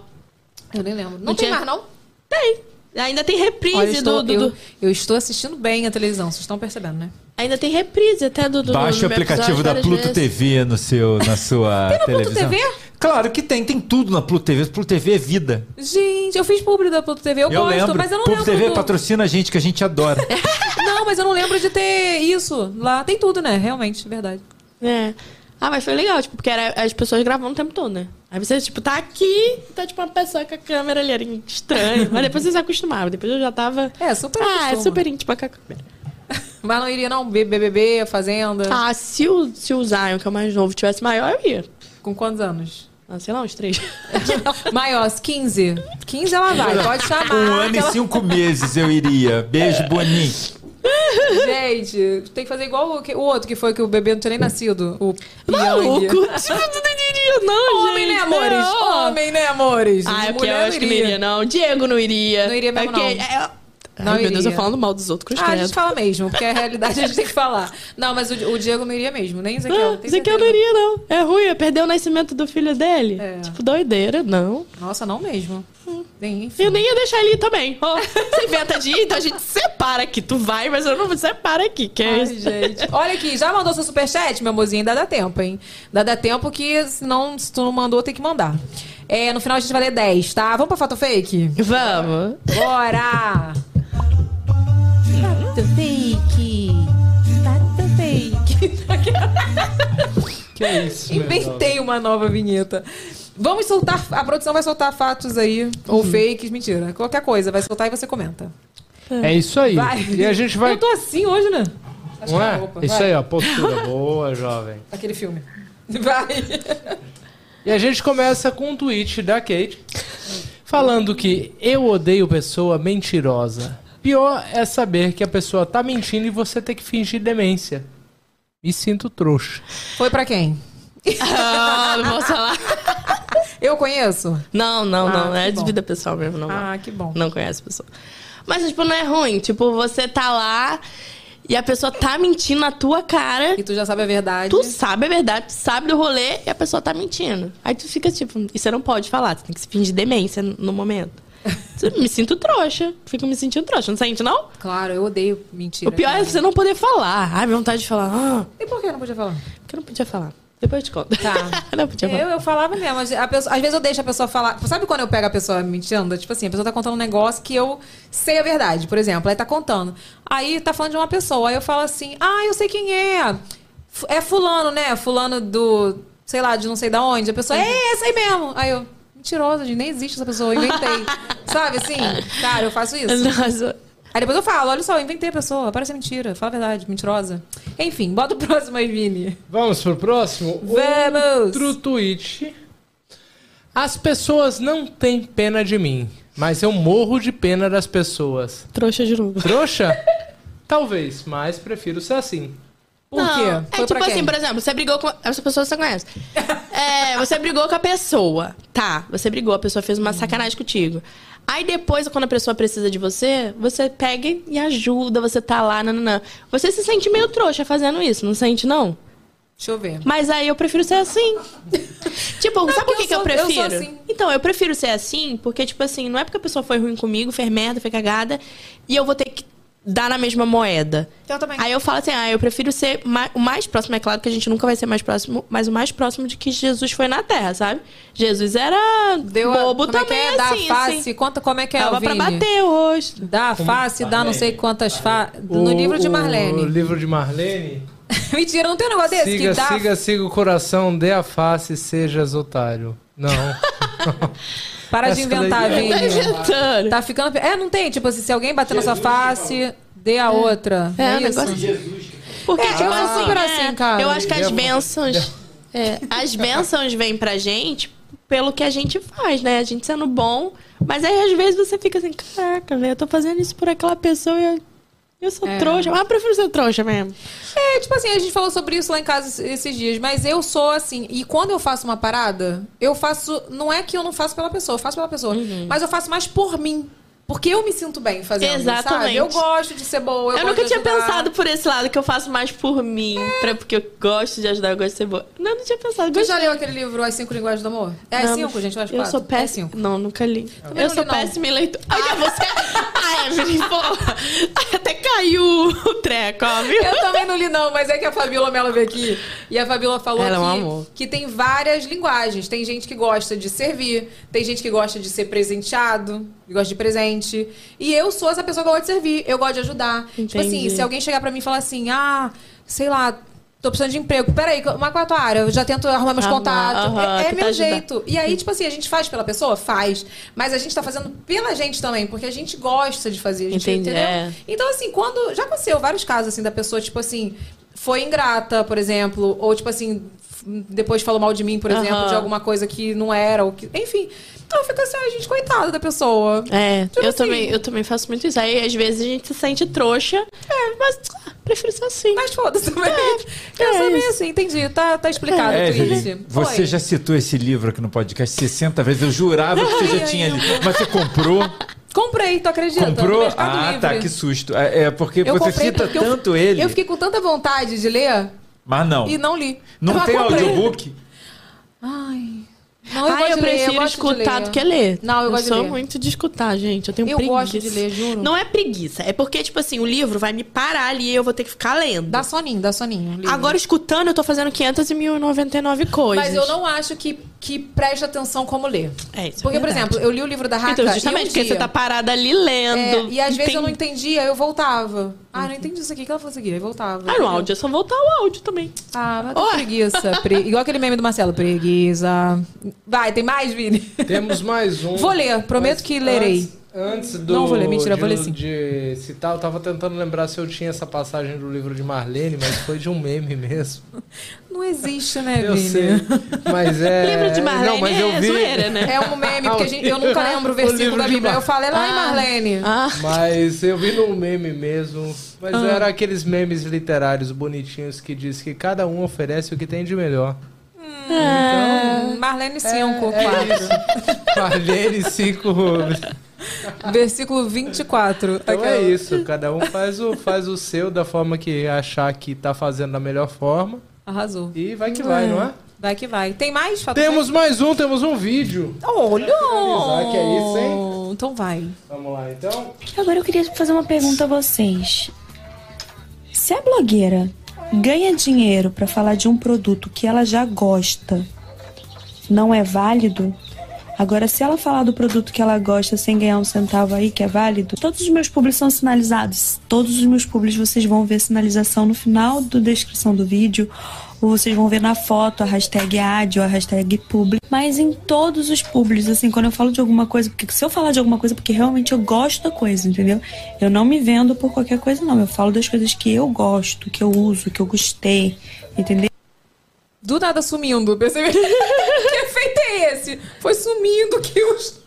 Eu nem lembro. Não, Não tem tinha- mais, não? Tem. Ainda tem reprise Olha, eu estou, do, do- eu, do- eu estou assistindo bem a televisão, vocês estão percebendo, né? Ainda tem reprise até do. do Baixe do o aplicativo da Pluto vezes. TV no seu, na sua Tem na Pluto televisão. TV? Claro que tem, tem tudo na Pluto TV. Pluto TV é vida. Gente, eu fiz publi da Pluto TV, eu, Eu, gosto, lembro. mas eu não Pluto lembro. TV do- patrocina a gente, que a gente adora. Não, mas eu não lembro de ter isso. Lá tem tudo, né? Realmente, verdade. É. Ah, mas foi legal, tipo, porque era, as pessoas gravando o tempo todo, né? Aí você, tipo, tá aqui, tá tipo uma pessoa com a câmera ali, era estranho. mas depois você se acostumava, depois eu já tava. É, super Ah, é super íntima com a câmera. Mas não iria, não? BBB, Fazenda. Ah, se o, se o Zion, que é o mais novo, tivesse maior, eu ia. Com quantos anos? Ah, sei lá, uns três. Maior, 15. 15 ela vai, pode chamar. um ano e ela- cinco meses eu iria. Beijo, Boninho. Gente, tem que fazer igual o, o outro que foi que o bebê não tinha nem nascido. O Maluco! Tipo, não iria, não, Homem, gente. né, amores? Não. Homem, né, amores? Ah, é porque Mulher eu acho que não iria, não. Diego não iria. Não iria mesmo, É porque- não. é- Não Ai, meu Deus, eu falando mal dos outros, Ah, a gente fala mesmo, porque a realidade a gente tem que falar. Não, mas o, o Diego não iria mesmo, nem Ezequiel. Ah, tem Ezequiel não iria, não. É ruim, ia perder o nascimento do filho dele. É. Tipo, doideira, não. Nossa, não mesmo. Enfim. Eu nem ia deixar ele ir também. Ó, você inventa de ir, então a gente separa aqui. Tu vai, mas eu não separa aqui, que é Ai, isso. gente. Olha aqui, já mandou seu superchat, meu mozinho? Ainda dá tempo, hein? Ainda dá tempo que, se, não, se tu não mandou, tem que mandar. É, no final a gente vai ler 10, tá? Vamos pra foto fake? Vamos. Bora! Fato fake. Fato fake. Que é isso, Inventei uma nova vinheta. Vamos soltar. A produção vai soltar fatos aí. Ou fakes, mentira. Qualquer coisa, vai soltar e você comenta. É isso aí. Vai. E a gente vai. Eu tô assim hoje, né? Acho Não é? roupa. Isso Vai. aí, ó. Postura boa, jovem. Aquele filme. Vai. E a gente começa com um tweet da Kate falando que eu odeio pessoa mentirosa. Pior é saber que a pessoa tá mentindo e você tem que fingir demência. Me sinto trouxa. Foi pra quem? Ah, não vou falar. Eu conheço? Não, não, Ah, não. É de bom. vida pessoal mesmo, não. Ah, que bom. Não conhece a pessoa. Mas, tipo, não é ruim. Tipo, você tá lá e a pessoa tá mentindo na tua cara. E tu já sabe a verdade. Tu sabe a verdade, tu sabe do rolê e a pessoa tá mentindo. Aí tu fica tipo, e você não pode falar, você tem que se fingir demência no momento. Me sinto trouxa. Fico me sentindo trouxa. Não sente, não? Claro, eu odeio mentira. o pior é cara. você não poder falar. Ai, minha vontade de falar. Ah, E por que eu não podia falar? porque eu não podia falar. Depois eu te conto. Tá. não podia falar. Eu, eu falava mesmo. pessoa, às vezes eu deixo a pessoa falar. Sabe quando eu pego a pessoa mentindo? Tipo assim, a pessoa tá contando um negócio que eu sei a verdade, por exemplo. Aí tá contando. Aí tá falando de uma pessoa. Aí eu falo assim: Ah, eu sei quem é. É fulano, né? Fulano do. Sei lá, de não sei da onde. A pessoa, é esse aí mesmo. Aí eu. Mentirosa, gente, nem existe essa pessoa, eu inventei. Sabe assim? Cara, eu faço isso. Nossa. Aí depois eu falo, olha só, eu inventei a pessoa, parece mentira, fala a verdade, mentirosa. Enfim, bota o próximo aí, Vini. Vamos pro próximo? Vamos! Outro tweet. As pessoas não têm pena de mim, mas eu morro de pena das pessoas. Trouxa de novo. Trouxa? Talvez, mas prefiro ser assim. Por Não, quê? É Foi tipo pra quem? assim, por exemplo, você brigou com. Essa pessoa você conhece. É, você brigou com a pessoa. Tá, você brigou, a pessoa fez uma sacanagem contigo. Aí depois, quando a pessoa precisa de você, você pega e ajuda, você tá lá, nananã. Você se sente meio trouxa fazendo isso, não sente, não? Deixa eu ver. Mas aí eu prefiro ser assim. tipo, sabe por que eu que eu sou- eu prefiro? assim. Então, eu prefiro ser assim, porque, tipo assim, não é porque a pessoa foi ruim comigo, fez merda, fez cagada, e eu vou ter que dar na mesma moeda. Eu também. Aí eu falo assim, ah, eu prefiro ser ma- o mais próximo. É claro que a gente nunca vai ser mais próximo, mas o mais próximo de que Jesus foi na Terra, sabe? Jesus era Deu a- bobo como é que também, é? Dá assim. a face, assim. conta como é que é, Dava pra bater o rosto. Dá a face, dá não sei quantas faces. No livro de O Marlene. livro de Marlene. Mentira, não tem um negócio desse Siga, que dá. siga, siga o coração, dê a face, sejas otário. Não. Para de inventar, daí- Tá Vini. inventando. Tá ficando. É, não tem, tipo assim, se alguém bater na sua face, dê a outra. É, É, um isso. negócio- Porque, É, tipo eu assim, super é, assim, cara. eu acho que as bênçãos. é, as bênçãos vêm pra gente pelo que a gente faz, né? A gente sendo bom. Mas aí, às vezes, você fica assim, caraca, velho, eu tô fazendo isso por aquela pessoa e eu, eu sou É. trouxa. Mas eu prefiro ser trouxa mesmo. É, tipo assim, a gente falou sobre isso lá em casa esses dias, mas eu sou assim, e quando eu faço uma parada, eu faço. Não é que eu não faço pela pessoa, eu faço pela pessoa, Uhum. mas eu faço mais por mim. Porque eu me sinto bem fazendo, Exatamente. sabe? Eu gosto de ser boa, eu, Eu, nunca tinha pensado por esse lado, que eu faço mais por mim. pra- porque eu gosto de ajudar, eu gosto de ser boa. Não, não tinha pensado. Tu já leu aquele livro As Cinco Linguagens do Amor? É as Não, cinco, gente, as Eu quatro? sou É péssima. cinco. não, nunca li. Também Eu não sou li, não. péssima em leitura. Olha você. Ah, Evelyn, porra. Até caiu o treco, ó, viu? Eu também não li, não, mas é que a Fabiola Mello veio aqui e a Fabiola falou Ela é um que, amor. que tem várias linguagens. Tem gente que gosta de servir, tem gente que gosta de ser presenteado, que gosta de presente. E eu sou essa pessoa que gosta de servir, eu gosto de ajudar. Tipo assim, Entendi. se alguém chegar pra mim e falar assim, ah, sei lá. Tô precisando de emprego. Peraí, mas qual é a tua área? Eu já tento arrumar meus contatos. aham, é é tentar meu ajudar. jeito. E aí, tipo assim, a gente faz pela pessoa? Faz. Mas a gente tá fazendo pela gente também, porque a gente gosta de fazer. A gente, Entendi, entendeu? é. Então, assim, quando. Já aconteceu vários casos, assim, da pessoa, tipo assim, foi ingrata, por exemplo, ou, tipo assim, depois falou mal de mim, por exemplo, de alguma coisa que não era, ou que. Enfim. Então fica assim, ai, gente, coitada da pessoa. É, Tipo eu, assim. também, eu também faço muito isso. Aí, às vezes, a gente se sente trouxa. É, mas ah, prefiro ser assim. Mas foda-se também. eu é sou meio assim, entendi. Tá, tá explicado É, o tweet. Evelyn, você Oi. já citou esse livro aqui no podcast 60 vezes. Eu jurava que você já tinha lido. Mas você comprou? Comprei, tu acredita? Comprou? Ah, Livre. tá, que susto. É, é porque Eu você cita porque eu- tanto ele, Eu fiquei com tanta vontade de ler mas não. e não li. Não Eu tem comprei. audiobook? Ai. Não, eu Ai, gosto eu de ler, prefiro eu gosto de escutar ler. do que ler. Não, eu gosto de sou ler. muito de escutar, gente. Eu tenho Eu preguiça. gosto de ler, juro. Não é preguiça. É porque, tipo assim, o livro vai me parar ali e eu vou ter que ficar lendo. Dá soninho, dá soninho. livro. Agora, escutando, eu tô fazendo 500 e 1099 coisas. Mas eu não acho que, que preste atenção como ler. É, isso é Porque, por verdade. exemplo, eu li o livro da Raca Então, justamente um porque dia, você tá parada ali lendo. é, e às vezes eu não Entendi. entendia, eu voltava. Ah, não entendi isso aqui, o que ela falou isso aqui? Aí voltava. Ah, no áudio é só voltar o áudio também. Ah, Ué. preguiça. Pre- Igual aquele meme do Marcelo, preguiça. Vai, tem mais, Vini? Temos mais um. Vou ler, prometo que lerei. Antes, antes do. Não vou ler, mentira, de, vou ler sim. De citar, eu tava tentando lembrar se eu tinha essa passagem do livro de Marlene, mas foi de um meme mesmo. Não existe, né, Eu Vini? sei. Mas é. Livro de Marlene Não, mas eu é vi. zoeira, né? É um meme, porque a gente- eu nunca lembro o O versículo livro da Bíblia. Mar- Eu falo, é lá em Ah. Marlene. Ah, Mas eu vi no meme mesmo. Mas Ah. era aqueles memes literários bonitinhos que diz que cada um oferece o que tem de melhor. Hum, Marlene 5, é 4. isso. Marlene 5 Versículo 24. Então é Aquela- isso, cada um faz o, faz o seu da forma que achar que tá fazendo da melhor forma. Arrasou. E vai que vai, não é? Vai que vai. Tem mais? Temos mais um, temos um vídeo. Olha! Que é isso, hein? Então vai. Vamos lá, então. Agora eu queria fazer uma pergunta a vocês. Se a blogueira ganha dinheiro pra falar de um produto que ela já gosta, não é válido? Agora, se ela falar do produto que ela gosta sem ganhar um centavo aí, que é válido, todos os meus publis são sinalizados. Todos os meus publis vocês vão ver sinalização no final da descrição do vídeo, ou vocês vão ver na foto a hashtag ad ou a hashtag publi. Mas em todos os publis, assim, quando eu falo de alguma coisa, porque se eu falar de alguma coisa, porque realmente eu gosto da coisa, entendeu? Eu não me vendo por qualquer coisa, não. Eu falo das coisas que eu gosto, que eu uso, que eu gostei, entendeu? Do nada sumindo. Percebe? que efeito é esse? Foi sumindo que os.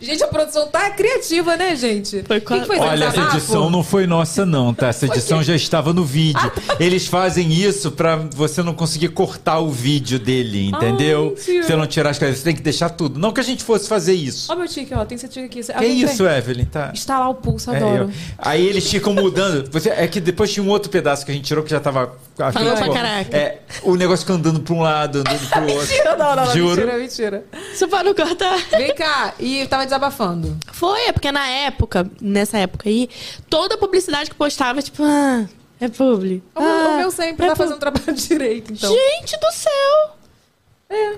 Gente, a produção tá criativa, né, gente? Foi que foi Olha, essa edição não foi nossa, não, tá? Essa edição já estava no vídeo. Ah, tá. Eles fazem isso pra você não conseguir cortar o vídeo dele, entendeu? mentira. você não tirar as coisas, você tem que deixar tudo. Não que a gente fosse fazer isso. Ó, meu tique, ó. Tem esse tique aqui. Que isso, Evelyn? Tá. Instalar o pulso, É, adoro. eu- Aí eles ficam mudando. Você, é que depois tinha um outro pedaço que a gente tirou que já tava. Falando pra caraca. É, o negócio fica andando pra um lado, andando pro outro. Mentira, não, não, não. Juro. Mentira, mentira. Você pode não cortar. Vem cá. E tava desabafando. Foi, é porque na época, nessa época aí, toda publicidade que postava, tipo, ah, é publi. Ah, o meu sempre é tá fazendo trabalho direito, então. Gente do céu!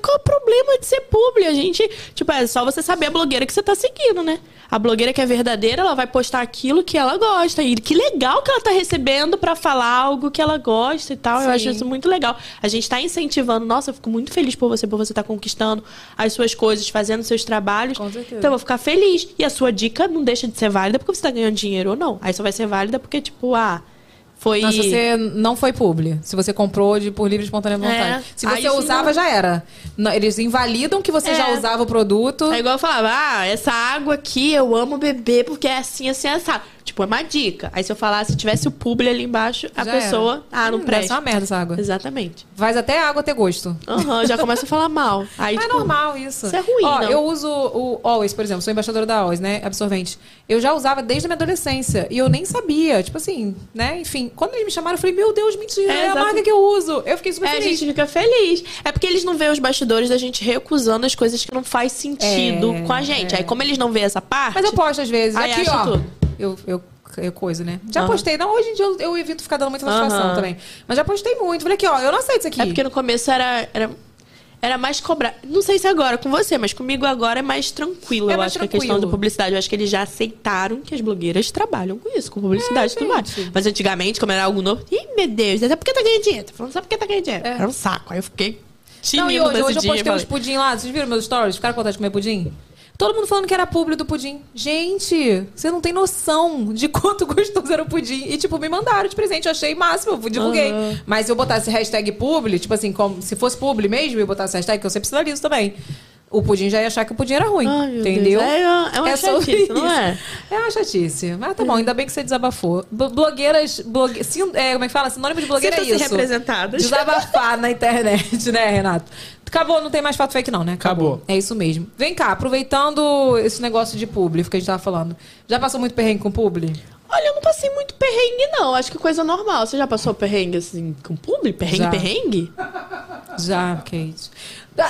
Qual o problema de ser publi? A gente, tipo, é só você saber a blogueira que você tá seguindo, né? A blogueira que é verdadeira, ela vai postar aquilo que ela gosta. E que legal que ela tá recebendo pra falar algo que ela gosta e tal. Eu Sim. acho isso muito legal. A gente tá incentivando. Nossa, eu fico muito feliz por você, por você estar conquistando as suas coisas, fazendo seus trabalhos. Com certeza. Então eu vou ficar feliz. E a sua dica não deixa de ser válida porque você tá ganhando dinheiro ou não. Aí só vai ser válida porque, tipo, ah, foi. Não, se você não foi publi. Se você comprou de, por livre e espontânea vontade. É. Se Aí você sim, usava, não. já era. Não, Eles invalidam que você É. já usava o produto. É igual eu falava, ah, essa água aqui eu amo beber porque é assim, assim, assado. Tipo, é uma dica. Aí se eu falasse, se tivesse o publi ali embaixo, a Já pessoa, era. ah, não Hum, presta. uma merda essa água. Exatamente. Faz até a água ter gosto. Aham, já começa a falar mal. Aí, Mas é tipo, normal isso. Isso é ruim, Ó, não. eu uso o Always, por exemplo, sou embaixadora da Always, né? Absorvente. Eu já usava desde a minha adolescência. E eu nem sabia. Tipo assim, né? Enfim, quando eles me chamaram, eu falei, meu Deus, mentira, É, é, a marca que eu uso. Eu fiquei super É, a feliz. gente fica feliz. É porque eles não veem os bastidores da gente recusando as coisas que não faz sentido É, com a gente. é. Aí, como eles não veem essa parte. Mas eu posto às vezes. Aí Aqui, ó. tudo. Eu, eu, eu coisa, né? Já Aham. postei. Não, hoje em dia eu, eu evito ficar dando muita satisfação Aham. também. Mas já postei muito. Falei aqui, ó, eu não aceito isso aqui. É porque no começo era. era... Era mais cobrar. Não sei se agora com você, mas comigo agora é mais tranquilo. É eu mais acho que a questão da publicidade. Eu acho que eles já aceitaram que as blogueiras trabalham com isso, com publicidade e tudo mais. É. Mas antigamente, como era algo novo, ih, meu Deus, até porque tá ganhando dinheiro. Tá falando só porque tá ganhando dinheiro. É. Era um saco. Aí eu fiquei Não, e hoje, hoje eu postei uns falei, pudim lá. Vocês viram meus stories? Ficaram com vontade de comer pudim? Todo mundo falando que era publi do pudim. Gente, você não tem noção de quanto gostoso era o pudim. E, tipo, me mandaram de presente. Eu achei máximo, eu divulguei. Aham. Mas se eu botasse hashtag publi, tipo assim, como, se fosse publi mesmo, e eu botasse hashtag, que eu sempre sinalizo também. O pudim já ia achar que o pudim era ruim. Ai, entendeu? Deus. É uma- é uma sobre chatice, não é? É uma chatice. Mas tá bom, ainda bem que você desabafou. B- blogueiras. Blogue... sim- é, como é que fala? Sinônimo de blogueira é isso. representadas. Desabafar na internet, né, Renato? Acabou, não tem mais fato fake, não, né? Acabou. É isso mesmo. Vem cá, aproveitando esse negócio de publi que a gente tava falando. Já passou muito perrengue com publi? Olha, eu não passei muito perrengue, não. Acho que coisa normal. Você já passou perrengue, assim, com público? Perrengue, Já. perrengue? Já, Kate.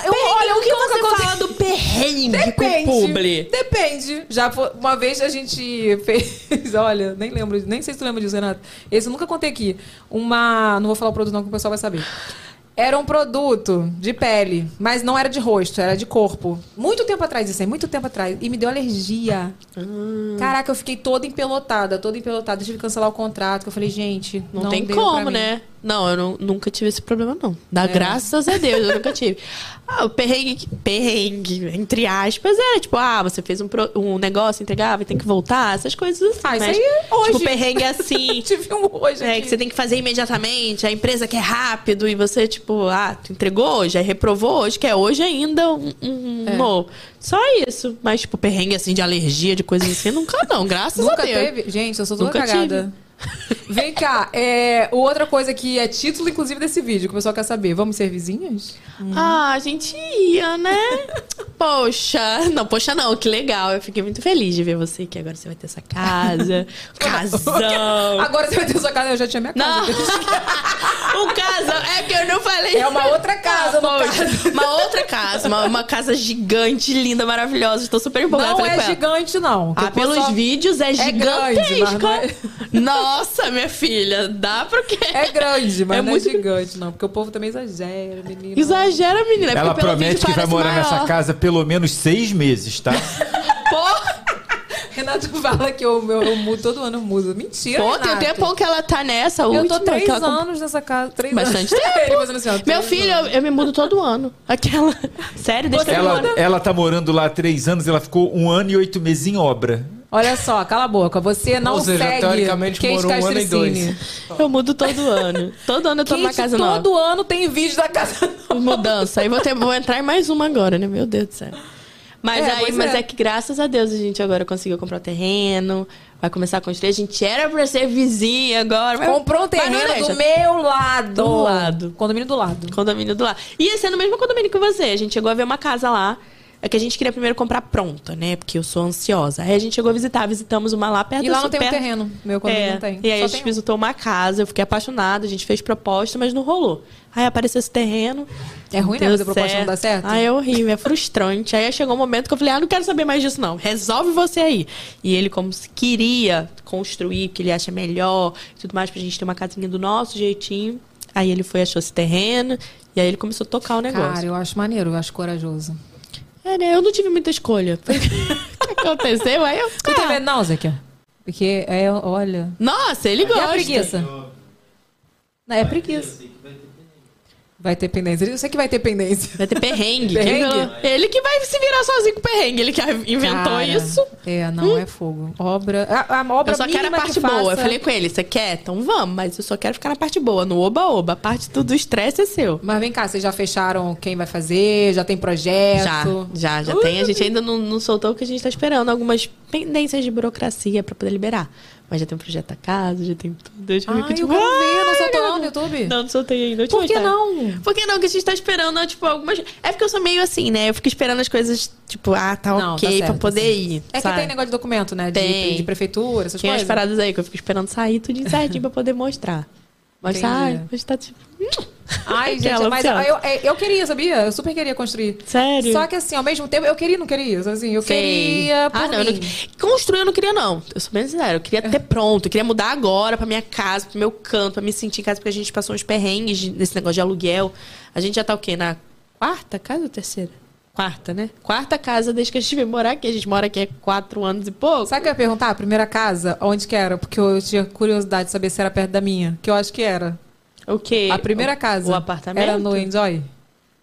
Eu, olha, o que você fala do perrengue Depende. com publi? Depende. Já uma vez a gente fez, olha, nem lembro, nem sei se tu lembra disso, Renato. Esse eu nunca contei aqui. Uma, não vou falar o produto não que o pessoal vai saber. Era um produto de pele, mas não era de rosto, era de corpo. Muito tempo atrás isso aí, muito tempo atrás. E me deu alergia. Caraca, eu fiquei toda empelotada, toda empelotada. Tive que cancelar o contrato, eu falei, gente, Não, não, tem como, né? Não, eu não- nunca tive esse problema, não. Dá É. graças a Deus, eu nunca tive. Ah, o perrengue, perrengue, entre aspas, é tipo, ah, você fez um, pro- um negócio, entregar, vai ter que voltar, essas coisas assim. Ah, isso mas, aí é hoje. Tipo, perrengue assim. Tive um hoje É, aqui. que você tem que fazer imediatamente, a empresa quer rápido e você, tipo, ah, tu entregou hoje, aí reprovou hoje, quer hoje ainda um, um É. Só isso. Mas, tipo, perrengue assim de alergia, de coisas assim, nunca não, graças Nunca a Deus. teve? Gente, eu sou toda Nunca cagada. Vem cá, é, outra coisa que é título, inclusive, desse vídeo, que o pessoal quer saber. Vamos ser vizinhas? Ah, a gente ia, né? Poxa, não, poxa não, que legal. Eu fiquei muito feliz de ver você que agora você vai ter essa casa, casão. Agora você vai ter sua casa, eu já tinha minha casa. Não, um casão, é que eu não falei. É uma outra casa, no Poxa. Uma outra casa, uma, uma casa gigante, linda, maravilhosa. Estou super empolgada. Não é gigante, não. Ah, o pelos pessoal- vídeos é É grande, mas não é- Nossa, minha filha, dá pro quê? É grande, mas É não muito- é gigante, não. Porque o povo também exagera, menina. Exagera, menina. é Ela porque promete que vai morar maior. nessa casa pelo menos seis meses, tá? Porra, Renato fala que eu, eu, eu mudo todo ano, eu mudo. Mentira, pô, tem um Renato. tempão que ela tá nessa. Eu última, tô três ela anos nessa casa. Três Bastante anos. tempo. Assim, ó, Meu filho, eu, eu me mudo todo ano. Aquela. Sério, deixa eu Ela, ela tá morando lá há três anos, ela ficou um ano e oito meses em obra. Olha só, cala a boca. Você não Ou seja, segue teoricamente Kate morou um ano e Castricini. Eu mudo todo ano. Todo ano eu tô numa Kate, casa nova. todo ano tem vídeo da casa Mudança. Aí vou, ter, vou entrar em mais uma agora, né? Meu Deus do céu. Mas, É, aí, mas é. é. que graças a Deus a gente agora conseguiu comprar o terreno, vai começar a construir. A gente era pra ser vizinha agora. mas- Comprou um mas terreno deixa. do meu lado. Do lado. Condomínio do lado. Condomínio do lado. Ia ser no mesmo condomínio que você. A gente chegou a ver uma casa lá. É que a gente queria primeiro comprar pronta, né? Porque eu sou ansiosa. Aí a gente chegou a visitar, visitamos uma lá perto E lá não tem um terreno. Meu condomínio É, não tem. E aí Só a gente tem um. visitou uma casa, eu fiquei apaixonada, a gente fez proposta, mas não rolou. Aí apareceu esse terreno. É ruim, né? deu Fazer proposta não dá certo? Aí é horrível, é frustrante. Aí chegou um momento que eu falei, ah, não quero saber mais disso, não. Resolve você aí. E ele, como se queria construir, que ele acha melhor, e tudo mais, pra gente ter uma casinha do nosso jeitinho. Aí ele foi, achou esse terreno, e aí ele começou a tocar o negócio. Cara, eu acho maneiro, eu acho corajoso. É, né? Eu não tive muita escolha. O que aconteceu, aí eu... Tu tá vendo, não, Zequia? Porque é, olha. Nossa, ele E gosta. a preguiça? Não, é preguiça. Vai ter pendência. Eu sei que vai ter pendência. Vai ter perrengue. Perrengue? Ele que vai se virar sozinho com perrengue. Ele que inventou Cara, isso. É, não, é fogo. Obra. A, a obra Eu só quero a parte que boa. Eu faça- falei com ele, você quer? Então vamos, mas eu só quero ficar na parte boa, no oba-oba. A parte do estresse é seu. Mas vem cá, vocês já fecharam quem vai fazer? Já tem projeto? Já, já, já tem. A gente ainda não, não soltou porque a gente tá esperando algumas pendências de burocracia pra poder liberar. Mas já tem um projeto da casa, já tem tudo. Eu já Ai, fico, eu tipo, quero ver, não "Ai, soltou no Deus." YouTube? Não, não soltei ainda. Por que mostrar. não? Por que não? Porque a gente tá esperando, tipo, algumas. É porque eu sou meio assim, né? Eu fico esperando as coisas, tipo, ah, tá Não, ok tá certo, pra poder tá certo. ir. É que sabe? tem negócio de documento, né? De, Tem. de prefeitura, essas Tem coisas. paradas aí que eu fico esperando sair tudo certinho pra poder mostrar. Mas Entendi. sai, mas tá tipo. Ai, gente, Aquela mas eu, eu, eu queria, sabia? Eu super queria construir. Sério? Só que assim, ao mesmo tempo, eu queria não queria. Assim, eu Sei. queria por Ah, não, mim. não- Construir eu não queria, não. Eu sou bem sincera. Eu queria ter pronto. Eu queria mudar agora pra minha casa, pro meu canto, pra me sentir em casa, porque a gente passou uns perrengues desse negócio de aluguel. A gente já tá o quê? Na quarta casa ou terceira? Quarta, né? Quarta casa desde que a gente veio morar aqui. A gente mora aqui há quatro anos e pouco. Sabe o que eu ia perguntar? A primeira casa, onde que era? Porque eu tinha curiosidade de saber se era perto da minha. Que eu acho que era. O quê? A primeira casa. O apartamento? Era no Enjoy?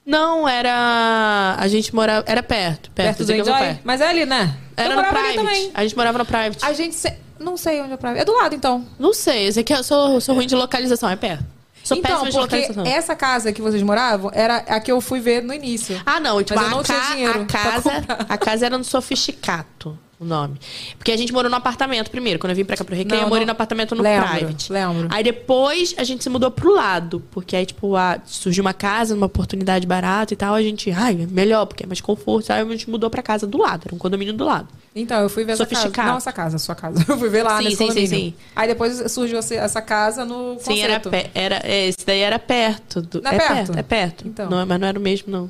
Não, era. A gente morava. Era perto. Perto, Perto do Enjoy? perto. Mas é ali, né? Era eu no private. também. A gente morava no private. A gente... se- Não sei onde é o private. É do lado, então. Não sei, esse aqui eu sou, eu sou ruim de localização, é perto. Sou então, porque localização. essa casa que vocês moravam era a que eu fui ver no início. Ah, não, tipo, Mas eu a, não tinha ca- dinheiro a casa, a casa era no sofisticato. O nome. Porque a gente morou no apartamento primeiro. Quando eu vim pra cá pro Recreio, Não, eu morei no apartamento no Lembro, private. lembro. Aí depois a gente se mudou pro lado. Porque aí, tipo, a- surgiu uma casa, uma oportunidade barata e tal. A gente, ai, melhor, porque é mais conforto. Aí a gente mudou pra casa do lado. Era um condomínio do lado. Então, eu fui ver essa casa. Sofisticado. Não, essa casa, a sua casa. Eu fui ver lá Sim, nesse sim, sim, condomínio. sim. Aí depois surgiu essa- casa no Sim, era, era Esse daí era perto. Do, Não é é perto? perto? É perto. Então. Não, mas não era o mesmo, não.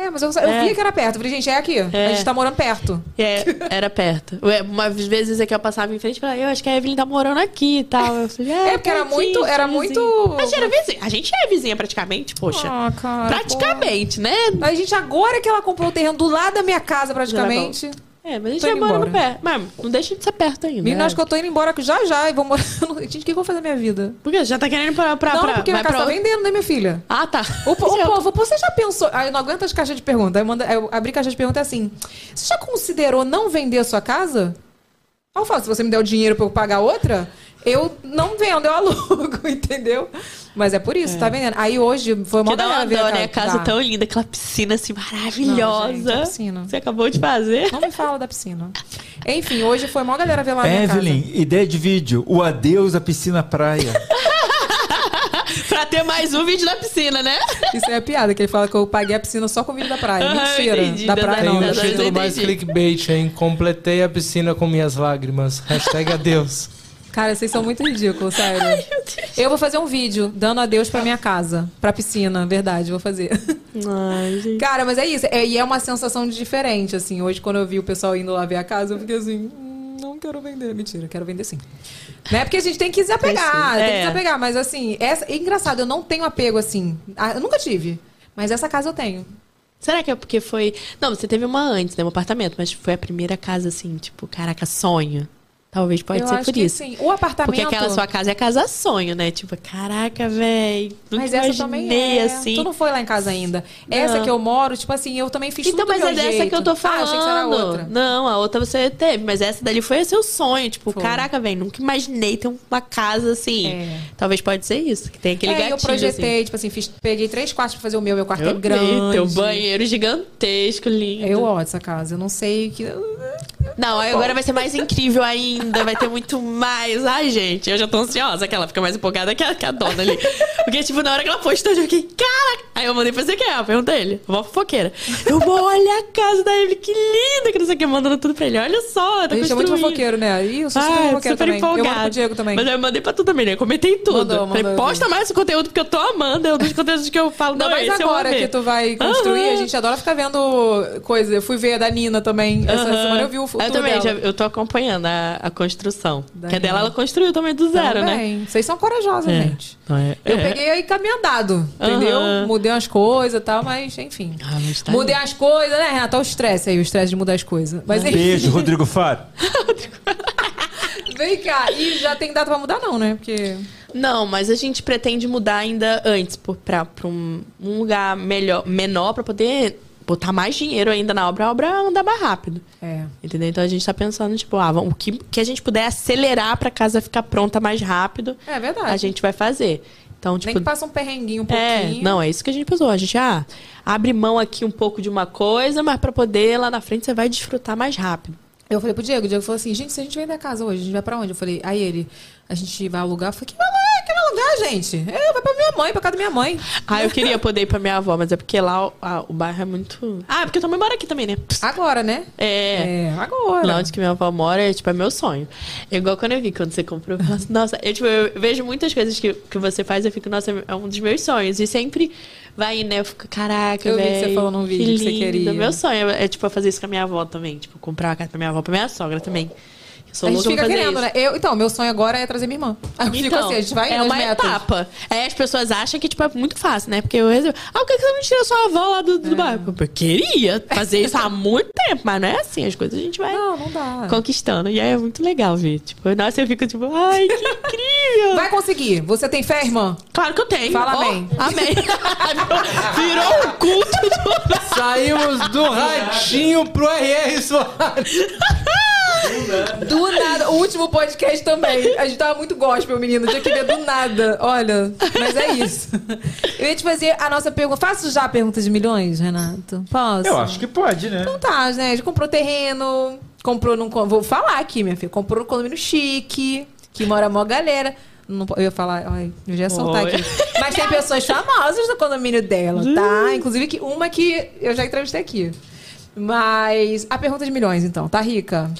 É, mas eu, eu É. vi que era perto. Eu falei, gente, é aqui. A gente tá morando perto. É, era perto. Umas vezes é que eu passava em frente e falava, eu acho que a Evelyn tá morando aqui e tal. Eu falei, É, porque era muito- era muito- A gente era vizinha. A gente é vizinha praticamente, poxa. Ah, cara. praticamente, né? pô. A gente, agora que ela comprou o terreno do lado da minha casa, praticamente. É, mas a gente mora embora. perto. Mas não deixa de ser perto ainda. Menina, né? acho que eu tô indo embora já já e vou morar. Gente, o que, eu vou fazer na minha vida? Porque já tá querendo ir pra. pra não, pra, porque minha vai casa tá pra- vendendo, né, minha filha? Ah, tá. O, o povo, você já pensou. Aí eu não aguento as caixas de pergunta. Aí eu, mando, aí eu abri caixa de pergunta assim: Você já considerou não vender a sua casa? Aí eu falo: se você me der o dinheiro pra eu pagar outra, eu não vendo, eu alugo, entendeu? Mas é por isso, tá vendendo. Aí hoje foi uma Que dá uma galera ver dó, né? A casa Dá. tão linda, aquela piscina assim Não, maravilhosa. gente, a piscina. Você acabou de fazer. Não me fala da piscina. Enfim, hoje foi uma galera ver lá Evelyn, ideia de vídeo. O adeus à piscina praia. pra ter mais um vídeo da piscina, né? casa. Isso é piada, que ele fala que eu paguei a piscina só com o vídeo da praia. Mentira. entendi, da praia Tem não. um da- das- título mais clickbait, hein? Completei a piscina com minhas lágrimas. Hashtag adeus. Cara, vocês são muito ridículos, sério. eu vou fazer um vídeo dando adeus pra minha casa, pra piscina, verdade, vou fazer. Ai, gente. Cara, mas é isso. É, e é uma sensação diferente, assim. Hoje, quando eu vi o pessoal indo lá ver a casa, eu fiquei assim, "Hum, não quero vender. Mentira, quero vender sim. Né? Porque a gente tem que se apegar, Precisa. tem que É. se apegar. Mas assim, essa, é engraçado, eu não tenho apego assim. Eu nunca tive. Mas essa casa eu tenho. Será que é porque foi. Não, você teve uma antes, né? Um apartamento, mas foi a primeira casa assim, tipo, caraca, sonho. Talvez pode eu ser por isso. sim. O apartamento. Porque aquela sua casa é casa sonho, né? Tipo, caraca, velho. Mas essa também é. assim. Tu não foi lá em casa ainda. Não. Essa que eu moro, tipo assim, eu também fiz Então, tudo do mas meu é dessa que eu tô Ah, falando. achei que isso era outra. Não, a outra você teve, mas essa dali foi seu sonho. Tipo, Foi. caraca, velho, nunca imaginei ter uma casa assim. É. Talvez pode ser isso, que tem aquele é, gatilho. eu projetei, assim. tipo assim, fiz, peguei três quartos pra fazer o meu, meu quarto Eu é grande. Teu banheiro gigantesco, lindo. Eu ódio essa casa, eu não sei o que. Não, agora vai ser mais incrível ainda, vai ter muito mais. Ai, gente, eu já tô ansiosa, que ela fica mais empolgada que a, que a dona ali. Porque, tipo, na hora que ela postou, eu fiquei, cara! Aí eu mandei pra é, eu perguntei ele, uma fofoqueira. Eu vou, olha a casa da Evelyn, que linda, que não sei o que, mandando tudo pra ele. Olha só, tá A gente é muito fofoqueiro, né? Ih, eu sou super Ah, fofoqueiro super também. Eu mando empolgada. pro Diego também. Mas eu mandei pra tu também, né? Eu comentei tudo. Mandou, Falei, mandou, posta eu vi. mais esse conteúdo, porque eu tô amando. É um dos conteúdos que eu falo, não, eu vou agora que tu vai construir, Aham. a gente adora ficar vendo coisa. Eu fui ver a da Nina também. Essa Aham. semana eu vi o futuro Eu também, dela. já, eu tô acompanhando a, a construção. Da que a dela, ela construiu também do zero, né? Também. Vocês são corajosas, É. gente. É. Eu É. peguei aí caminho andado, entendeu? Mudei umas coisas e tal, mas enfim. Ah, mas tá Mudei as coisas, né, Renata? Olha o estresse aí, o estresse de mudar as coisas. Mas Beijo, Rodrigo Faro. vem cá. E já tem data pra mudar, não, né? Porque. Não, mas a gente pretende mudar ainda antes pra, pra um, um lugar melhor, menor pra poder botar mais dinheiro ainda na obra, a obra andar mais rápido. É. Entendeu? Então a gente tá pensando, tipo, ah, vamos- o que, que a gente puder acelerar pra casa ficar pronta mais rápido, É verdade. a gente vai fazer. Então, Nem tipo. que passa um perrenguinho um É, pouquinho. não, é isso que a gente pensou. A gente, ah, abre mão aqui um pouco de uma coisa, mas pra poder lá na frente você vai desfrutar mais rápido. Eu falei pro Diego, o Diego falou assim, gente, se a gente vender a casa hoje, a gente vai pra onde? Eu falei, aí ele, a gente vai alugar. Eu falei, que vai alugar? Que vai alugar, gente? É, vai pra minha mãe, pra casa da minha mãe. Ah, eu queria poder ir pra minha avó, mas é porque lá o, a- o bairro é muito. Ah, porque tua mãe mora aqui também, né? Agora, né? É. É, agora. Lá onde que minha avó mora, é, tipo, é meu sonho. É igual quando eu vi, quando você comprou, eu falo assim, nossa, eu, tipo, eu vejo muitas coisas que, que você faz, eu fico, nossa, é um dos meus sonhos. E sempre vai, né, eu fico, caraca, Eu vi que você falou num vídeo que você lindo. queria. Meu sonho é, é, tipo, fazer isso com a minha avó também. Tipo, comprar uma casa pra minha avó, pra minha sogra também. A gente fica querendo, isso. né? Eu, então, meu sonho agora é trazer minha irmã. Aí eu fico assim, a gente vai é uma metas. etapa. Aí as pessoas acham que, tipo, é muito fácil, né? Porque eu resolvi, ah, por que que você não tira sua avó lá do, É. do bairro? Eu queria fazer isso há muito tempo, mas não é assim. As coisas a gente vai Não, não dá. conquistando. E aí é muito legal ver. Tipo, nossa, eu fico tipo, ai, que incrível. Vai conseguir. Você tem fé, irmã? Claro que eu tenho. Fala Ó, amém. Amém. Virou um culto do... Saímos do ratinho pro R.R. Soares. Do nada. O último podcast também. A gente tava muito gospel, menino. Tinha que ver do nada. Olha, mas é isso. Eu ia te fazer a nossa pergunta. Faço já a pergunta de milhões, Renato? Posso? Eu acho que pode, né? Então tá, né? A gente comprou terreno, comprou num. Vou falar aqui, minha filha. Comprou num condomínio chique, que mora mó galera. Não, eu ia falar, ai, eu já ia soltar Oi. aqui. Mas tem pessoas famosas no condomínio dela, tá? Inclusive que uma que eu já entrevistei aqui. Mas a pergunta de milhões, então, tá rica?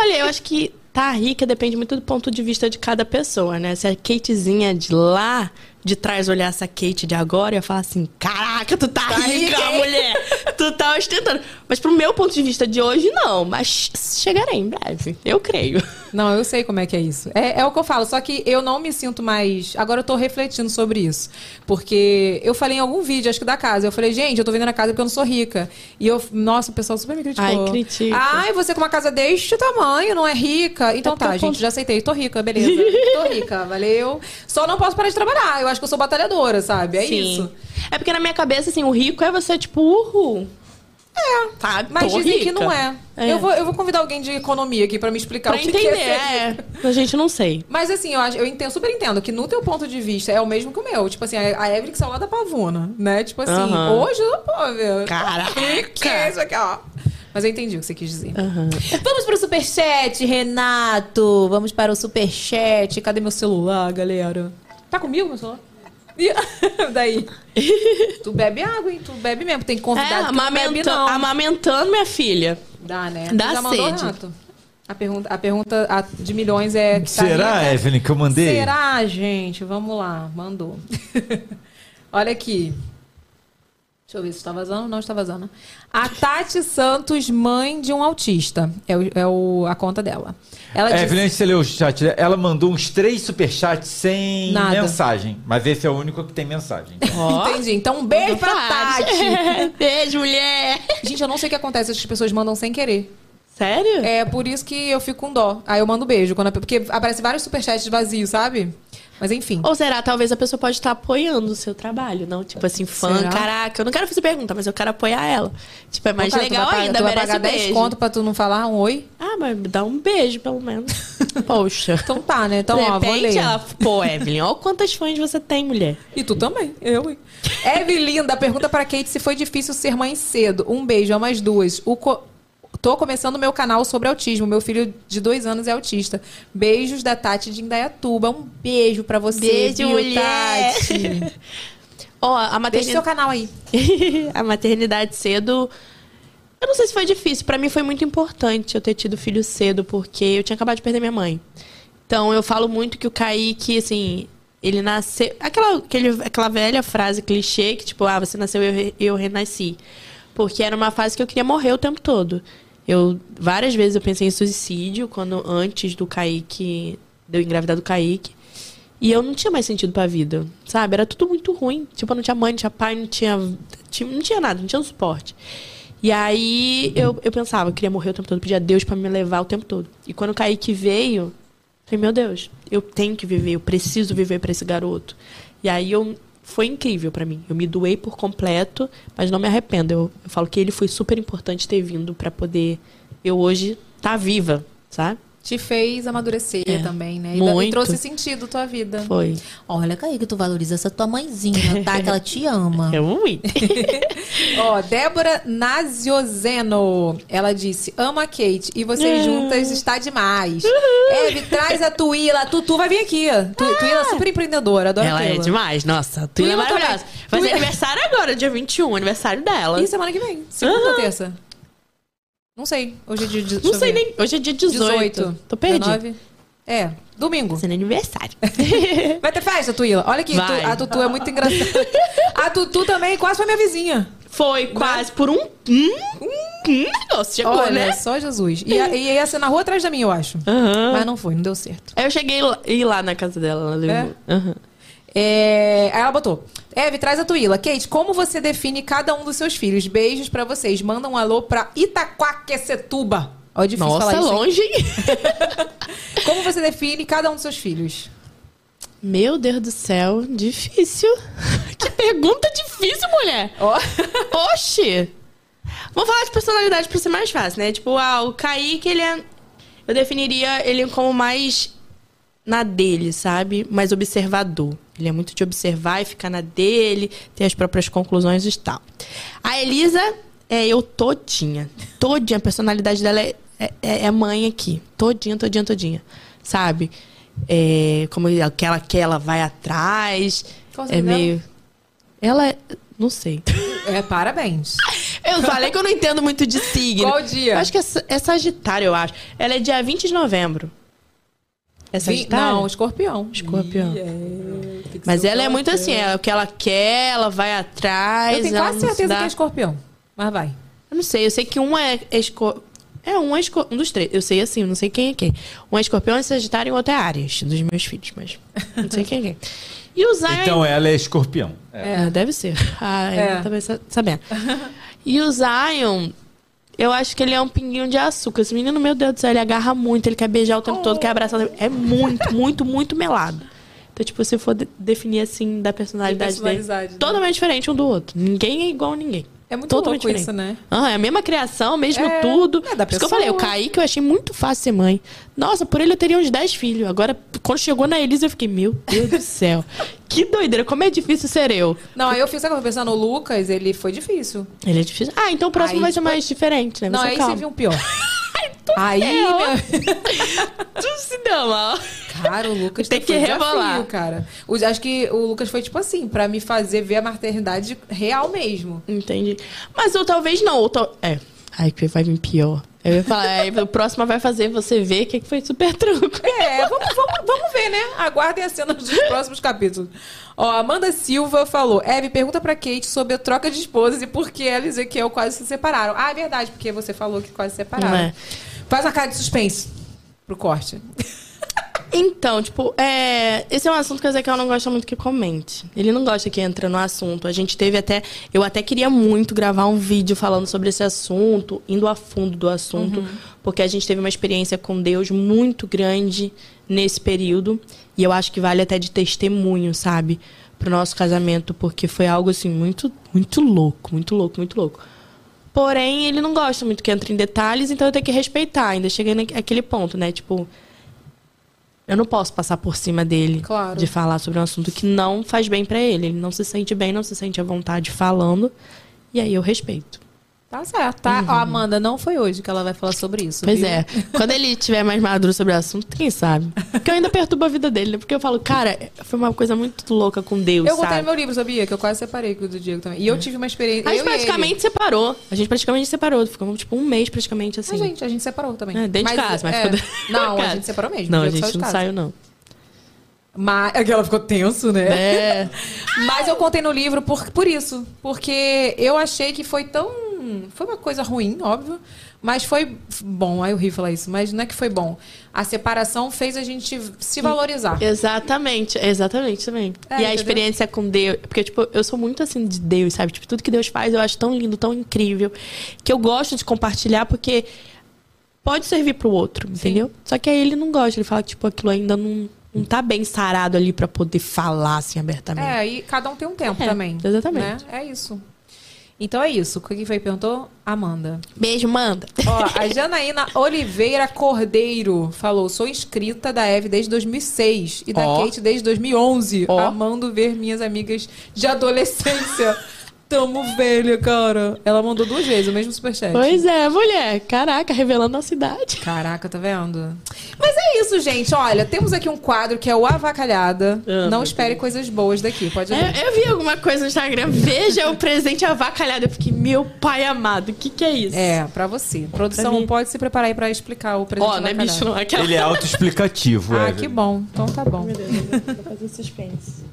Olha, eu acho que tá rica depende muito do ponto de vista de cada pessoa, né? Se a Katezinha de lá, de trás, olhasse a Kate de agora, ia falar assim: caraca, tu tá, rica, rica, hein?" mulher! tu tá ostentando. Mas pro meu ponto de vista de hoje, não. Mas chegarei em breve, eu creio. Não, eu sei como é que é isso. É, é o que eu falo, só que eu não me sinto mais. Agora eu tô refletindo sobre isso. Porque eu falei em algum vídeo, acho que da casa, eu falei, gente, eu tô vendendo a casa porque eu não sou rica. E eu, nossa, o pessoal super me criticou. Ai, critica. Ai, você com uma casa deste tamanho, não é rica. Então É tá, gente, já aceitei, tô rica, beleza. tô rica, valeu. Só não posso parar de trabalhar. Eu acho que eu sou batalhadora, sabe? É Sim. isso. É porque na minha cabeça, assim, o rico é você, tipo, uhul. É, sabe? Mas dizem que rica. não é. É. Eu, vou, eu vou convidar alguém de economia aqui pra me explicar Pra o que, entender, que é é. A gente não sei. Mas assim, eu, eu entendo, super entendo que no teu ponto de vista é o mesmo que o meu. Tipo assim, a a Evelyn que saiu lá da pavuna, né? Tipo assim, hoje eu pô, meu. Caraca! Que é isso aqui, ó. Mas eu entendi o que você quis dizer. Vamos pro superchat, Renato. Vamos para o superchat. Cadê meu celular, galera? Tá comigo, meu celular? Daí. tu bebe água, hein? Tu bebe mesmo. Tem É, convidado que não bebe, não. amamentando minha filha. Dá, né? Dá Tu já mandou, sede. A pergunta, a pergunta a- de milhões é... que tá Será, rica? Evelyn, que eu mandei? Será, gente? Vamos lá, mandou. Olha aqui. Deixa eu ver se está vazando. Não está vazando. A Tati Santos, mãe de um autista. É, o, é o- a conta dela. Ela disse- Evelyn, antes de você ler o chat, ela mandou uns três superchats sem Nada. mensagem. Mas esse é o único que tem mensagem. Entendi. Então, um beijo pra Faz. Tati. Beijo, mulher. Gente, eu não sei o que acontece. As pessoas mandam sem querer. Sério? É por isso que eu fico com dó. Aí eu mando beijo. Quando a- porque aparece vários superchats vazios, sabe? Mas enfim. Ou será, talvez a pessoa pode estar apoiando o seu trabalho, não? Tipo assim, fã, Será? caraca, eu não quero fazer pergunta, mas eu quero apoiar ela. Tipo, é mais Pô, cara, tu legal pagar- ainda, tu vai merece pagar 10 beijo. conto pra tu não falar um oi? Ah, mas dá um beijo, pelo menos. Poxa. Então tá, né? Então, De ó, vou ler. ela... Pô, Evelyn, olha quantas fãs você tem, mulher. E tu também, eu, hein? Evelinda, pergunta para Kate se foi difícil ser mãe cedo. Um beijo, amo as duas. O co- Tô começando meu canal sobre autismo. Meu filho de dois anos é autista. Beijos da Tati de Indaiatuba. Um beijo pra você, Beijo, viu, mulher. Tati. Ó, a Deixa maternidade... seu canal aí. a maternidade cedo. Eu não sei se foi difícil. Pra mim foi muito importante eu ter tido filho cedo, porque eu tinha acabado de perder minha mãe. Então eu falo muito que o Kaique, assim, ele nasceu. Aquela, aquele, aquela velha frase clichê que, tipo, ah, você nasceu e eu, eu renasci. Porque era uma fase que eu queria morrer o tempo todo. Eu, várias vezes eu pensei em suicídio, quando antes do Kaique, de eu engravidar do Kaique. E eu não tinha mais sentido pra vida, sabe? Era tudo muito ruim. Tipo, eu não tinha mãe, não tinha pai, não tinha, tinha- não tinha nada, não tinha um suporte. E aí eu, eu pensava, eu queria morrer o tempo todo, pedia a Deus pra me levar o tempo todo. E quando o Kaique veio, eu falei, meu Deus, eu tenho que viver, eu preciso viver pra esse garoto. E aí eu foi incrível pra mim. Eu me doei por completo, mas não me arrependo. Eu, eu falo que ele foi super importante ter vindo pra poder eu hoje estar viva, sabe? Te fez amadurecer É, também, né? E, da- e muito. trouxe sentido à tua vida. Foi. Olha, Kaique, tu valoriza essa tua mãezinha, tá? Que ela te ama. Eu ui. Ó, Débora Naziozeno. Ela disse: ama a Kate e vocês juntas está demais. Eve, traz a Tuíla. A Tutu vai vir aqui. Tu, Tuíla é super empreendedora. Adoro Ela é demais, nossa. Tu é maravilhosa. Vai ser Tuíla- aniversário agora, dia 21, aniversário dela. E semana que vem? Segunda ou Aham. terça? Não sei. Hoje é dia. de- Não sei ver. nem. Hoje é dia 18. Tô perdido. 19. É, domingo. Sendo aniversário. Vai ter festa, Tuíla? Olha aqui, Vai. a Tutu é muito engraçada. A Tutu também quase foi minha vizinha. Foi quase por um. Um, um negócio. Chegou, Olha, né? só Jesus. Ia, e ia ser na rua atrás da minha, eu acho. Aham. Mas não foi, não deu certo. Aí eu cheguei lá, lá na casa dela. Ela levou. Aham. É, Aí ela botou. Eve, traz a Tuíla. Kate, como você define cada um dos seus filhos? Beijos pra vocês. Manda um alô pra Itaquaquecetuba. Ó, é difícil Nossa, falar isso. hein? longe? Como você define cada um dos seus filhos? Meu Deus do céu, difícil. que pergunta difícil, mulher. Ó. Oxi! Vamos falar de personalidade pra ser mais fácil, né? Tipo, ah, o Kaique, ele é. Eu definiria ele como mais na dele, sabe? Mais observador. Ele é muito de observar e ficar na dele, ter as próprias conclusões e tal. A Elisa é eu todinha. Todinha. A personalidade dela é é, é, é mãe aqui. Todinha, todinha, todinha. Sabe? É, como aquela aquela vai atrás. Qual é meio. Ela é. Não sei. É, parabéns. Eu falei que eu não entendo muito de signo. Qual dia? Eu acho que é, é Sagitário, eu acho. Ela é dia 20 de novembro. É Sagitário? Não, escorpião. Escorpião. Ih, é, Mas ela é muito assim, é o que ela quer, ela vai atrás. Eu tenho ela quase certeza dá- que é escorpião. Mas vai. Eu não sei, eu sei que um é esco... É, um é esco... um dos três. Eu sei assim, eu não sei quem é quem. Um é escorpião, é sagitário e o outro é Áries, dos meus filhos, mas não sei quem é quem. E o Zion... Então ela é escorpião. É, deve ser. Ah, eu É. tava sa- sabendo. E o Zion, eu acho que ele é um pinguinho de açúcar. Esse menino, meu Deus do céu, ele agarra muito, ele quer beijar o tempo todo, quer abraçar. É muito, muito, muito melado. Então, tipo, se for de- definir assim da personalidade dele, personalidade, né? totalmente diferente um do outro. Ninguém é igual a ninguém. É muito Totalmente louco isso, né? Ah, é a mesma criação, mesmo É, tudo. é da Por isso que eu falei, o pessoa. Kaique eu achei muito fácil ser mãe. Nossa, por ele eu teria uns 10 filhos. Agora, quando chegou na Elisa, eu fiquei, meu Deus do céu. Que doideira, como é difícil ser eu. Não, aí eu fiz, sabe que eu pensando no Lucas, ele foi difícil. Ele é difícil. Ah, então o próximo Aí, vai ser mais diferente, né? Não, Você aí calma. você viu um pior. aí. Tu se deu mal. Cara, o Lucas Tem foi que desafio, rebolar. cara. O- acho que o Lucas foi tipo assim, pra me fazer ver a maternidade real mesmo. Entendi. Mas eu talvez não. Ou tal... É. Ai, que vai vir pior. Eu ia falar, o próximo vai fazer você ver que foi super truco. É, vamos, vamos, vamos ver, né? Aguardem a cena dos próximos capítulos. Ó, Amanda Silva falou: Eve, pergunta pra Kate sobre a troca de esposas e por que ela e Ezequiel quase se separaram. Ah, é verdade, porque você falou que quase se separaram. É. Faz uma cara de suspense pro corte. Então, tipo, é... esse é um assunto que o Ezequiel não gosta muito que comente. Ele não gosta que entra no assunto. A gente teve até. Eu até queria muito gravar um vídeo falando sobre esse assunto, indo a fundo do assunto, porque a gente teve uma experiência com Deus muito grande nesse período. E eu acho que vale até de testemunho, sabe? Pro nosso casamento, porque foi algo assim, muito, muito louco, muito louco, muito louco. Porém, ele não gosta muito que entre em detalhes, então eu tenho que respeitar. Ainda cheguei naquele ponto, né? Tipo, eu não posso passar por cima dele Claro. de falar sobre um assunto que não faz bem pra ele. Ele não se sente bem, não se sente à vontade falando. E aí eu respeito. Tá certo, tá? Ó, Amanda, não foi hoje que ela vai falar sobre isso. Pois viu? é. Quando ele tiver mais maduro sobre o assunto, quem sabe? Porque eu ainda perturbo a vida dele, né? Porque eu falo, cara, foi uma coisa muito louca com Deus, Eu sabe? no meu livro, sabia? Que eu quase separei com o do Diego também. E eu tive uma experiência. A gente ele. praticamente separou. A gente praticamente separou. Ficamos, tipo, um mês praticamente assim. A gente, a gente separou também. É, dentro de casa, mas é, dentro Não, a gente separou mesmo. Não, a gente não casa. saiu, não. Mas é que ela ficou tenso, né? É. Mas eu contei no livro por, por isso. Porque eu achei que foi tão. Foi uma coisa ruim, óbvio. Mas foi bom. Aí eu ri falar isso. Mas não é que foi bom. A separação fez a gente se valorizar. Exatamente, exatamente também. É, e a entendeu? experiência com Deus. Porque, tipo, eu sou muito assim de Deus, sabe? Tipo, tudo que Deus faz eu acho tão lindo, tão incrível. Que eu gosto de compartilhar porque pode servir pro outro, entendeu? Só que aí ele não gosta. Ele fala que, tipo, aquilo ainda não, não tá bem sarado ali pra poder falar assim abertamente. É, e cada um tem um tempo É, também. exatamente. né? É isso. Então é isso. Quem foi que perguntou? Amanda. Beijo, manda. Ó, a Janaína Oliveira Cordeiro falou: sou inscrita da Eve desde 2006 e da Ó. Kate desde 2011, Ó. amando ver minhas amigas de adolescência. Tamo velha, cara. Ela mandou duas vezes o mesmo superchat. Pois é, mulher. Caraca, revelando a cidade. Caraca, tá vendo? Mas é isso, gente. Olha, temos aqui um quadro que é o Avacalhada. Ah, Não meu espere coisas boas daqui, pode ver. É, eu vi alguma coisa no Instagram. Veja o presente avacalhado. Eu fiquei, meu pai amado, o que, que é isso? É, pra você. Produção, Pra pode se preparar aí pra explicar o presente Ó, não é avacalhado. bicho, não. Aquela... Ele é autoexplicativo, Ah, é. que bom. Então tá bom. Vou fazer suspense.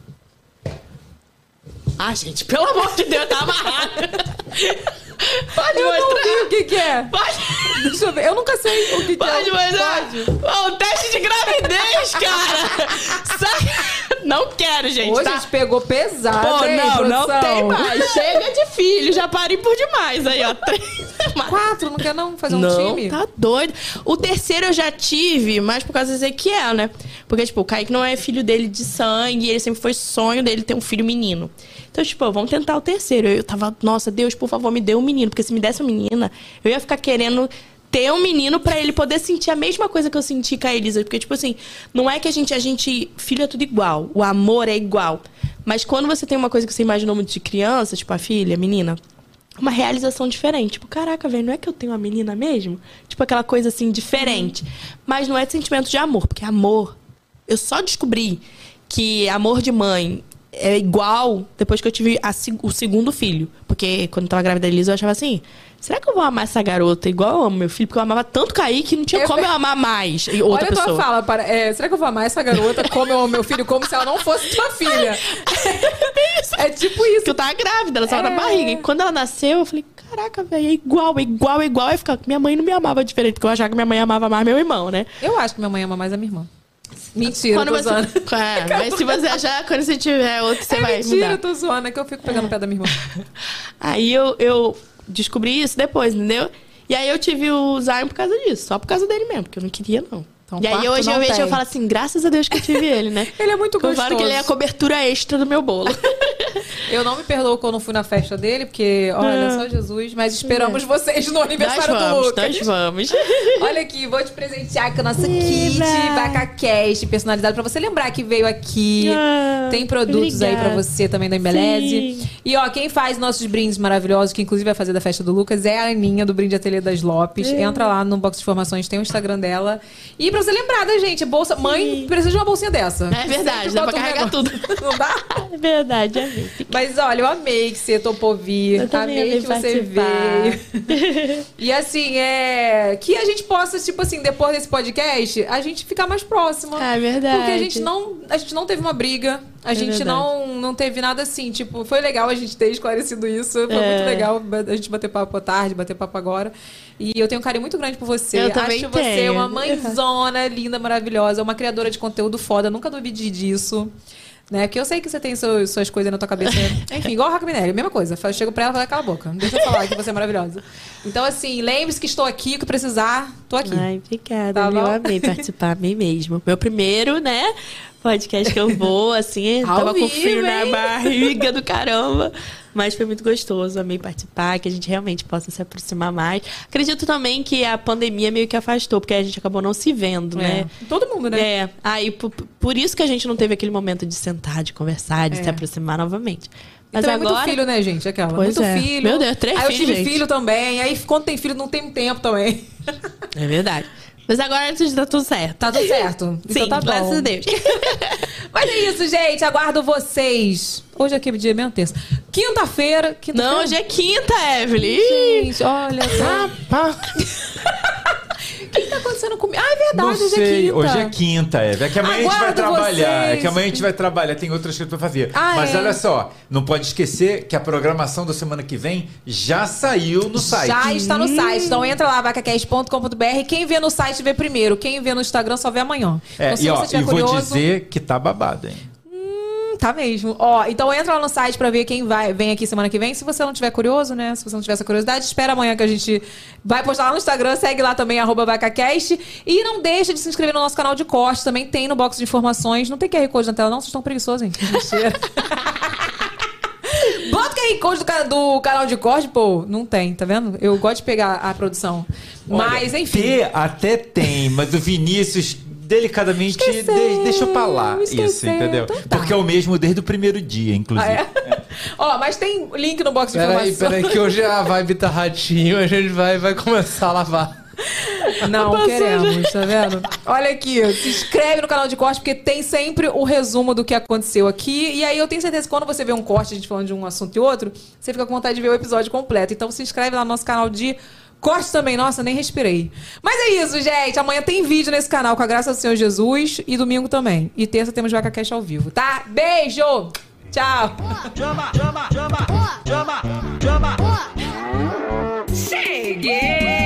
Ah, gente, pelo amor de Deus, tá amarrado. Pode Eu não mostrar. vi o que, que é. Pode, Deixa eu ver. Eu nunca sei o que, que pode é. mostrar. Pode. O teste de gravidez, cara. Não quero, gente, Hoje tá? a gente pegou pesado, Pô, hein, não, não tem mais. Chega de filho, já parei por demais aí, ó. Três. Quatro, não quer não fazer um não, time? tá doido. O terceiro eu já tive, mas por causa do Ezequiel, né? Porque, tipo, o Kaique não é filho dele de sangue, ele sempre foi sonho dele ter um filho menino. Então, tipo, vamos tentar o terceiro. Eu tava, nossa, Deus, por favor, me dê um menino. Porque se me desse uma menina, eu ia ficar querendo ter um menino pra ele poder sentir a mesma coisa que eu senti com a Elisa. Porque, tipo assim, não é que a gente, a gente. Filho é tudo igual. O amor é igual. Mas quando você tem uma coisa que você imaginou muito de criança, tipo a filha, a menina, uma realização diferente. Tipo, caraca, velho, não é que eu tenho uma menina mesmo? Tipo, aquela coisa assim, diferente. Mas não é sentimento de amor, porque amor. Eu só descobri que amor de mãe é igual depois que eu tive a o segundo filho. Porque quando eu tava grávida da Elisa, eu achava assim. Será que eu vou amar essa garota igual eu amo meu filho? Porque eu amava tanto Kaique que não tinha Eu- como eu amar mais e outra Olha a tua pessoa. fala, para, é, será que eu vou amar essa garota como eu amo meu filho, como se ela não fosse tua filha? é tipo isso. Porque eu tava grávida, ela tava É. na barriga. E quando ela nasceu, eu falei, caraca, velho, é igual, é igual, é igual. Aí ficava, minha mãe não me amava diferente, porque eu achava que minha mãe amava mais meu irmão, né? Eu acho que minha mãe ama mais a minha irmã. Mentira, Quando tô você... zoando. É, mas se você achar, quando você tiver outro, você é vai mentira, mudar. eu tô zoando, é que eu fico pegando o pé da minha irmã. Aí eu, eu descobri isso depois, entendeu? E aí eu tive o Zion por causa disso, só por causa dele mesmo, porque eu não queria, não. Então, e aí hoje eu vejo e falo assim, graças a Deus que eu tive ele, né? Ele é muito gostoso. que ele é a cobertura extra do meu bolo. Eu não me perdoo quando fui na festa dele, porque, olha, só Jesus, mas esperamos vocês no nós aniversário do vamos, Lucas. nós vamos. Olha aqui, vou te presentear com a nossa kit Vaca Cast personalizado pra você lembrar que veio aqui. Ah, Tem produtos aí pra obrigada. você também da Embeleze. Sim. E ó, quem faz nossos brindes maravilhosos, que inclusive vai fazer da festa do Lucas, é a Aninha do Brinde Ateliê das Lopes. É. Entra lá no box de informações, tem o Instagram dela. E pra você lembrar da gente, bolsa, mãe precisa de uma bolsinha dessa. É verdade, dá pra um carregar negócio. Não dá? É verdade, amei. Mas olha, eu amei que você topou vir. Eu também amei amei que você veio. E assim, é. Que a gente possa, tipo assim, depois desse podcast, a gente ficar mais próxima. É verdade. Porque a gente não, a gente não teve uma briga. A É gente verdade. não, não teve nada assim. Tipo, foi legal a gente ter esclarecido isso. Foi É. muito legal a gente bater papo à tarde, bater papo agora. E eu tenho um carinho muito grande por você. Eu também Acho você tenho. uma mãezona linda, maravilhosa, uma criadora de conteúdo foda. Nunca duvide disso. Né? Porque eu sei que você tem seus- suas coisas na tua cabeça. Enfim, igual a Minelli, mesma coisa. Eu chego pra ela e falo, cala a boca. Deixa eu falar que você é maravilhosa. Então, assim, lembre-se que estou aqui, o que precisar, tô aqui. Ai, obrigada, Tá bom? Amei participar, amei mesmo. Meu primeiro, né? Podcast que eu vou, assim, tava com frio na barriga do caramba. Mas foi muito gostoso, amei participar, que a gente realmente possa se aproximar mais. Acredito também que a pandemia meio que afastou, porque a gente acabou não se vendo, né? É. Todo mundo, né? É. Aí, por, por isso que a gente não teve aquele momento de sentar, de conversar, de É. se aproximar novamente. Mas então agora. é muito filho, né, gente? Aquela. Pois muito é. filho. Meu Deus, três Aí eu filhos, tive gente. filho também. Aí quando tem filho, não tem tempo também. É verdade. Mas agora tá tudo certo. Tá tudo certo. Sim, então tá bom. graças a Deus. Mas é isso, gente. Aguardo vocês. Hoje é que dia mesmo? Terça. Quinta-feira. Quinta Não, hoje é quinta, Evelyn. Gente, olha só. O que tá acontecendo comigo? Ah, é verdade, Não hoje é sei, quinta. hoje é quinta, é. É que amanhã a gente vai Aguardo trabalhar. É vocês. que amanhã a gente vai trabalhar, tem outras coisas pra fazer. Ah, Mas é. olha só, não pode esquecer que a programação da semana que vem já saiu no site. Já está no site. Então entra lá, vacacast.com.br. Quem vê no site vê primeiro. Quem vê no Instagram só vê amanhã. É, então, e ó, e vou curioso. dizer que tá babado, hein? Hum, Tá mesmo. Ó, então entra lá no site pra ver quem vai, vem aqui semana que vem. Se você não tiver curioso, né? Se você não tiver essa curiosidade, espera amanhã que a gente vai postar lá no Instagram. Segue lá também, arroba VacaCast. E não deixa de se inscrever no nosso canal de corte. Também tem no box de informações. Não tem QR Code na tela, não. Vocês estão preguiçosos, hein? Mentira. Bota o QR Code do, do canal de corte, pô. Não tem, tá vendo? Eu gosto de pegar a produção. Mas, Olha, enfim. Ter até tem, mas o Vinícius delicadamente de- deixou pra lá isso, entendeu? Então tá. Porque é o mesmo desde o primeiro dia, inclusive. Ah, é? Ó, mas tem link no box de Peraí, informações. peraí, que hoje a vibe tá ratinho, a gente vai, vai começar a lavar. Não Passou, queremos, tá vendo? Olha aqui, se inscreve no canal de corte, porque tem sempre o resumo do que aconteceu aqui. E aí eu tenho certeza que quando você vê um corte, a gente falando de um assunto e outro, você fica com vontade de ver o episódio completo. Então se inscreve lá no nosso canal de corte também. Nossa, nem respirei. Mas é isso, gente. Amanhã tem vídeo nesse canal com a graça do Senhor Jesus. E domingo também. E terça temos Vaca Cash ao vivo, tá? Beijo! Tchau! Chama, chama, chama, chama, chama. Cheguei!